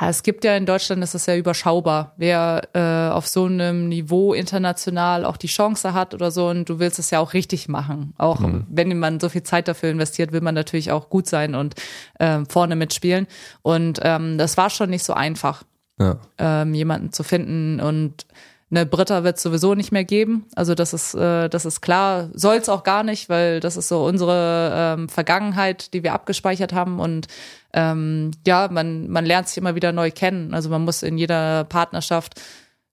ja, es gibt ja in Deutschland, ist es ja überschaubar, wer äh, auf so einem Niveau international auch die Chance hat oder so und du willst es ja auch richtig machen. Auch mhm. wenn man so viel Zeit dafür investiert, will man natürlich auch gut sein und ähm, vorne mitspielen. Und ähm, das war schon nicht so einfach ja. ähm, jemanden zu finden und eine Britta wird es sowieso nicht mehr geben. Also das ist, äh, das ist klar, soll es auch gar nicht, weil das ist so unsere ähm, Vergangenheit, die wir abgespeichert haben. Und ähm, ja, man, man lernt sich immer wieder neu kennen. Also man muss in jeder Partnerschaft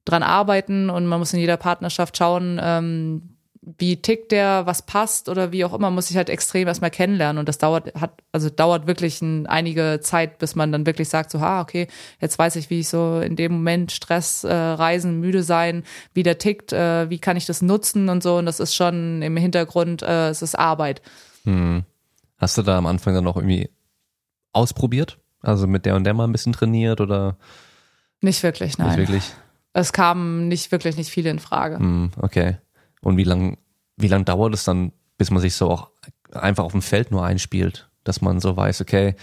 dran arbeiten und man muss in jeder Partnerschaft schauen, ähm, wie tickt der, was passt oder wie auch immer, muss ich halt extrem erstmal kennenlernen. Und das dauert, hat, also dauert wirklich ein, einige Zeit, bis man dann wirklich sagt, so, ah, okay, jetzt weiß ich, wie ich so in dem Moment Stress, äh, Reisen, müde sein, wie der tickt, äh, wie kann ich das nutzen und so. Und das ist schon im Hintergrund, äh, es ist Arbeit. Hm. Hast du da am Anfang dann noch irgendwie ausprobiert? Also mit der und der mal ein bisschen trainiert oder? Nicht wirklich, nein. Nicht wirklich. Es kamen nicht wirklich nicht viele in Frage. Hm, okay. Und wie lang, wie lang dauert es dann, bis man sich so auch einfach auf dem Feld nur einspielt, dass man so weiß, okay,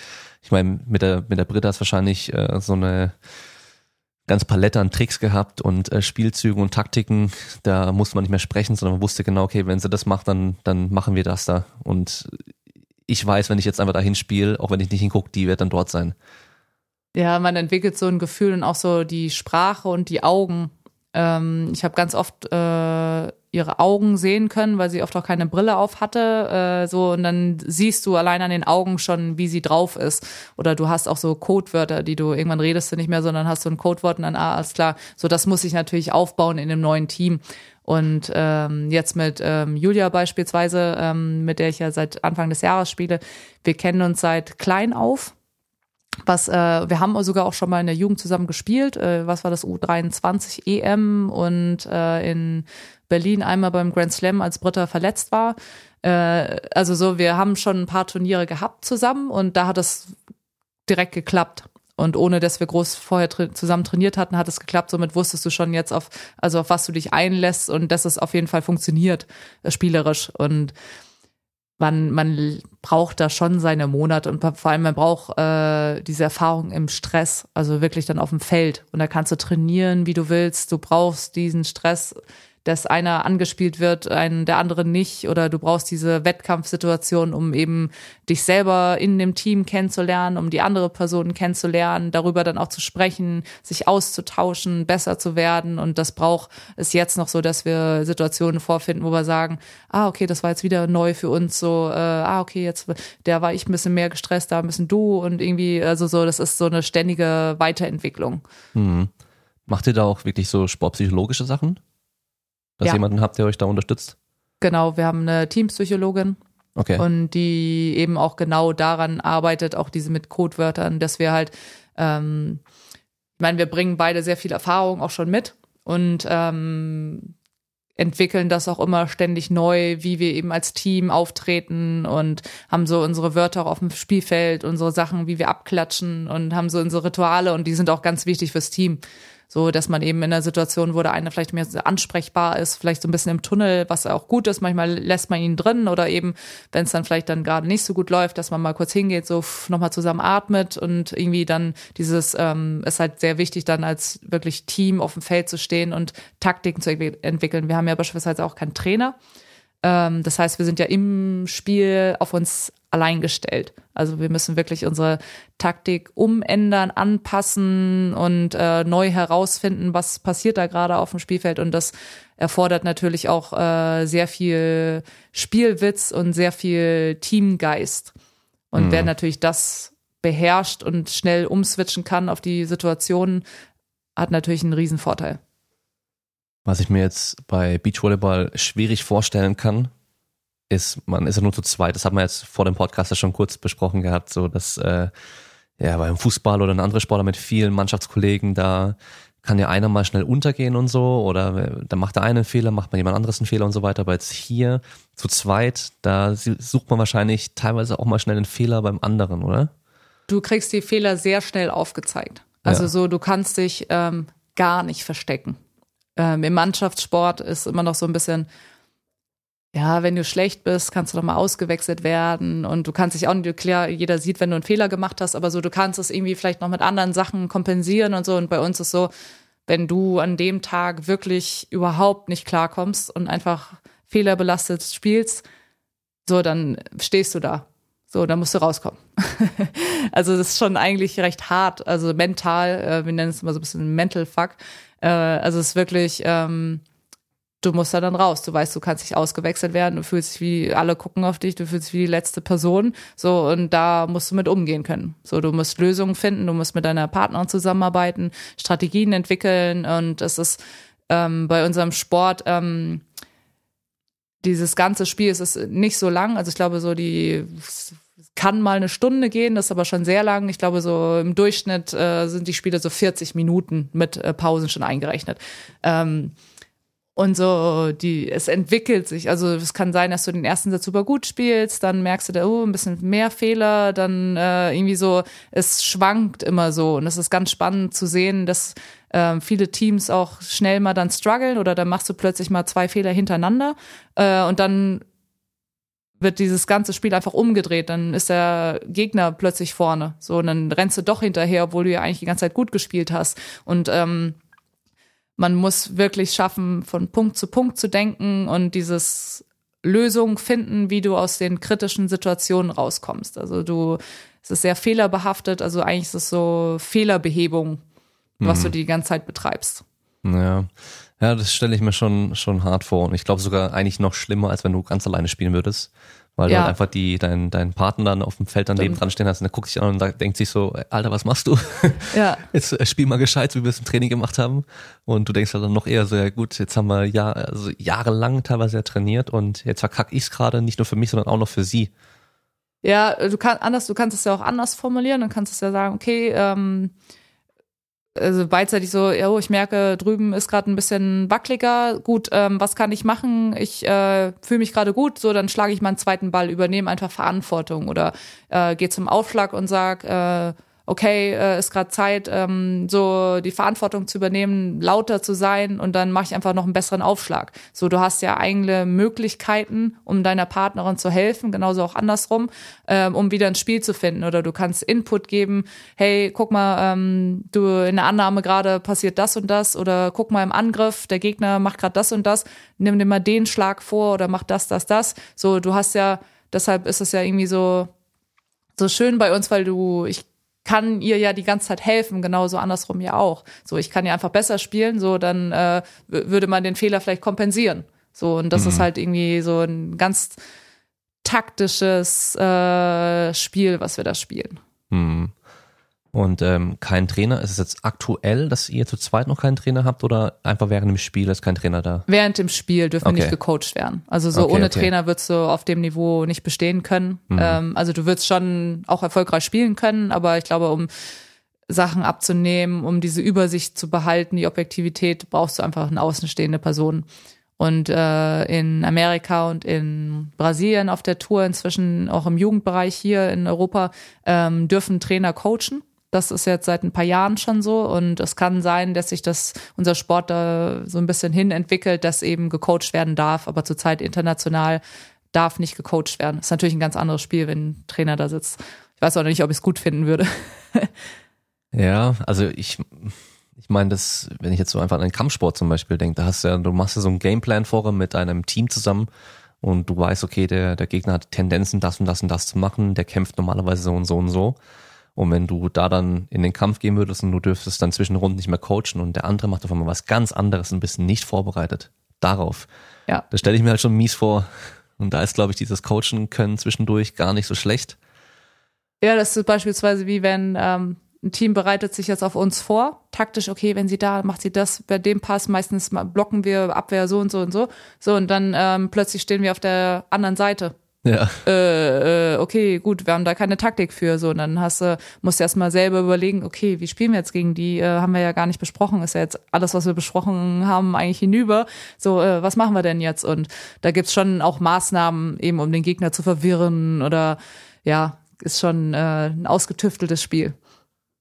ich meine, mit der, mit der Britta ist wahrscheinlich äh, so eine ganz Palette an Tricks gehabt und äh, Spielzügen und Taktiken. Da musste man nicht mehr sprechen, sondern man wusste genau, okay, wenn sie das macht, dann, dann machen wir das da. Und ich weiß, wenn ich jetzt einfach dahin spiele, auch wenn ich nicht hingucke, die wird dann dort sein. Ja, man entwickelt so ein Gefühl und auch so die Sprache und die Augen. Ähm, ich habe ganz oft äh, ihre Augen sehen können, weil sie oft auch keine Brille auf hatte. Äh, so und dann siehst du allein an den Augen schon, wie sie drauf ist. Oder du hast auch so Codewörter, die du irgendwann redest du nicht mehr, sondern hast so ein Codewort und dann ah, alles klar. So das muss ich natürlich aufbauen in dem neuen Team. Und ähm, jetzt mit ähm, Julia beispielsweise, ähm, mit der ich ja seit Anfang des Jahres spiele, wir kennen uns seit klein auf was äh, wir haben sogar auch schon mal in der Jugend zusammen gespielt. Äh, was war das U23 EM und äh, in Berlin einmal beim Grand Slam, als Britta verletzt war. Äh, also so, wir haben schon ein paar Turniere gehabt zusammen und da hat es direkt geklappt. Und ohne dass wir groß vorher tra zusammen trainiert hatten, hat es geklappt. Somit wusstest du schon jetzt auf, also auf was du dich einlässt und dass es auf jeden Fall funktioniert, äh, spielerisch. Und man, man braucht da schon seine Monate und vor allem man braucht äh, diese Erfahrung im Stress, also wirklich dann auf dem Feld. Und da kannst du trainieren, wie du willst. Du brauchst diesen Stress dass einer angespielt wird, ein, der andere nicht, oder du brauchst diese Wettkampfsituation, um eben dich selber in dem Team kennenzulernen, um die andere Person kennenzulernen, darüber dann auch zu sprechen, sich auszutauschen, besser zu werden. Und das braucht es jetzt noch so, dass wir Situationen vorfinden, wo wir sagen, ah, okay, das war jetzt wieder neu für uns, so, äh, ah, okay, jetzt, der war ich ein bisschen mehr gestresst, da ein bisschen du und irgendwie, also so, das ist so eine ständige Weiterentwicklung. Mhm. Macht ihr da auch wirklich so sportpsychologische Sachen? Dass ja. jemanden habt, der euch da unterstützt? Genau, wir haben eine Teampsychologin. Okay. Und die eben auch genau daran arbeitet, auch diese mit Codewörtern, dass wir halt, ähm, ich meine, wir bringen beide sehr viel Erfahrung auch schon mit und ähm, entwickeln das auch immer ständig neu, wie wir eben als Team auftreten und haben so unsere Wörter auch auf dem Spielfeld, unsere Sachen, wie wir abklatschen und haben so unsere Rituale und die sind auch ganz wichtig fürs Team so dass man eben in einer Situation, wo der eine vielleicht mehr ansprechbar ist, vielleicht so ein bisschen im Tunnel, was auch gut ist, manchmal lässt man ihn drin oder eben, wenn es dann vielleicht dann gerade nicht so gut läuft, dass man mal kurz hingeht, so nochmal zusammen atmet und irgendwie dann dieses, ähm, ist halt sehr wichtig, dann als wirklich Team auf dem Feld zu stehen und Taktiken zu entwickeln. Wir haben ja beispielsweise auch keinen Trainer. Ähm, das heißt, wir sind ja im Spiel auf uns allein gestellt. Also wir müssen wirklich unsere Taktik umändern, anpassen und äh, neu herausfinden, was passiert da gerade auf dem Spielfeld. Und das erfordert natürlich auch äh, sehr viel Spielwitz und sehr viel Teamgeist. Und mhm. wer natürlich das beherrscht und schnell umswitchen kann auf die Situation, hat natürlich einen Riesenvorteil. Was ich mir jetzt bei Beachvolleyball schwierig vorstellen kann, ist, man ist ja nur zu zweit. Das haben wir jetzt vor dem Podcast ja schon kurz besprochen gehabt, so dass äh, ja beim Fußball oder ein anderer Sportler mit vielen Mannschaftskollegen da kann ja einer mal schnell untergehen und so oder äh, dann macht der eine einen Fehler, macht man jemand anderes einen Fehler und so weiter. Aber jetzt hier zu zweit, da sucht man wahrscheinlich teilweise auch mal schnell einen Fehler beim anderen, oder? Du kriegst die Fehler sehr schnell aufgezeigt. Also ja. so, du kannst dich ähm, gar nicht verstecken ähm, im Mannschaftssport ist immer noch so ein bisschen, ja, wenn du schlecht bist, kannst du doch mal ausgewechselt werden und du kannst dich auch nicht, klar, jeder sieht, wenn du einen Fehler gemacht hast, aber so, du kannst es irgendwie vielleicht noch mit anderen Sachen kompensieren und so und bei uns ist so, wenn du an dem Tag wirklich überhaupt nicht klarkommst und einfach fehlerbelastet spielst, so, dann stehst du da. So, dann musst du rauskommen. also das ist schon eigentlich recht hart, also mental, äh, wir nennen es immer so ein bisschen Mental Fuck, äh, also es ist wirklich, ähm, du musst da dann raus. Du weißt, du kannst nicht ausgewechselt werden. Du fühlst dich wie, alle gucken auf dich, du fühlst dich wie die letzte Person. So, und da musst du mit umgehen können. So, du musst Lösungen finden, du musst mit deiner Partnerin zusammenarbeiten, Strategien entwickeln. Und es ist ähm, bei unserem Sport, ähm, dieses ganze Spiel es ist nicht so lang. Also ich glaube, so die kann mal eine Stunde gehen, das ist aber schon sehr lang. Ich glaube, so im Durchschnitt äh, sind die Spiele so 40 Minuten mit äh, Pausen schon eingerechnet. Ähm, und so, die, es entwickelt sich. Also es kann sein, dass du den ersten Satz super gut spielst, dann merkst du da, oh, ein bisschen mehr Fehler, dann äh, irgendwie so, es schwankt immer so. Und es ist ganz spannend zu sehen, dass äh, viele Teams auch schnell mal dann strugglen oder dann machst du plötzlich mal zwei Fehler hintereinander äh, und dann wird dieses ganze Spiel einfach umgedreht. Dann ist der Gegner plötzlich vorne. So, und dann rennst du doch hinterher, obwohl du ja eigentlich die ganze Zeit gut gespielt hast. Und ähm, man muss wirklich schaffen, von Punkt zu Punkt zu denken und dieses Lösung finden, wie du aus den kritischen Situationen rauskommst. Also du, es ist sehr fehlerbehaftet, also eigentlich ist es so Fehlerbehebung, was mhm. du die ganze Zeit betreibst. Ja. Ja, das stelle ich mir schon, schon hart vor. Und ich glaube sogar eigentlich noch schlimmer, als wenn du ganz alleine spielen würdest. Weil Ja. du halt einfach die, dein, deinen Partner dann auf dem Feld daneben Dann- dran stehen hast und der guckt sich an und denkt sich so, Alter, was machst du? Ja. Jetzt äh, spiel mal gescheit, so wie wir es im Training gemacht haben. Und du denkst halt dann noch eher so, ja gut, jetzt haben wir Jahr, also jahrelang teilweise ja trainiert und jetzt verkack ich's gerade, nicht nur für mich, sondern auch noch für sie. Ja, du kannst anders, du kannst es ja auch anders formulieren. Du kannst es ja sagen, okay, ähm, also beidseitig so, oh, ich merke, drüben ist gerade ein bisschen wackeliger. Gut, ähm, was kann ich machen? Ich äh, fühle mich gerade gut, so dann schlage ich meinen zweiten Ball, übernehme einfach Verantwortung oder äh, gehe zum Aufschlag und sag, äh, okay, äh, ist gerade Zeit, ähm, so die Verantwortung zu übernehmen, lauter zu sein und dann mache ich einfach noch einen besseren Aufschlag. So, du hast ja eigene Möglichkeiten, um deiner Partnerin zu helfen, genauso auch andersrum, ähm, um wieder ins Spiel zu finden. Oder du kannst Input geben, hey, guck mal, ähm, du in der Annahme gerade passiert das und das oder guck mal im Angriff, der Gegner macht gerade das und das, nimm dir mal den Schlag vor oder mach das, das, das. So, du hast ja, deshalb ist es ja irgendwie so, so schön bei uns, weil du, ich kann ihr ja die ganze Zeit helfen, genauso andersrum ja auch. So, ich kann ja einfach besser spielen, so dann äh, würde man den Fehler vielleicht kompensieren. So, und das ist halt irgendwie so ein ganz taktisches äh, Spiel, was wir da spielen. Hm. Und ähm, kein Trainer, ist es jetzt aktuell, dass ihr zu zweit noch keinen Trainer habt oder einfach während dem Spiel ist kein Trainer da? Während dem Spiel dürfen wir Okay. nicht gecoacht werden. Also so Okay, ohne okay. Trainer würdest du auf dem Niveau nicht bestehen können. Ähm, also du würdest schon auch erfolgreich spielen können, aber ich glaube, um Sachen abzunehmen, um diese Übersicht zu behalten, die Objektivität, brauchst du einfach eine außenstehende Person. Und äh, in Amerika und in Brasilien auf der Tour, inzwischen auch im Jugendbereich hier in Europa, ähm, dürfen Trainer coachen. Das ist jetzt seit ein paar Jahren schon so. Und es kann sein, dass sich das unser Sport da so ein bisschen hin entwickelt, dass eben gecoacht werden darf, aber zurzeit international darf nicht gecoacht werden. Ist natürlich ein ganz anderes Spiel, wenn ein Trainer da sitzt. Ich weiß auch nicht, ob ich es gut finden würde. Ja, also ich, ich meine, das, wenn ich jetzt so einfach an den Kampfsport zum Beispiel denke, da hast du ja, du machst ja so einen Gameplan vorher mit einem Team zusammen und du weißt, okay, der, der Gegner hat Tendenzen, das und das und das zu machen, der kämpft normalerweise so und so und so. Und wenn du da dann in den Kampf gehen würdest und du dürftest dann zwischen Runden nicht mehr coachen und der andere macht auf einmal was ganz anderes und bist nicht vorbereitet darauf. Ja. Das stelle ich mir halt schon mies vor. Und da ist, glaube ich, dieses Coachen können zwischendurch gar nicht so schlecht. Ja, das ist beispielsweise wie wenn ähm, ein Team bereitet sich jetzt auf uns vor, taktisch, okay, wenn sie da, macht sie das, bei dem Pass, meistens blocken wir Abwehr so und so und so. So, und dann ähm, plötzlich stehen wir auf der anderen Seite. Ja. Äh, äh, okay, gut, wir haben da keine Taktik für. So, und dann hast du, musst du erstmal selber überlegen, okay, wie spielen wir jetzt gegen die? Äh, haben wir ja gar nicht besprochen. Ist ja jetzt alles, was wir besprochen haben, eigentlich hinüber. So, äh, was machen wir denn jetzt? Und da gibt's schon auch Maßnahmen, eben um den Gegner zu verwirren oder ja, ist schon äh, ein ausgetüfteltes Spiel.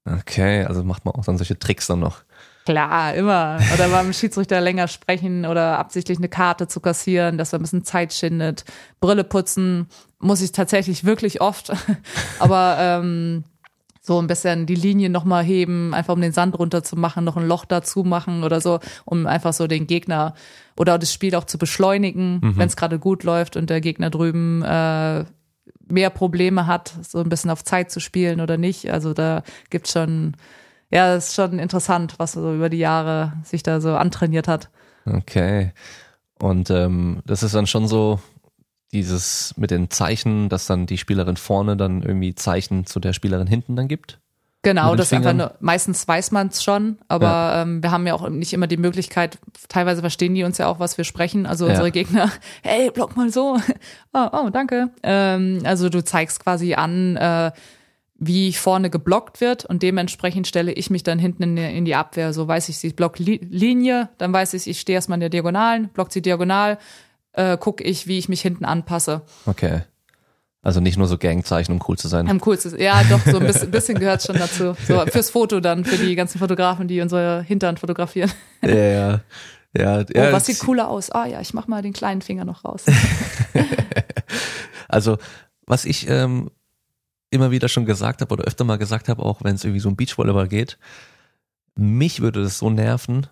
Okay, also macht man auch dann solche Tricks dann noch. Klar, immer. Oder beim Schiedsrichter länger sprechen oder absichtlich eine Karte zu kassieren, dass er ein bisschen Zeit schindet. Brille putzen muss ich tatsächlich wirklich oft. Aber ähm, so ein bisschen die Linie nochmal heben, einfach um den Sand runterzumachen, noch ein Loch dazu machen oder so, um einfach so den Gegner oder das Spiel auch zu beschleunigen, wenn es gerade gut läuft und der Gegner drüben äh, mehr Probleme hat, so ein bisschen auf Zeit zu spielen oder nicht. Also da gibt's schon, ja, es ist schon interessant, was so über die Jahre sich da so antrainiert hat. Okay. Und ähm, das ist dann schon so dieses mit den Zeichen, dass dann die Spielerin vorne dann irgendwie Zeichen zu der Spielerin hinten dann gibt. Genau, das ist einfach Fingern? nur, meistens weiß man es schon, aber ähm, wir haben ja auch nicht immer die Möglichkeit, teilweise verstehen die uns ja auch, was wir sprechen. Also Ja. unsere Gegner, hey, block mal so. oh, oh, danke. Ähm, also du zeigst quasi an, äh, wie vorne geblockt wird und dementsprechend stelle ich mich dann hinten in die, in die Abwehr. So weiß ich, sie blockt Li Linie, dann weiß ich, ich stehe erstmal in der Diagonalen, blockt sie diagonal, äh, gucke ich, wie ich mich hinten anpasse. Okay. Also nicht nur so Gangzeichen, um cool zu sein. Am coolsten. Ja, doch, so ein bisschen, bisschen gehört schon dazu. So fürs Foto dann, für die ganzen Fotografen, die unsere Hintern fotografieren. Ja, ja. Ja, Oh, ja, was das- sieht cooler aus? Ah ja, ich mach mal den kleinen Finger noch raus. Also, was ich ähm, immer wieder schon gesagt habe oder öfter mal gesagt habe, auch wenn es irgendwie so um Beachvolleyball geht, mich würde das so nerven,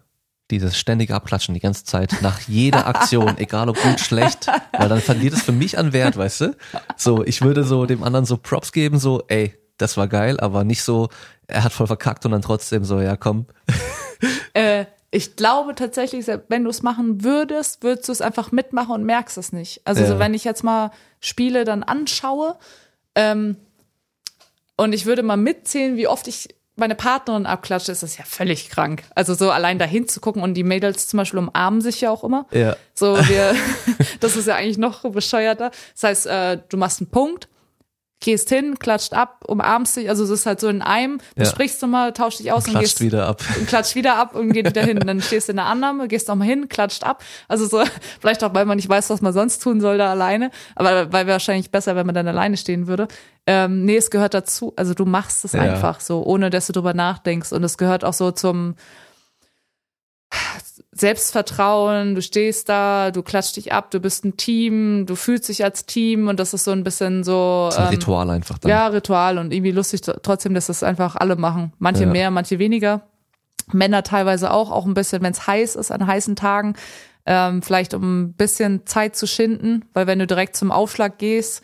dieses ständige Abklatschen die ganze Zeit nach jeder Aktion, egal ob gut, schlecht, weil dann verliert es für mich an Wert, weißt du? So, ich würde so dem anderen so Props geben, so, ey, das war geil, aber nicht so, er hat voll verkackt und dann trotzdem so, ja komm. äh, ich glaube tatsächlich, wenn du es machen würdest, würdest du es einfach mitmachen und merkst es nicht. Also Ja. so, wenn ich jetzt mal Spiele dann anschaue ähm, und ich würde mal mitzählen, wie oft ich meine Partnerin abklatsche, ist das ja völlig krank. Also so allein dahin zu gucken und die Mädels zum Beispiel umarmen sich ja auch immer. Ja. So, wir, das ist ja eigentlich noch bescheuerter. Das heißt, äh, du machst einen Punkt, gehst hin, klatscht ab, umarmst dich, also es ist halt so in einem, Ja. besprichst du mal, tauschst dich aus und, Klatscht gehst wieder ab. und klatscht wieder ab und geht wieder hin. Dann stehst du in der Annahme, gehst nochmal hin, klatscht ab. Also so, vielleicht auch, weil man nicht weiß, was man sonst tun soll da alleine. Aber weil wahrscheinlich besser, wenn man dann alleine stehen würde. Ähm, nee, es gehört dazu. Also du machst es Ja. einfach so, ohne dass du drüber nachdenkst. Und es gehört auch so zum Selbstvertrauen, du stehst da, du klatscht dich ab, du bist ein Team, du fühlst dich als Team und das ist so ein bisschen so. Das ist ein ähm, Ritual einfach dann. ja, Ritual und irgendwie lustig tr- trotzdem, dass das einfach alle machen. Manche Ja. mehr, manche weniger. Männer teilweise auch, auch ein bisschen, wenn es heiß ist an heißen Tagen, ähm, vielleicht um ein bisschen Zeit zu schinden, weil wenn du direkt zum Aufschlag gehst,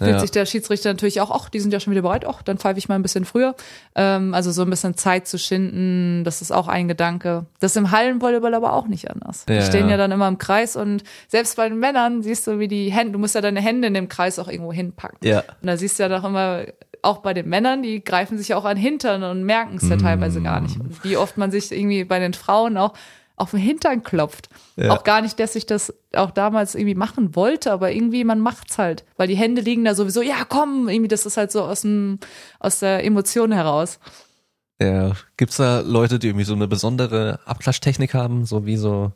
fühlt Ja. sich der Schiedsrichter natürlich auch, ach, die sind ja schon wieder bereit, ach, dann pfeife ich mal ein bisschen früher. Ähm, also so ein bisschen Zeit zu schinden, das ist auch ein Gedanke. Das ist im Hallenvolleyball aber auch nicht anders. Ja, die stehen ja. ja dann immer im Kreis und selbst bei den Männern siehst du, wie die Hände, du musst ja deine Hände in dem Kreis auch irgendwo hinpacken. Ja. Und da siehst du ja doch immer, auch bei den Männern, die greifen sich ja auch an Hintern und merken es ja teilweise gar nicht. Und wie oft man sich irgendwie bei den Frauen auch auf den Hintern klopft. Ja. Auch gar nicht, dass ich das auch damals irgendwie machen wollte, aber irgendwie man macht's halt. Weil die Hände liegen da sowieso, ja komm, irgendwie, das ist halt so aus dem, aus der Emotion heraus. Ja. Gibt's da Leute, die irgendwie so eine besondere Abklatschtechnik haben, so wie so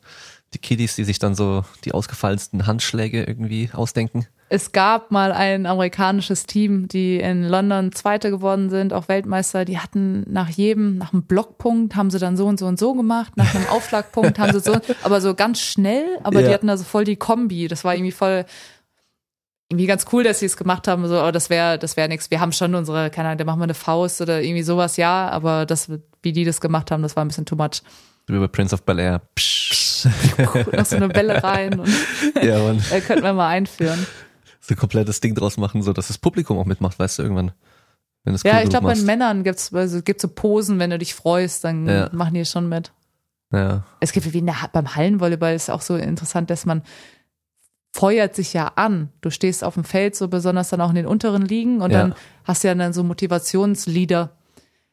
die Kiddies, die sich dann so die ausgefallensten Handschläge irgendwie ausdenken? Es gab mal ein amerikanisches Team, die in London Zweite geworden sind, auch Weltmeister. Die hatten nach jedem, nach einem Blockpunkt haben sie dann so und so und so gemacht, nach einem Aufschlagpunkt haben sie so, aber so ganz schnell, aber Ja. die hatten da so voll die Kombi. Das war irgendwie voll, irgendwie ganz cool, dass sie es gemacht haben, so, aber das wäre, das wäre nichts. Wir haben schon unsere, keine Ahnung, da machen wir eine Faust oder irgendwie sowas, ja, aber das, wie die das gemacht haben, das war ein bisschen too much. Wie bei Prince of Bel Air. Psch. Noch so eine Bälle rein und ja, man. äh, könnten wir mal einführen. So ein komplettes Ding draus machen, so dass das Publikum auch mitmacht, weißt du, irgendwann. Wenn es cool Ja, ich glaube, bei. Männern gibt's also gibt's so Posen, wenn du dich freust, dann Ja. machen die schon mit. Ja. Es gibt wie der, beim Hallenvolleyball ist auch so interessant, dass man feuert sich ja an. Du stehst auf dem Feld, so besonders dann auch in den unteren Ligen und Ja. dann hast du ja dann so Motivationslieder.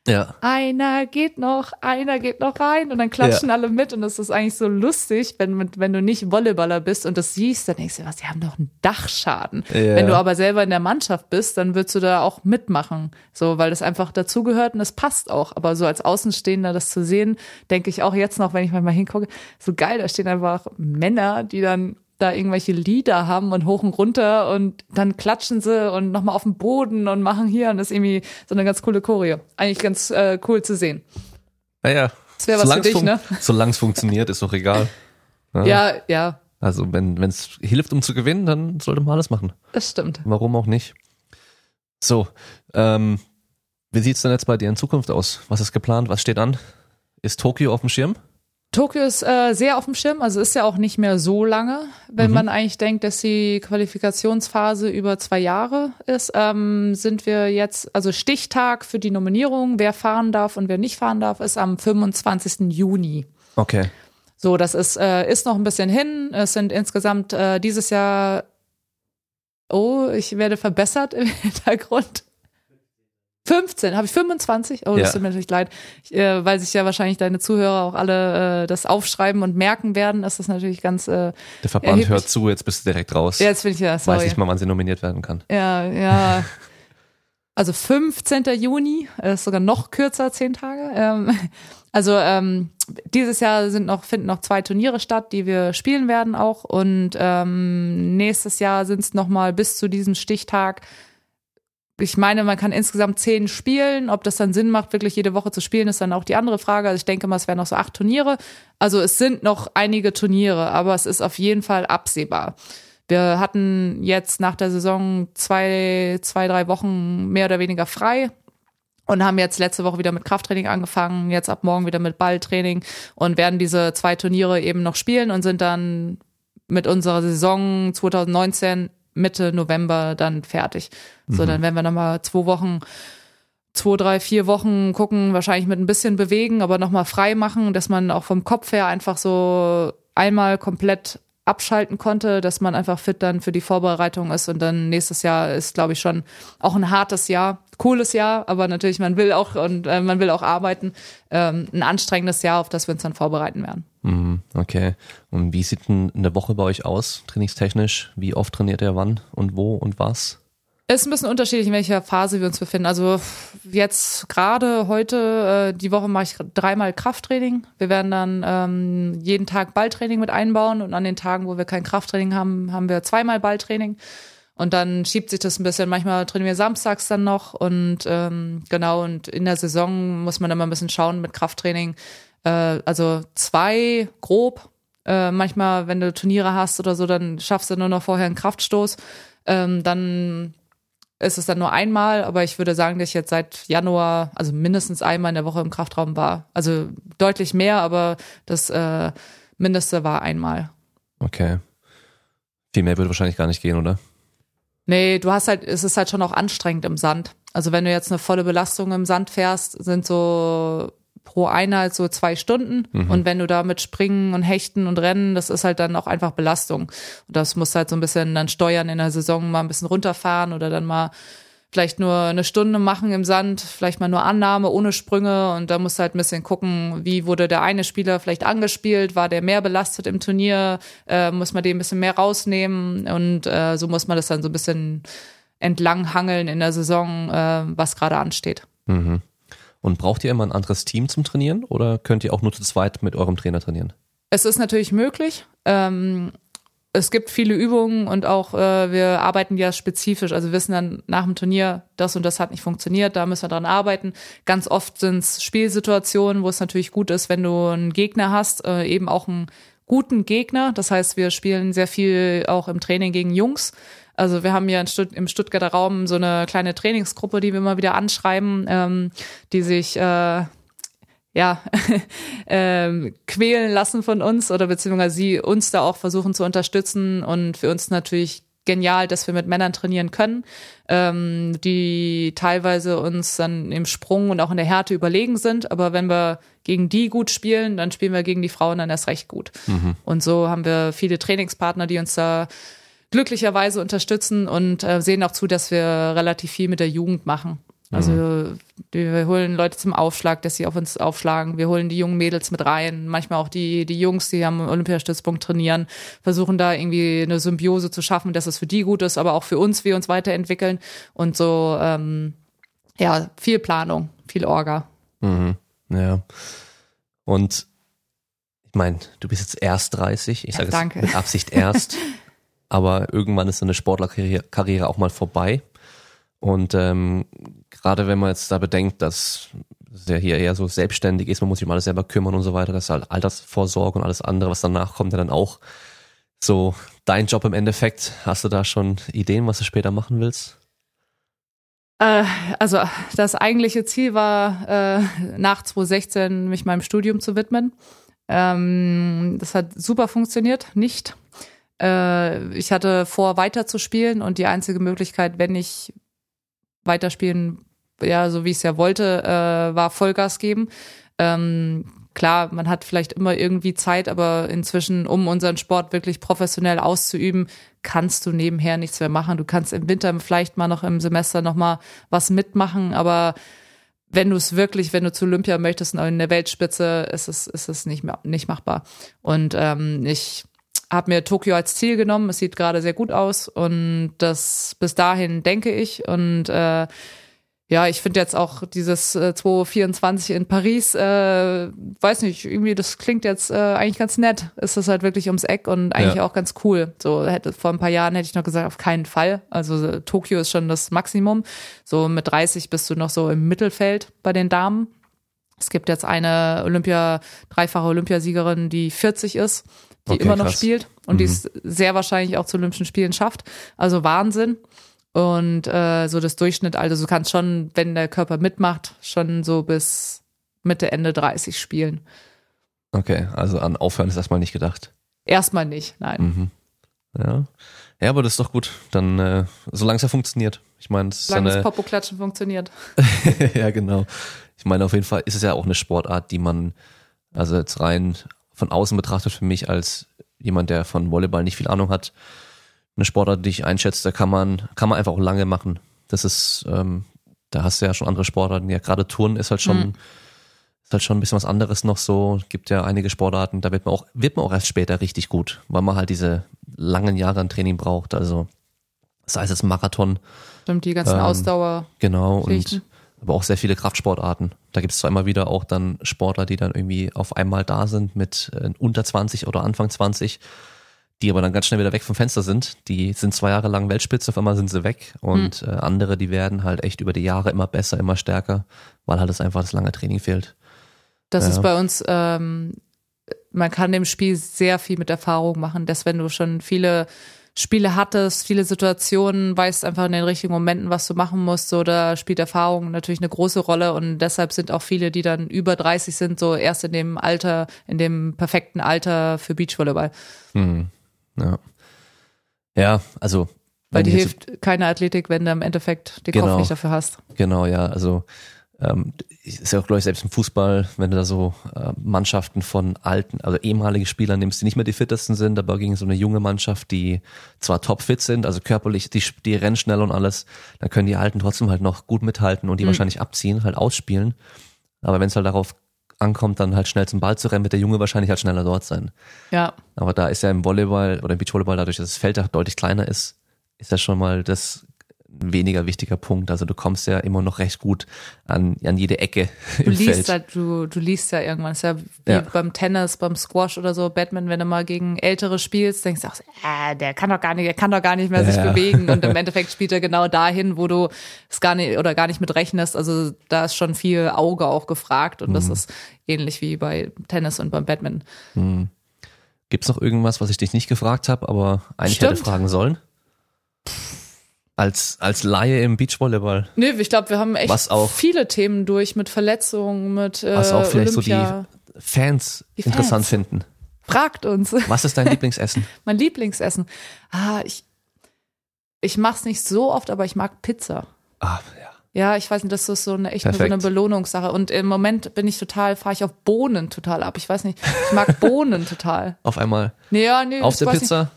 Ja. Einer geht noch, einer geht noch rein und dann klatschen alle mit und das ist eigentlich so lustig, wenn, wenn du nicht Volleyballer bist und das siehst, dann denkst du, was, die haben doch einen Dachschaden. Ja. Wenn du aber selber in der Mannschaft bist, dann würdest du da auch mitmachen, so, weil das einfach dazugehört und es passt auch. Aber so als Außenstehender das zu sehen, denke ich auch jetzt noch, wenn ich manchmal hingucke, so geil, da stehen einfach Männer, die dann da irgendwelche Lieder haben und hoch und runter und dann klatschen sie und nochmal auf den Boden und machen hier und das ist irgendwie so eine ganz coole Choreo. Eigentlich ganz äh, cool zu sehen. Naja. Das wäre was für dich, ne? Solange es funktioniert, ist doch egal. Ja, ja, Also wenn es hilft, um zu gewinnen, dann sollte man alles machen. das stimmt. Warum auch nicht? So, ähm, wie sieht's denn jetzt bei dir in Zukunft aus? Was ist geplant? Was steht an? Ist Tokio auf dem Schirm? Tokio ist äh, sehr auf dem Schirm, also ist ja auch nicht mehr so lange, wenn man eigentlich denkt, dass die Qualifikationsphase über zwei Jahre ist. Ähm, sind wir jetzt, also Stichtag für die Nominierung, wer fahren darf und wer nicht fahren darf, ist am 25. Juni. Okay. So, das ist, äh, ist noch ein bisschen hin. Es sind insgesamt äh, dieses Jahr, oh, ich werde verbessert im Hintergrund. 15, habe ich 25? Oh, das Ja. tut mir natürlich leid. Ich, äh, weil sich ja wahrscheinlich deine Zuhörer auch alle äh, das aufschreiben und merken werden, ist das natürlich ganz, äh, Der Verband Erheblich. hört zu, jetzt bist du direkt raus. ja, jetzt bin ich ja, Weiß sorry. nicht mal, wann sie nominiert werden kann. Ja, ja. Also 15. Juni, äh, ist sogar noch kürzer, zehn Tage. Ähm, also ähm, dieses Jahr sind noch, finden noch zwei Turniere statt, die wir spielen werden auch. Und ähm, nächstes Jahr sind es nochmal bis zu diesem Stichtag. Ich meine, man kann insgesamt zehn spielen. Ob das dann Sinn macht, wirklich jede Woche zu spielen, ist dann auch die andere Frage. Also ich denke mal, es wären noch so acht Turniere. Also es sind noch einige Turniere, aber es ist auf jeden Fall absehbar. Wir hatten jetzt nach der Saison zwei, zwei, drei Wochen mehr oder weniger frei und haben jetzt letzte Woche wieder mit Krafttraining angefangen, jetzt ab morgen wieder mit Balltraining und werden diese zwei Turniere eben noch spielen und sind dann mit unserer Saison 2019 Mitte November dann fertig. So, dann werden wir nochmal zwei Wochen zwei, drei, vier Wochen gucken, wahrscheinlich mit ein bisschen bewegen, aber nochmal frei machen, dass man auch vom Kopf her einfach so einmal komplett abschalten konnte, dass man einfach fit dann für die Vorbereitung ist. Und dann nächstes Jahr ist, glaube ich, schon auch ein hartes Jahr, cooles Jahr, aber natürlich man will auch und äh, man will auch arbeiten, ähm, ein anstrengendes Jahr, auf das wir uns dann vorbereiten werden. Mhm, okay. Und wie sieht denn eine Woche bei euch aus, trainingstechnisch? Wie oft trainiert ihr wann und wo und was? Es ist ein bisschen unterschiedlich, in welcher Phase wir uns befinden. Also jetzt gerade heute, äh, die Woche mache ich dreimal Krafttraining. Wir werden dann ähm, jeden Tag Balltraining mit einbauen und an den Tagen, wo wir kein Krafttraining haben, haben wir zweimal Balltraining. Und dann schiebt sich das ein bisschen. Manchmal trainieren wir samstags dann noch und ähm, genau, und in der Saison muss man mal ein bisschen schauen mit Krafttraining. Äh, also zwei grob. Äh, manchmal, wenn du Turniere hast oder so, dann schaffst du nur noch vorher einen Kraftstoß. Ähm, dann ist es dann nur einmal, aber ich würde sagen, dass ich jetzt seit Januar, also mindestens einmal in der Woche im Kraftraum war. Also deutlich mehr, aber das äh, Mindeste war einmal. Okay. Viel mehr würde wahrscheinlich gar nicht gehen, oder? Nee, du hast halt, es ist halt schon auch anstrengend im Sand. Also wenn du jetzt eine volle Belastung im Sand fährst, sind so pro Einheit so zwei Stunden. Mhm. Und wenn du da mit Springen und Hechten und Rennen, das ist halt dann auch einfach Belastung. Und das musst du halt so ein bisschen dann steuern in der Saison, mal ein bisschen runterfahren oder dann mal vielleicht nur eine Stunde machen im Sand, vielleicht mal nur Annahme ohne Sprünge und da musst du halt ein bisschen gucken, wie wurde der eine Spieler vielleicht angespielt, war der mehr belastet im Turnier, äh, muss man den ein bisschen mehr rausnehmen und äh, so muss man das dann so ein bisschen entlang hangeln in der Saison, äh, was gerade ansteht. Mhm. Und braucht ihr immer ein anderes Team zum Trainieren oder könnt ihr auch nur zu zweit mit eurem Trainer trainieren? Es ist natürlich möglich. Ähm, es gibt viele Übungen und auch äh, wir arbeiten ja spezifisch. Also wissen dann nach dem Turnier, das und das hat nicht funktioniert, da müssen wir dran arbeiten. Ganz oft sind es Spielsituationen, wo es natürlich gut ist, wenn du einen Gegner hast, äh, eben auch einen guten Gegner. Das heißt, wir spielen sehr viel auch im Training gegen Jungs. Also wir haben ja Stutt im Stuttgarter Raum so eine kleine Trainingsgruppe, die wir immer wieder anschreiben, ähm, die sich äh, ja, ähm, quälen lassen von uns oder beziehungsweise sie uns da auch versuchen zu unterstützen und für uns natürlich genial, dass wir mit Männern trainieren können, ähm, die teilweise uns dann im Sprung und auch in der Härte überlegen sind. Aber wenn wir gegen die gut spielen, dann spielen wir gegen die Frauen dann erst recht gut. Mhm. Und so haben wir viele Trainingspartner, die uns da glücklicherweise unterstützen und äh, sehen auch zu, dass wir relativ viel mit der Jugend machen. Also mhm. wir holen Leute zum Aufschlag, dass sie auf uns aufschlagen. Wir holen die jungen Mädels mit rein. Manchmal auch die, die Jungs, die am Olympiastützpunkt trainieren, versuchen da irgendwie eine Symbiose zu schaffen, dass es für die gut ist, aber auch für uns, wir uns weiterentwickeln. Und so, ähm, ja, viel Planung, viel Orga. Mhm. Ja. Und ich meine, du bist jetzt erst 30. Ich sage ja, es mit Absicht erst. aber irgendwann ist so eine Sportlerkarriere auch mal vorbei. Und ähm, gerade wenn man jetzt da bedenkt, dass der hier eher so selbstständig ist, man muss sich um alles selber kümmern und so weiter, das ist halt Altersvorsorge und alles andere, was danach kommt, ja dann auch so dein Job im Endeffekt. Hast du da schon Ideen, was du später machen willst? Äh, also das eigentliche Ziel war, äh, nach 2016 mich meinem Studium zu widmen. Ähm, das hat super funktioniert, nicht. Äh, ich hatte vor, weiter zu spielen und die einzige Möglichkeit, wenn ich weiterspielen, ja, so wie ich es ja wollte, äh, war Vollgas geben. Ähm, klar, man hat vielleicht immer irgendwie Zeit, aber inzwischen, um unseren Sport wirklich professionell auszuüben, kannst du nebenher nichts mehr machen. Du kannst im Winter vielleicht mal noch im Semester noch mal was mitmachen, aber wenn du es wirklich, wenn du zu Olympia möchtest in der Weltspitze, ist es, ist es nicht mehr, nicht machbar. Und ähm, ich habe mir Tokio als Ziel genommen. Es sieht gerade sehr gut aus und das bis dahin denke ich und äh, ja, ich finde jetzt auch dieses äh, 2024 in Paris, äh, weiß nicht, irgendwie das klingt jetzt äh, eigentlich ganz nett. Ist das halt wirklich ums Eck und eigentlich ja. auch ganz cool. So hätte vor ein paar Jahren hätte ich noch gesagt, auf keinen Fall. Also äh, Tokio ist schon das Maximum. So mit 30 bist du noch so im Mittelfeld bei den Damen. Es gibt jetzt eine Olympia, dreifache Olympiasiegerin, die 40 ist die okay, immer noch krass. spielt und mhm. die es sehr wahrscheinlich auch zu Olympischen Spielen schafft. Also Wahnsinn. Und äh, so das Durchschnitt, also du kannst schon, wenn der Körper mitmacht, schon so bis Mitte, Ende 30 spielen. Okay, also an Aufhören ist erstmal nicht gedacht. Erstmal nicht, nein. Mhm. Ja. Ja, aber das ist doch gut. Dann, äh, solange es ja funktioniert. Ich meine, es ist ja Solange das eine, Popo-Klatschen funktioniert. ja, genau. Ich meine, auf jeden Fall ist es ja auch eine Sportart, die man, also jetzt rein von außen betrachtet für mich als jemand, der von Volleyball nicht viel Ahnung hat, eine Sportart, die ich einschätze, da kann man, kann man einfach auch lange machen. Das ist, ähm, da hast du ja schon andere Sportarten. Ja, gerade Turnen ist halt schon, Mhm. ist halt schon ein bisschen was anderes noch so. Gibt ja einige Sportarten, da wird man auch, wird man auch erst später richtig gut, weil man halt diese langen Jahre an Training braucht. Also, sei es jetzt Marathon, Stimmt, die ganzen Ähm, Ausdauer. Genau, und aber auch sehr viele Kraftsportarten. Da gibt es zwar immer wieder auch dann Sportler, die dann irgendwie auf einmal da sind mit äh, unter 20 oder Anfang 20, die aber dann ganz schnell wieder weg vom Fenster sind. Die sind zwei Jahre lang Weltspitze, auf einmal sind sie weg. Und äh, andere, die werden halt echt über die Jahre immer besser, immer stärker, weil halt das einfach das lange Training fehlt. Das Ja. ist bei uns, ähm, man kann dem Spiel sehr viel mit Erfahrung machen, dass wenn du schon viele Spiele hattest, viele Situationen, weißt einfach in den richtigen Momenten, was du machen musst, so da spielt Erfahrung natürlich eine große Rolle und deshalb sind auch viele, die dann über 30 sind, so erst in dem Alter, in dem perfekten Alter für Beachvolleyball. Hm. Ja. Ja, also. Weil die hilft keine Athletik, wenn du im Endeffekt den Kopf Genau. nicht dafür hast. Genau, ja, also ähm, ist ja auch, glaube ich, selbst im Fußball, wenn du da so äh, Mannschaften von alten, also ehemaligen Spielern nimmst, die nicht mehr die fittesten sind, aber gegen so eine junge Mannschaft, die zwar topfit sind, also körperlich, die, die rennen schnell und alles, dann können die Alten trotzdem halt noch gut mithalten und die wahrscheinlich abziehen, halt ausspielen. Aber wenn es halt darauf ankommt, dann halt schnell zum Ball zu rennen, wird der Junge wahrscheinlich halt schneller dort sein. Ja, Aber da ist ja im Volleyball oder im Beachvolleyball dadurch, dass das Feld ja deutlich kleiner ist, ist das schon mal das ein weniger wichtiger Punkt. Also du kommst ja immer noch recht gut an, an jede Ecke Du im liest Feld. halt, du, du liest ja irgendwann. ist ja wie Ja. beim Tennis, beim Squash oder so, Batman, wenn du mal gegen Ältere spielst, denkst du auch, so, äh, der kann doch gar nicht, der kann doch gar nicht mehr sich Ja. bewegen. Und im Endeffekt spielt er genau dahin, wo du es gar nicht oder gar nicht mit rechnest. Also da ist schon viel Auge auch gefragt und das Mhm. ist ähnlich wie bei Tennis und beim Batman. Gibt's noch irgendwas, was ich dich nicht gefragt habe, aber eigentlich Stimmt. hätte fragen sollen? Als, als Laie im Beachvolleyball. Nee, ich glaube, wir haben echt Was auch- viele Themen durch mit Verletzungen, mit äh, Was auch vielleicht Olympia. so die Fans Die interessant Fans. finden. Fragt uns. Was ist dein Lieblingsessen? Mein Lieblingsessen. Ah, ich, ich mach's nicht so oft, aber ich mag Pizza. Ah, ja. Ja, ich weiß nicht, das ist so eine echt so eine Belohnungssache. Und im Moment bin ich total, fahre ich auf Bohnen total ab. Ich weiß nicht, ich mag Bohnen total. Auf einmal Nee, ja, nee, auf der Pizza. Nicht.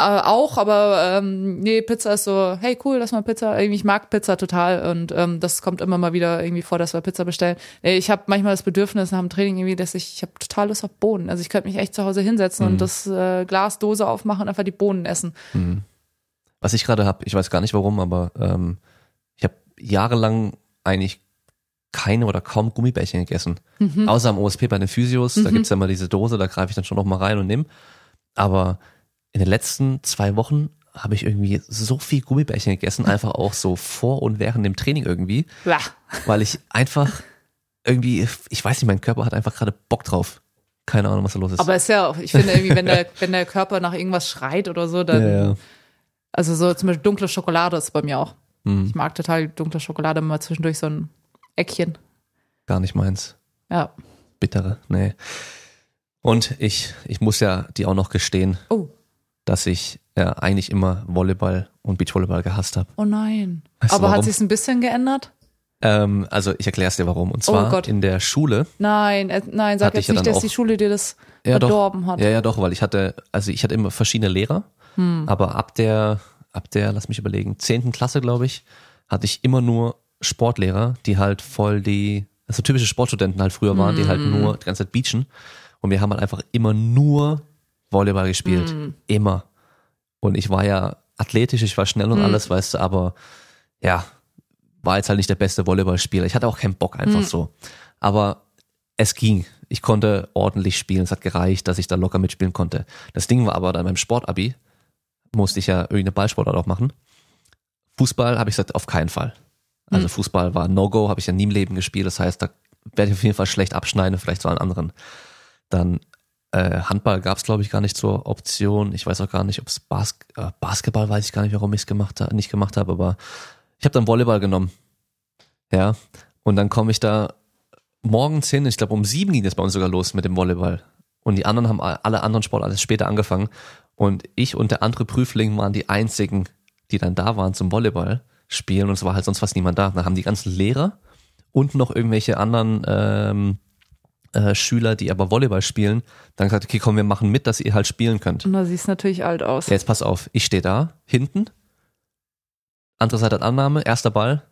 Äh, auch, aber ähm, nee, Pizza ist so, hey cool, lass mal Pizza. Irgendwie, ich mag Pizza total und ähm, das kommt immer mal wieder irgendwie vor, dass wir Pizza bestellen. Nee, ich habe manchmal das Bedürfnis nach dem Training irgendwie, dass ich, ich habe total Lust auf Bohnen. Also ich könnte mich echt zu Hause hinsetzen Mhm. und das äh, Glas Dose aufmachen und einfach die Bohnen essen. Was ich gerade habe, ich weiß gar nicht warum, aber ähm, ich habe jahrelang eigentlich keine oder kaum Gummibärchen gegessen. Mhm. Außer am OSP bei den Physios, da gibt's ja immer diese Dose, da greife ich dann schon noch mal rein und nehme. Aber in den letzten zwei Wochen habe ich irgendwie so viel Gummibärchen gegessen, einfach auch so vor und während dem Training irgendwie, Ja. weil ich einfach irgendwie, ich weiß nicht, mein Körper hat einfach gerade Bock drauf. Keine Ahnung, was da los ist. Aber ist ja, auch- ich finde irgendwie, wenn der, wenn der Körper nach irgendwas schreit oder so, dann, ja, ja. also so zum Beispiel dunkle Schokolade ist bei mir auch. Hm, Ich mag total dunkle Schokolade, mal zwischendurch so ein Eckchen. gar nicht meins. Ja. Bittere, nee. Und ich, ich muss ja dir auch noch gestehen, Oh, dass ich ja eigentlich immer Volleyball und Beachvolleyball gehasst habe. oh nein. Weißt Aber hat sich's ein bisschen geändert? Ähm, also ich erkläre es dir warum. Und zwar Oh Gott. in der Schule. Nein, äh, nein, sag jetzt nicht, dass auch. die Schule dir das Ja, doch. verdorben hat. Ja, ja, doch, weil ich hatte, also ich hatte immer verschiedene Lehrer, Hm. aber ab der, ab der, lass mich überlegen, zehnten Klasse, glaube ich, hatte ich immer nur Sportlehrer, die halt voll die, also typische Sportstudenten halt früher waren, die halt Hm. nur die ganze Zeit beachen. Und wir haben halt einfach immer nur Volleyball gespielt. Hm. Immer. Und ich war ja athletisch, ich war schnell und Hm. alles, weißt du, aber ja, war jetzt halt nicht der beste Volleyballspieler. Ich hatte auch keinen Bock einfach Hm. so. Aber es ging. Ich konnte ordentlich spielen. Es hat gereicht, dass ich da locker mitspielen konnte. Das Ding war aber dann beim Sportabi, musste ich ja irgendeine Ballsportart auch machen. Fußball habe ich gesagt, auf keinen Fall. Also Hm. Fußball war No-Go, habe ich ja nie im Leben gespielt. Das heißt, da werde ich auf jeden Fall schlecht abschneiden, vielleicht zu allen anderen. Dann äh, Handball gab es, glaube ich, gar nicht zur Option. Ich weiß auch gar nicht, ob es Bas äh, Basketball, weiß ich gar nicht, warum ich es gemacht ha nicht gemacht habe, aber ich habe dann Volleyball genommen. Ja. Und dann komme ich da morgens hin, ich glaube um sieben ging das bei uns sogar los mit dem Volleyball. Und die anderen haben alle anderen Sportarten später angefangen. Und ich und der andere Prüfling waren die einzigen, die dann da waren zum Volleyball spielen. Und es war halt sonst fast niemand da. Da haben die ganzen Lehrer und noch irgendwelche anderen ähm, äh, Schüler, die aber Volleyball spielen, dann gesagt, okay, komm, wir machen mit, dass ihr halt spielen könnt. Und da siehst natürlich alt aus. Ja, jetzt pass auf, ich stehe da, hinten, andere Seite hat Annahme, erster Ball.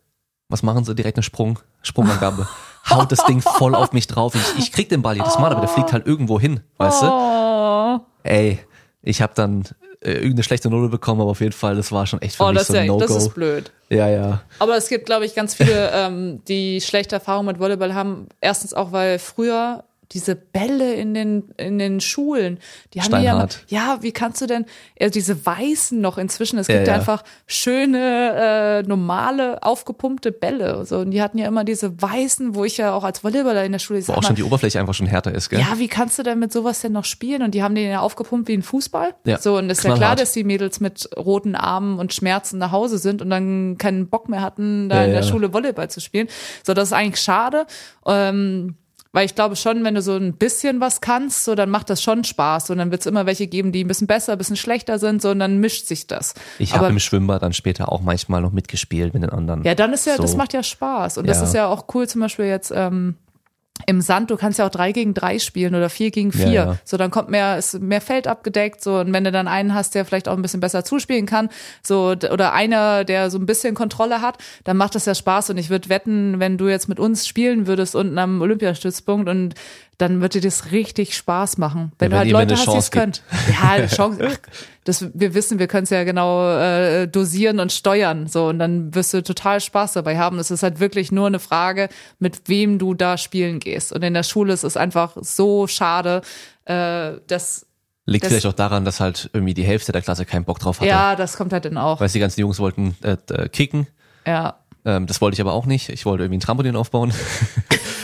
Was machen sie? Direkt eine Sprung, Sprungangabe. Haut das Ding voll auf mich drauf. Ich, ich krieg den Ball jedes Mal, aber der fliegt halt irgendwo hin, weißt du? Oh, Ey, ich habe dann äh, irgendeine schlechte Note bekommen, aber auf jeden Fall, das war schon echt für oh mich das, so ist ein ja, das No-Go. ist blöd. Ja, ja. Aber es gibt, glaube ich, ganz viele, ähm, die schlechte Erfahrungen mit Volleyball haben. Erstens auch, weil früher diese Bälle in den in den Schulen, die haben die ja, Steinhart. ja, wie kannst du denn äh, diese weißen noch inzwischen? Es gibt ja, ja. einfach schöne äh, normale aufgepumpte Bälle so und die hatten ja immer diese weißen, wo ich ja auch als Volleyballer in der Schule Wo auch mal, schon die Oberfläche einfach schon härter ist, gell? ja, wie kannst du denn mit sowas denn noch spielen? Und die haben den ja aufgepumpt wie ein Fußball. Ja, So, und es ist ja klar, dass die Mädels mit roten Armen und Schmerzen nach Hause sind und dann keinen Bock mehr hatten, da in der. Schule Volleyball zu spielen. So, das ist eigentlich schade. Ähm, weil ich glaube schon, wenn du so ein bisschen was kannst, so dann macht das schon Spaß. Und dann wird es immer welche geben, die ein bisschen besser, ein bisschen schlechter sind, so und dann mischt sich das. Ich habe im Schwimmbad dann später auch manchmal noch mitgespielt mit den anderen. ja, dann ist ja, so. das macht ja Spaß. Und das Ja. ist ja auch cool, zum Beispiel jetzt ähm, im Sand, du kannst ja auch drei gegen drei spielen oder vier gegen vier. Ja, ja. So, dann kommt mehr, ist mehr Feld abgedeckt, so, und wenn du dann einen hast, der vielleicht auch ein bisschen besser zuspielen kann, so, oder einer, der so ein bisschen Kontrolle hat, dann macht das ja Spaß. Und ich würde wetten, wenn du jetzt mit uns spielen würdest unten am Olympiastützpunkt und dann würde dir das richtig Spaß machen. Wenn Ja, du wenn halt Leute hast, die es können. gibt. Ja, eine Chance. ach, Das, wir wissen, wir können es ja genau äh, dosieren und steuern. So, und dann wirst du total Spaß dabei haben. Es ist halt wirklich nur eine Frage, mit wem du da spielen gehst. Und in der Schule ist es einfach so schade, äh, dass Liegt das- vielleicht auch daran, dass halt irgendwie die Hälfte der Klasse keinen Bock drauf hatte. ja, das kommt halt dann auch. Weil die ganzen Jungs wollten äh, äh, kicken. Ja. Ähm, das wollte ich aber auch nicht. Ich wollte irgendwie ein Trampolin aufbauen.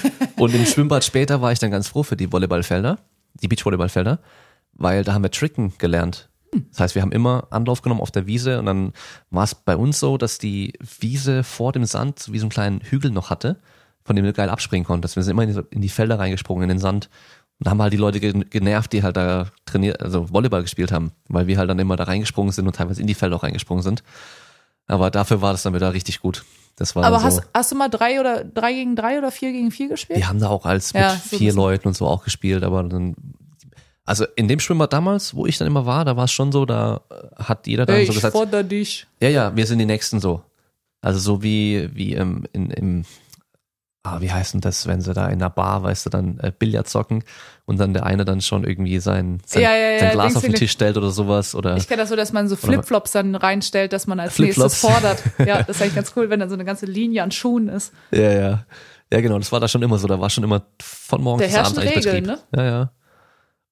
Und im Schwimmbad später war ich dann ganz froh für die Volleyballfelder, die Beachvolleyballfelder, weil da haben wir Tricken gelernt. Das heißt, wir haben immer Anlauf genommen auf der Wiese und dann war es bei uns so, dass die Wiese vor dem Sand wie so einen kleinen Hügel noch hatte, von dem du geil abspringen konntest. Wir sind immer in die, Felder reingesprungen, in den Sand. Und haben halt die Leute gen- genervt, die halt da trainiert, also Volleyball gespielt haben, weil wir halt dann immer da reingesprungen sind und teilweise in die Felder auch reingesprungen sind. Aber dafür war das dann wieder richtig gut. Das war Aber so. hast, hast du mal drei oder drei gegen drei oder vier gegen vier gespielt? Wir haben da auch als mit Ja, so vier. Leuten und so auch gespielt, aber dann, also in dem Schwimmbad damals, wo ich dann immer war, da war es schon so, da äh, hat jeder dann Hey, so ich gesagt, fordere dich. ja, ja, wir sind die Nächsten so. Also so wie, wie im, in, im, ah, wie heißt denn das, wenn sie da in einer Bar, weißt du, dann äh, Billard zocken und dann der eine dann schon irgendwie sein, sein, Ja, ja, ja, sein Glas auf den. Tisch stellt oder sowas oder Ich kenne das so, dass man so Flipflops dann reinstellt, dass man als nächstes fordert. Ja, das ist eigentlich ganz cool, wenn dann so eine ganze Linie an Schuhen ist. Ja, ja. Ja, genau, das war da schon immer so. Da war schon immer von morgens bis abends eigentlich Regeln, Betrieb. Ja, ja.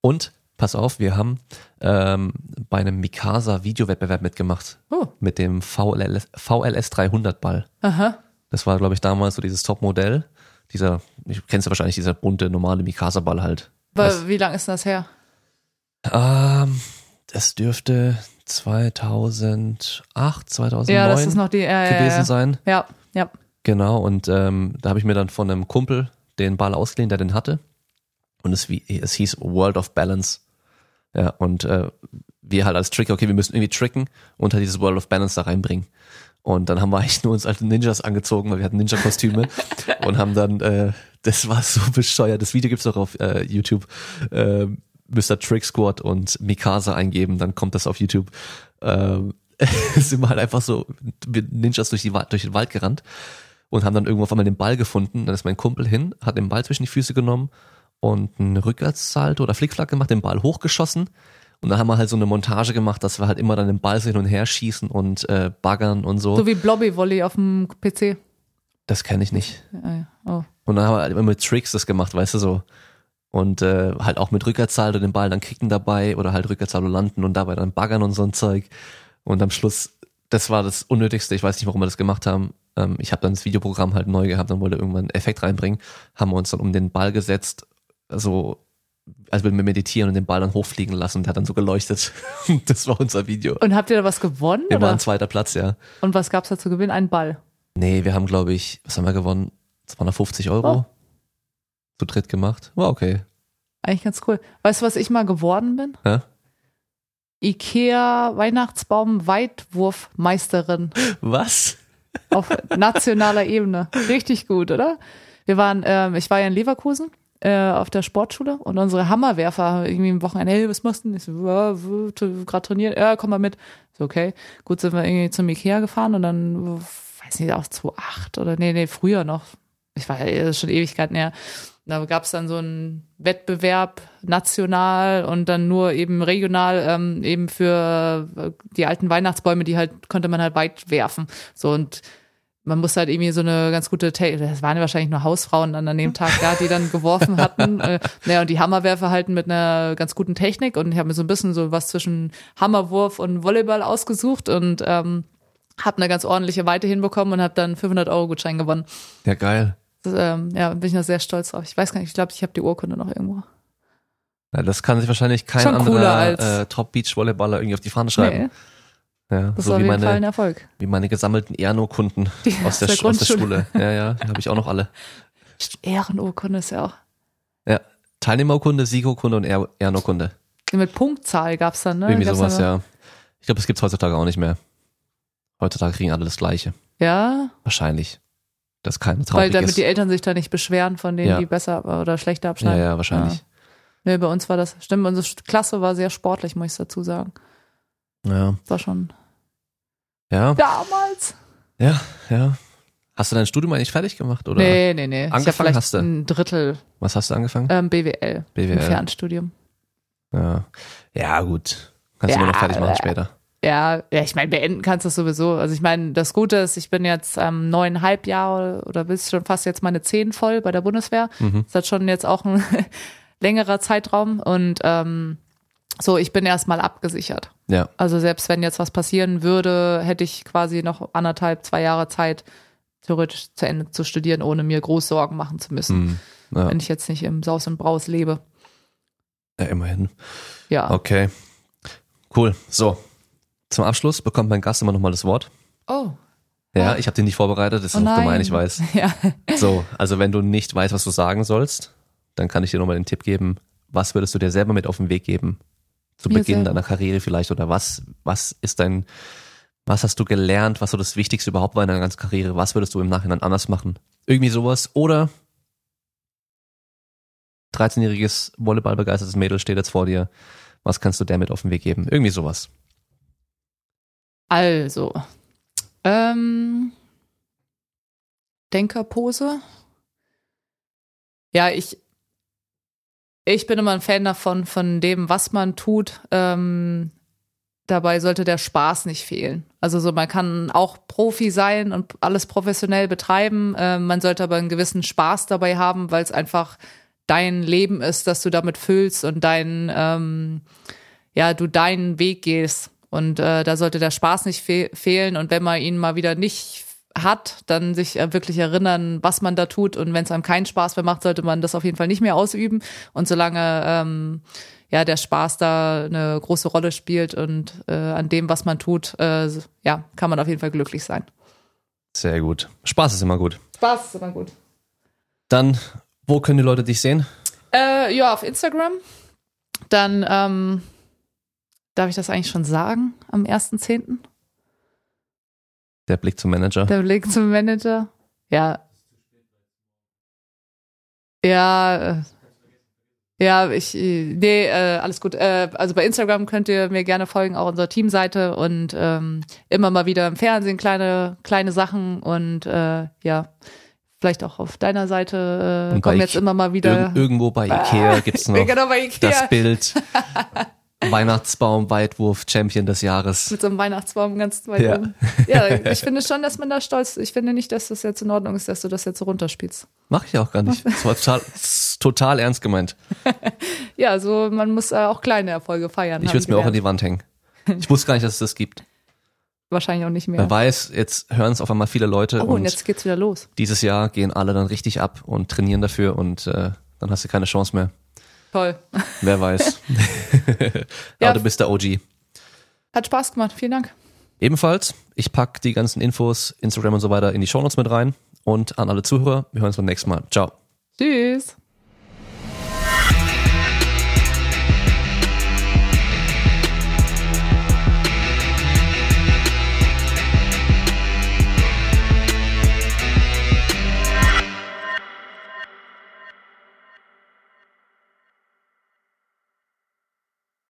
Und, pass auf, wir haben ähm, bei einem Mikasa-Videowettbewerb mitgemacht. Oh. Mit dem VLS, VLS 300 Ball. Aha. Das war, glaube ich, damals so dieses Top-Modell. Dieser, ich kennst ja wahrscheinlich, dieser bunte, normale Mikasa-Ball halt. Weil, wie lange ist das her? Ähm, das dürfte 2008, 2009 Ja, das ist noch die ja, gewesen ja. sein. Ja, ja. Genau, und ähm, da habe ich mir dann von einem Kumpel den Ball ausgeliehen, der den hatte. Und es, es hieß World of Balance. Ja, und äh, wir halt als Trick, okay, wir müssen irgendwie tricken und halt dieses World of Balance da reinbringen. Und dann haben wir eigentlich nur uns alte Ninjas angezogen, weil wir hatten Ninja-Kostüme und haben dann, äh, das war so bescheuert. Das Video gibt's auch auf äh, YouTube. Äh, Mr. Trick Squad und Mikasa eingeben, dann kommt das auf YouTube. Ähm, sind wir halt einfach so mit Ninjas durch, die, durch den Wald gerannt und haben dann irgendwo auf einmal den Ball gefunden. Dann ist mein Kumpel hin, hat den Ball zwischen die Füße genommen und einen Rückwärtssalto oder Flickflack gemacht, den Ball hochgeschossen. Und dann haben wir halt so eine Montage gemacht, dass wir halt immer dann den Ball so hin und her schießen und äh, baggern und so. So wie Blobby Volley auf dem PC. das kenne ich nicht. Ja, ja. Oh. Und dann haben wir halt immer mit Tricks das gemacht, weißt du so. Und äh, halt auch mit Rückwärtssalto den Ball dann kicken dabei oder halt Rückwärtssalto landen und dabei dann baggern und so ein Zeug. Und am Schluss, das war das Unnötigste. Ich weiß nicht, warum wir das gemacht haben. Ähm, ich habe dann das Videoprogramm halt neu gehabt, dann wollte irgendwann einen Effekt reinbringen, haben wir uns dann um den Ball gesetzt, so als würden wir meditieren und den Ball dann hochfliegen lassen und der hat dann so geleuchtet. das war unser Video. Und habt ihr da was gewonnen? Wir oder? waren zweiter Platz, ja. Und was gab's da zu gewinnen? Ein Ball. Nee, wir haben, glaube ich, was haben wir gewonnen? 250 Euro. Oh. Zu dritt gemacht. War okay. Eigentlich ganz cool. Weißt du, was ich mal geworden bin? Ja? Ikea Weihnachtsbaum Weitwurfmeisterin Was? auf nationaler Ebene. Richtig gut, oder? Wir waren, ähm, ich war ja in Leverkusen äh, auf der Sportschule und unsere Hammerwerfer irgendwie am Wochenende, hey, was machst du denn? Ich so, gerade trainieren, ja, komm mal mit. So, okay. Gut, sind wir irgendwie zum Ikea gefahren und dann, weiß nicht, auch 2008 oder nee, nee, früher noch. Ich war ja ist schon Ewigkeiten her. Da gab es dann so einen Wettbewerb national und dann nur eben regional ähm, eben für äh, die alten Weihnachtsbäume, die halt konnte man halt weit werfen. So und man muss halt irgendwie so eine ganz gute, Te das waren ja wahrscheinlich nur Hausfrauen dann an dem Tag da, die dann geworfen hatten. äh, naja, und die Hammerwerfer halten mit einer ganz guten Technik und ich habe mir so ein bisschen so was zwischen Hammerwurf und Volleyball ausgesucht und ähm, habe eine ganz ordentliche Weite hinbekommen und habe dann 500 Euro Gutschein gewonnen. Ja, geil. Das, ähm, ja, bin ich noch sehr stolz drauf. Ich weiß gar nicht, ich glaube, ich habe die Urkunde noch irgendwo. Ja, das kann sich wahrscheinlich kein Schon anderer äh, Top-Beach-Volleyballer irgendwie auf die Fahne schreiben. Nee, Ja, das so war auf Fall ein meine, Erfolg. wie meine gesammelten Ehrenurkunden Die aus der, der aus der. Schule. Ja, ja, die habe ich auch noch alle. Ehrenurkunde ist ja auch. Ja, Teilnehmerurkunde, Siegurkunde und Ehr Ehrenurkunde. Mit Punktzahl gab's dann, ne? Irgendwie Gab's sowas, ja. Ich glaube, das gibt's heutzutage auch nicht mehr. Heutzutage kriegen alle das Gleiche. Ja, Wahrscheinlich. Das ist keine weil damit ist. die Eltern sich da nicht beschweren von denen, Ja. die besser oder schlechter ja, abschneiden. ja, wahrscheinlich. Ja. Nee, bei uns war das, stimmt, unsere Klasse war sehr sportlich, muss ich dazu sagen. Ja, War schon ja, damals. ja, ja. Hast du dein Studium eigentlich fertig gemacht oder? Nee, nee, nee. ich Angefangen hab vielleicht hast du? ein Drittel Was hast du angefangen? ähm, BWL, BWL. im Fernstudium. Ja, ja gut. Kannst du Ja, immer noch fertig machen äh, später. Ja, ja, ich meine, beenden kannst du es sowieso. Also ich meine, das Gute ist, ich bin jetzt ähm, neuneinhalb Jahre oder bis schon fast jetzt meine zehn voll bei der Bundeswehr. Mhm. Das hat schon jetzt auch ein längerer Zeitraum und ähm, so, ich bin erstmal abgesichert. Ja, Also selbst wenn jetzt was passieren würde, hätte ich quasi noch anderthalb, zwei Jahre Zeit, theoretisch zu Ende zu studieren, ohne mir groß Sorgen machen zu müssen, hm. ja. wenn ich jetzt nicht im Saus und Braus lebe. ja immerhin. Ja. Okay. Cool. So. Zum Abschluss bekommt mein Gast immer nochmal das Wort. Oh. Ja, Oh. ich habe den nicht vorbereitet, das ist oh auch gemein, ich weiß. Ja. So, also wenn du nicht weißt, was du sagen sollst, dann kann ich dir nochmal den Tipp geben, was würdest du dir selber mit auf den Weg geben? Zu Mir Beginn selber. deiner Karriere vielleicht oder was, was ist dein, was hast du gelernt, was so das Wichtigste überhaupt war in deiner ganzen Karriere, was würdest du im Nachhinein anders machen? Irgendwie sowas oder 13-jähriges Volleyballbegeistertes Mädel steht jetzt vor dir, was kannst du der mit auf den Weg geben? Irgendwie sowas. Also, ähm, Denkerpose. Ja, ich, ich bin immer ein Fan davon, von dem, was man tut. Ähm, dabei sollte der Spaß nicht fehlen. Also so, man kann auch Profi sein und alles professionell betreiben. Ähm, man sollte aber einen gewissen Spaß dabei haben, weil es einfach dein Leben ist, das du damit füllst und dein, ähm, ja, du deinen Weg gehst. Und äh, da sollte der Spaß nicht fe fehlen. Und wenn man ihn mal wieder nicht hat, dann sich äh, wirklich erinnern, was man da tut. Und wenn es einem keinen Spaß mehr macht, sollte man das auf jeden Fall nicht mehr ausüben. Und solange ähm, ja der Spaß da eine große Rolle spielt und äh, an dem, was man tut, äh, ja, kann man auf jeden Fall glücklich sein. Sehr gut. Spaß ist immer gut. Spaß ist immer gut. Dann, wo können die Leute dich sehen? Äh, ja, auf Instagram. Dann ähm, darf ich das eigentlich schon sagen am 1.10. Der Blick zum Manager. Der Blick zum Manager. Ja. Ja, äh, ja, ich, nee, äh, alles gut. Äh, also bei Instagram könnt ihr mir gerne folgen, auch unserer Teamseite und ähm, immer mal wieder im Fernsehen kleine, kleine Sachen und äh, ja, vielleicht auch auf deiner Seite äh, kommen jetzt immer mal wieder. Irg irgendwo bei Ikea gibt's noch genau bei Ikea. das Bild. Weihnachtsbaum, Weitwurf, Champion des Jahres. mit so einem Weihnachtsbaum ganz weit Ja. oben. Ja, ich finde schon, dass man da stolz ist. Ich finde nicht, dass das jetzt in Ordnung ist, dass du das jetzt so runterspielst. Mach ich auch gar nicht. Das war total, total ernst gemeint. Ja, also man muss äh, auch kleine Erfolge feiern. Ich würde es mir auch an die Wand hängen. Ich wusste gar nicht, dass es das gibt. Wahrscheinlich auch nicht mehr. Wer weiß, jetzt hören es auf einmal viele Leute oh, und und jetzt geht's wieder los. dieses Jahr gehen alle dann richtig ab und trainieren dafür und äh, dann hast du keine Chance mehr. Toll. Wer weiß. Ja. Aber du bist der OG. Hat Spaß gemacht. Vielen Dank. Ebenfalls, ich pack die ganzen Infos, Instagram und so weiter in die Shownotes mit rein. Und an alle Zuhörer, wir hören uns beim nächsten Mal. Ciao. Tschüss.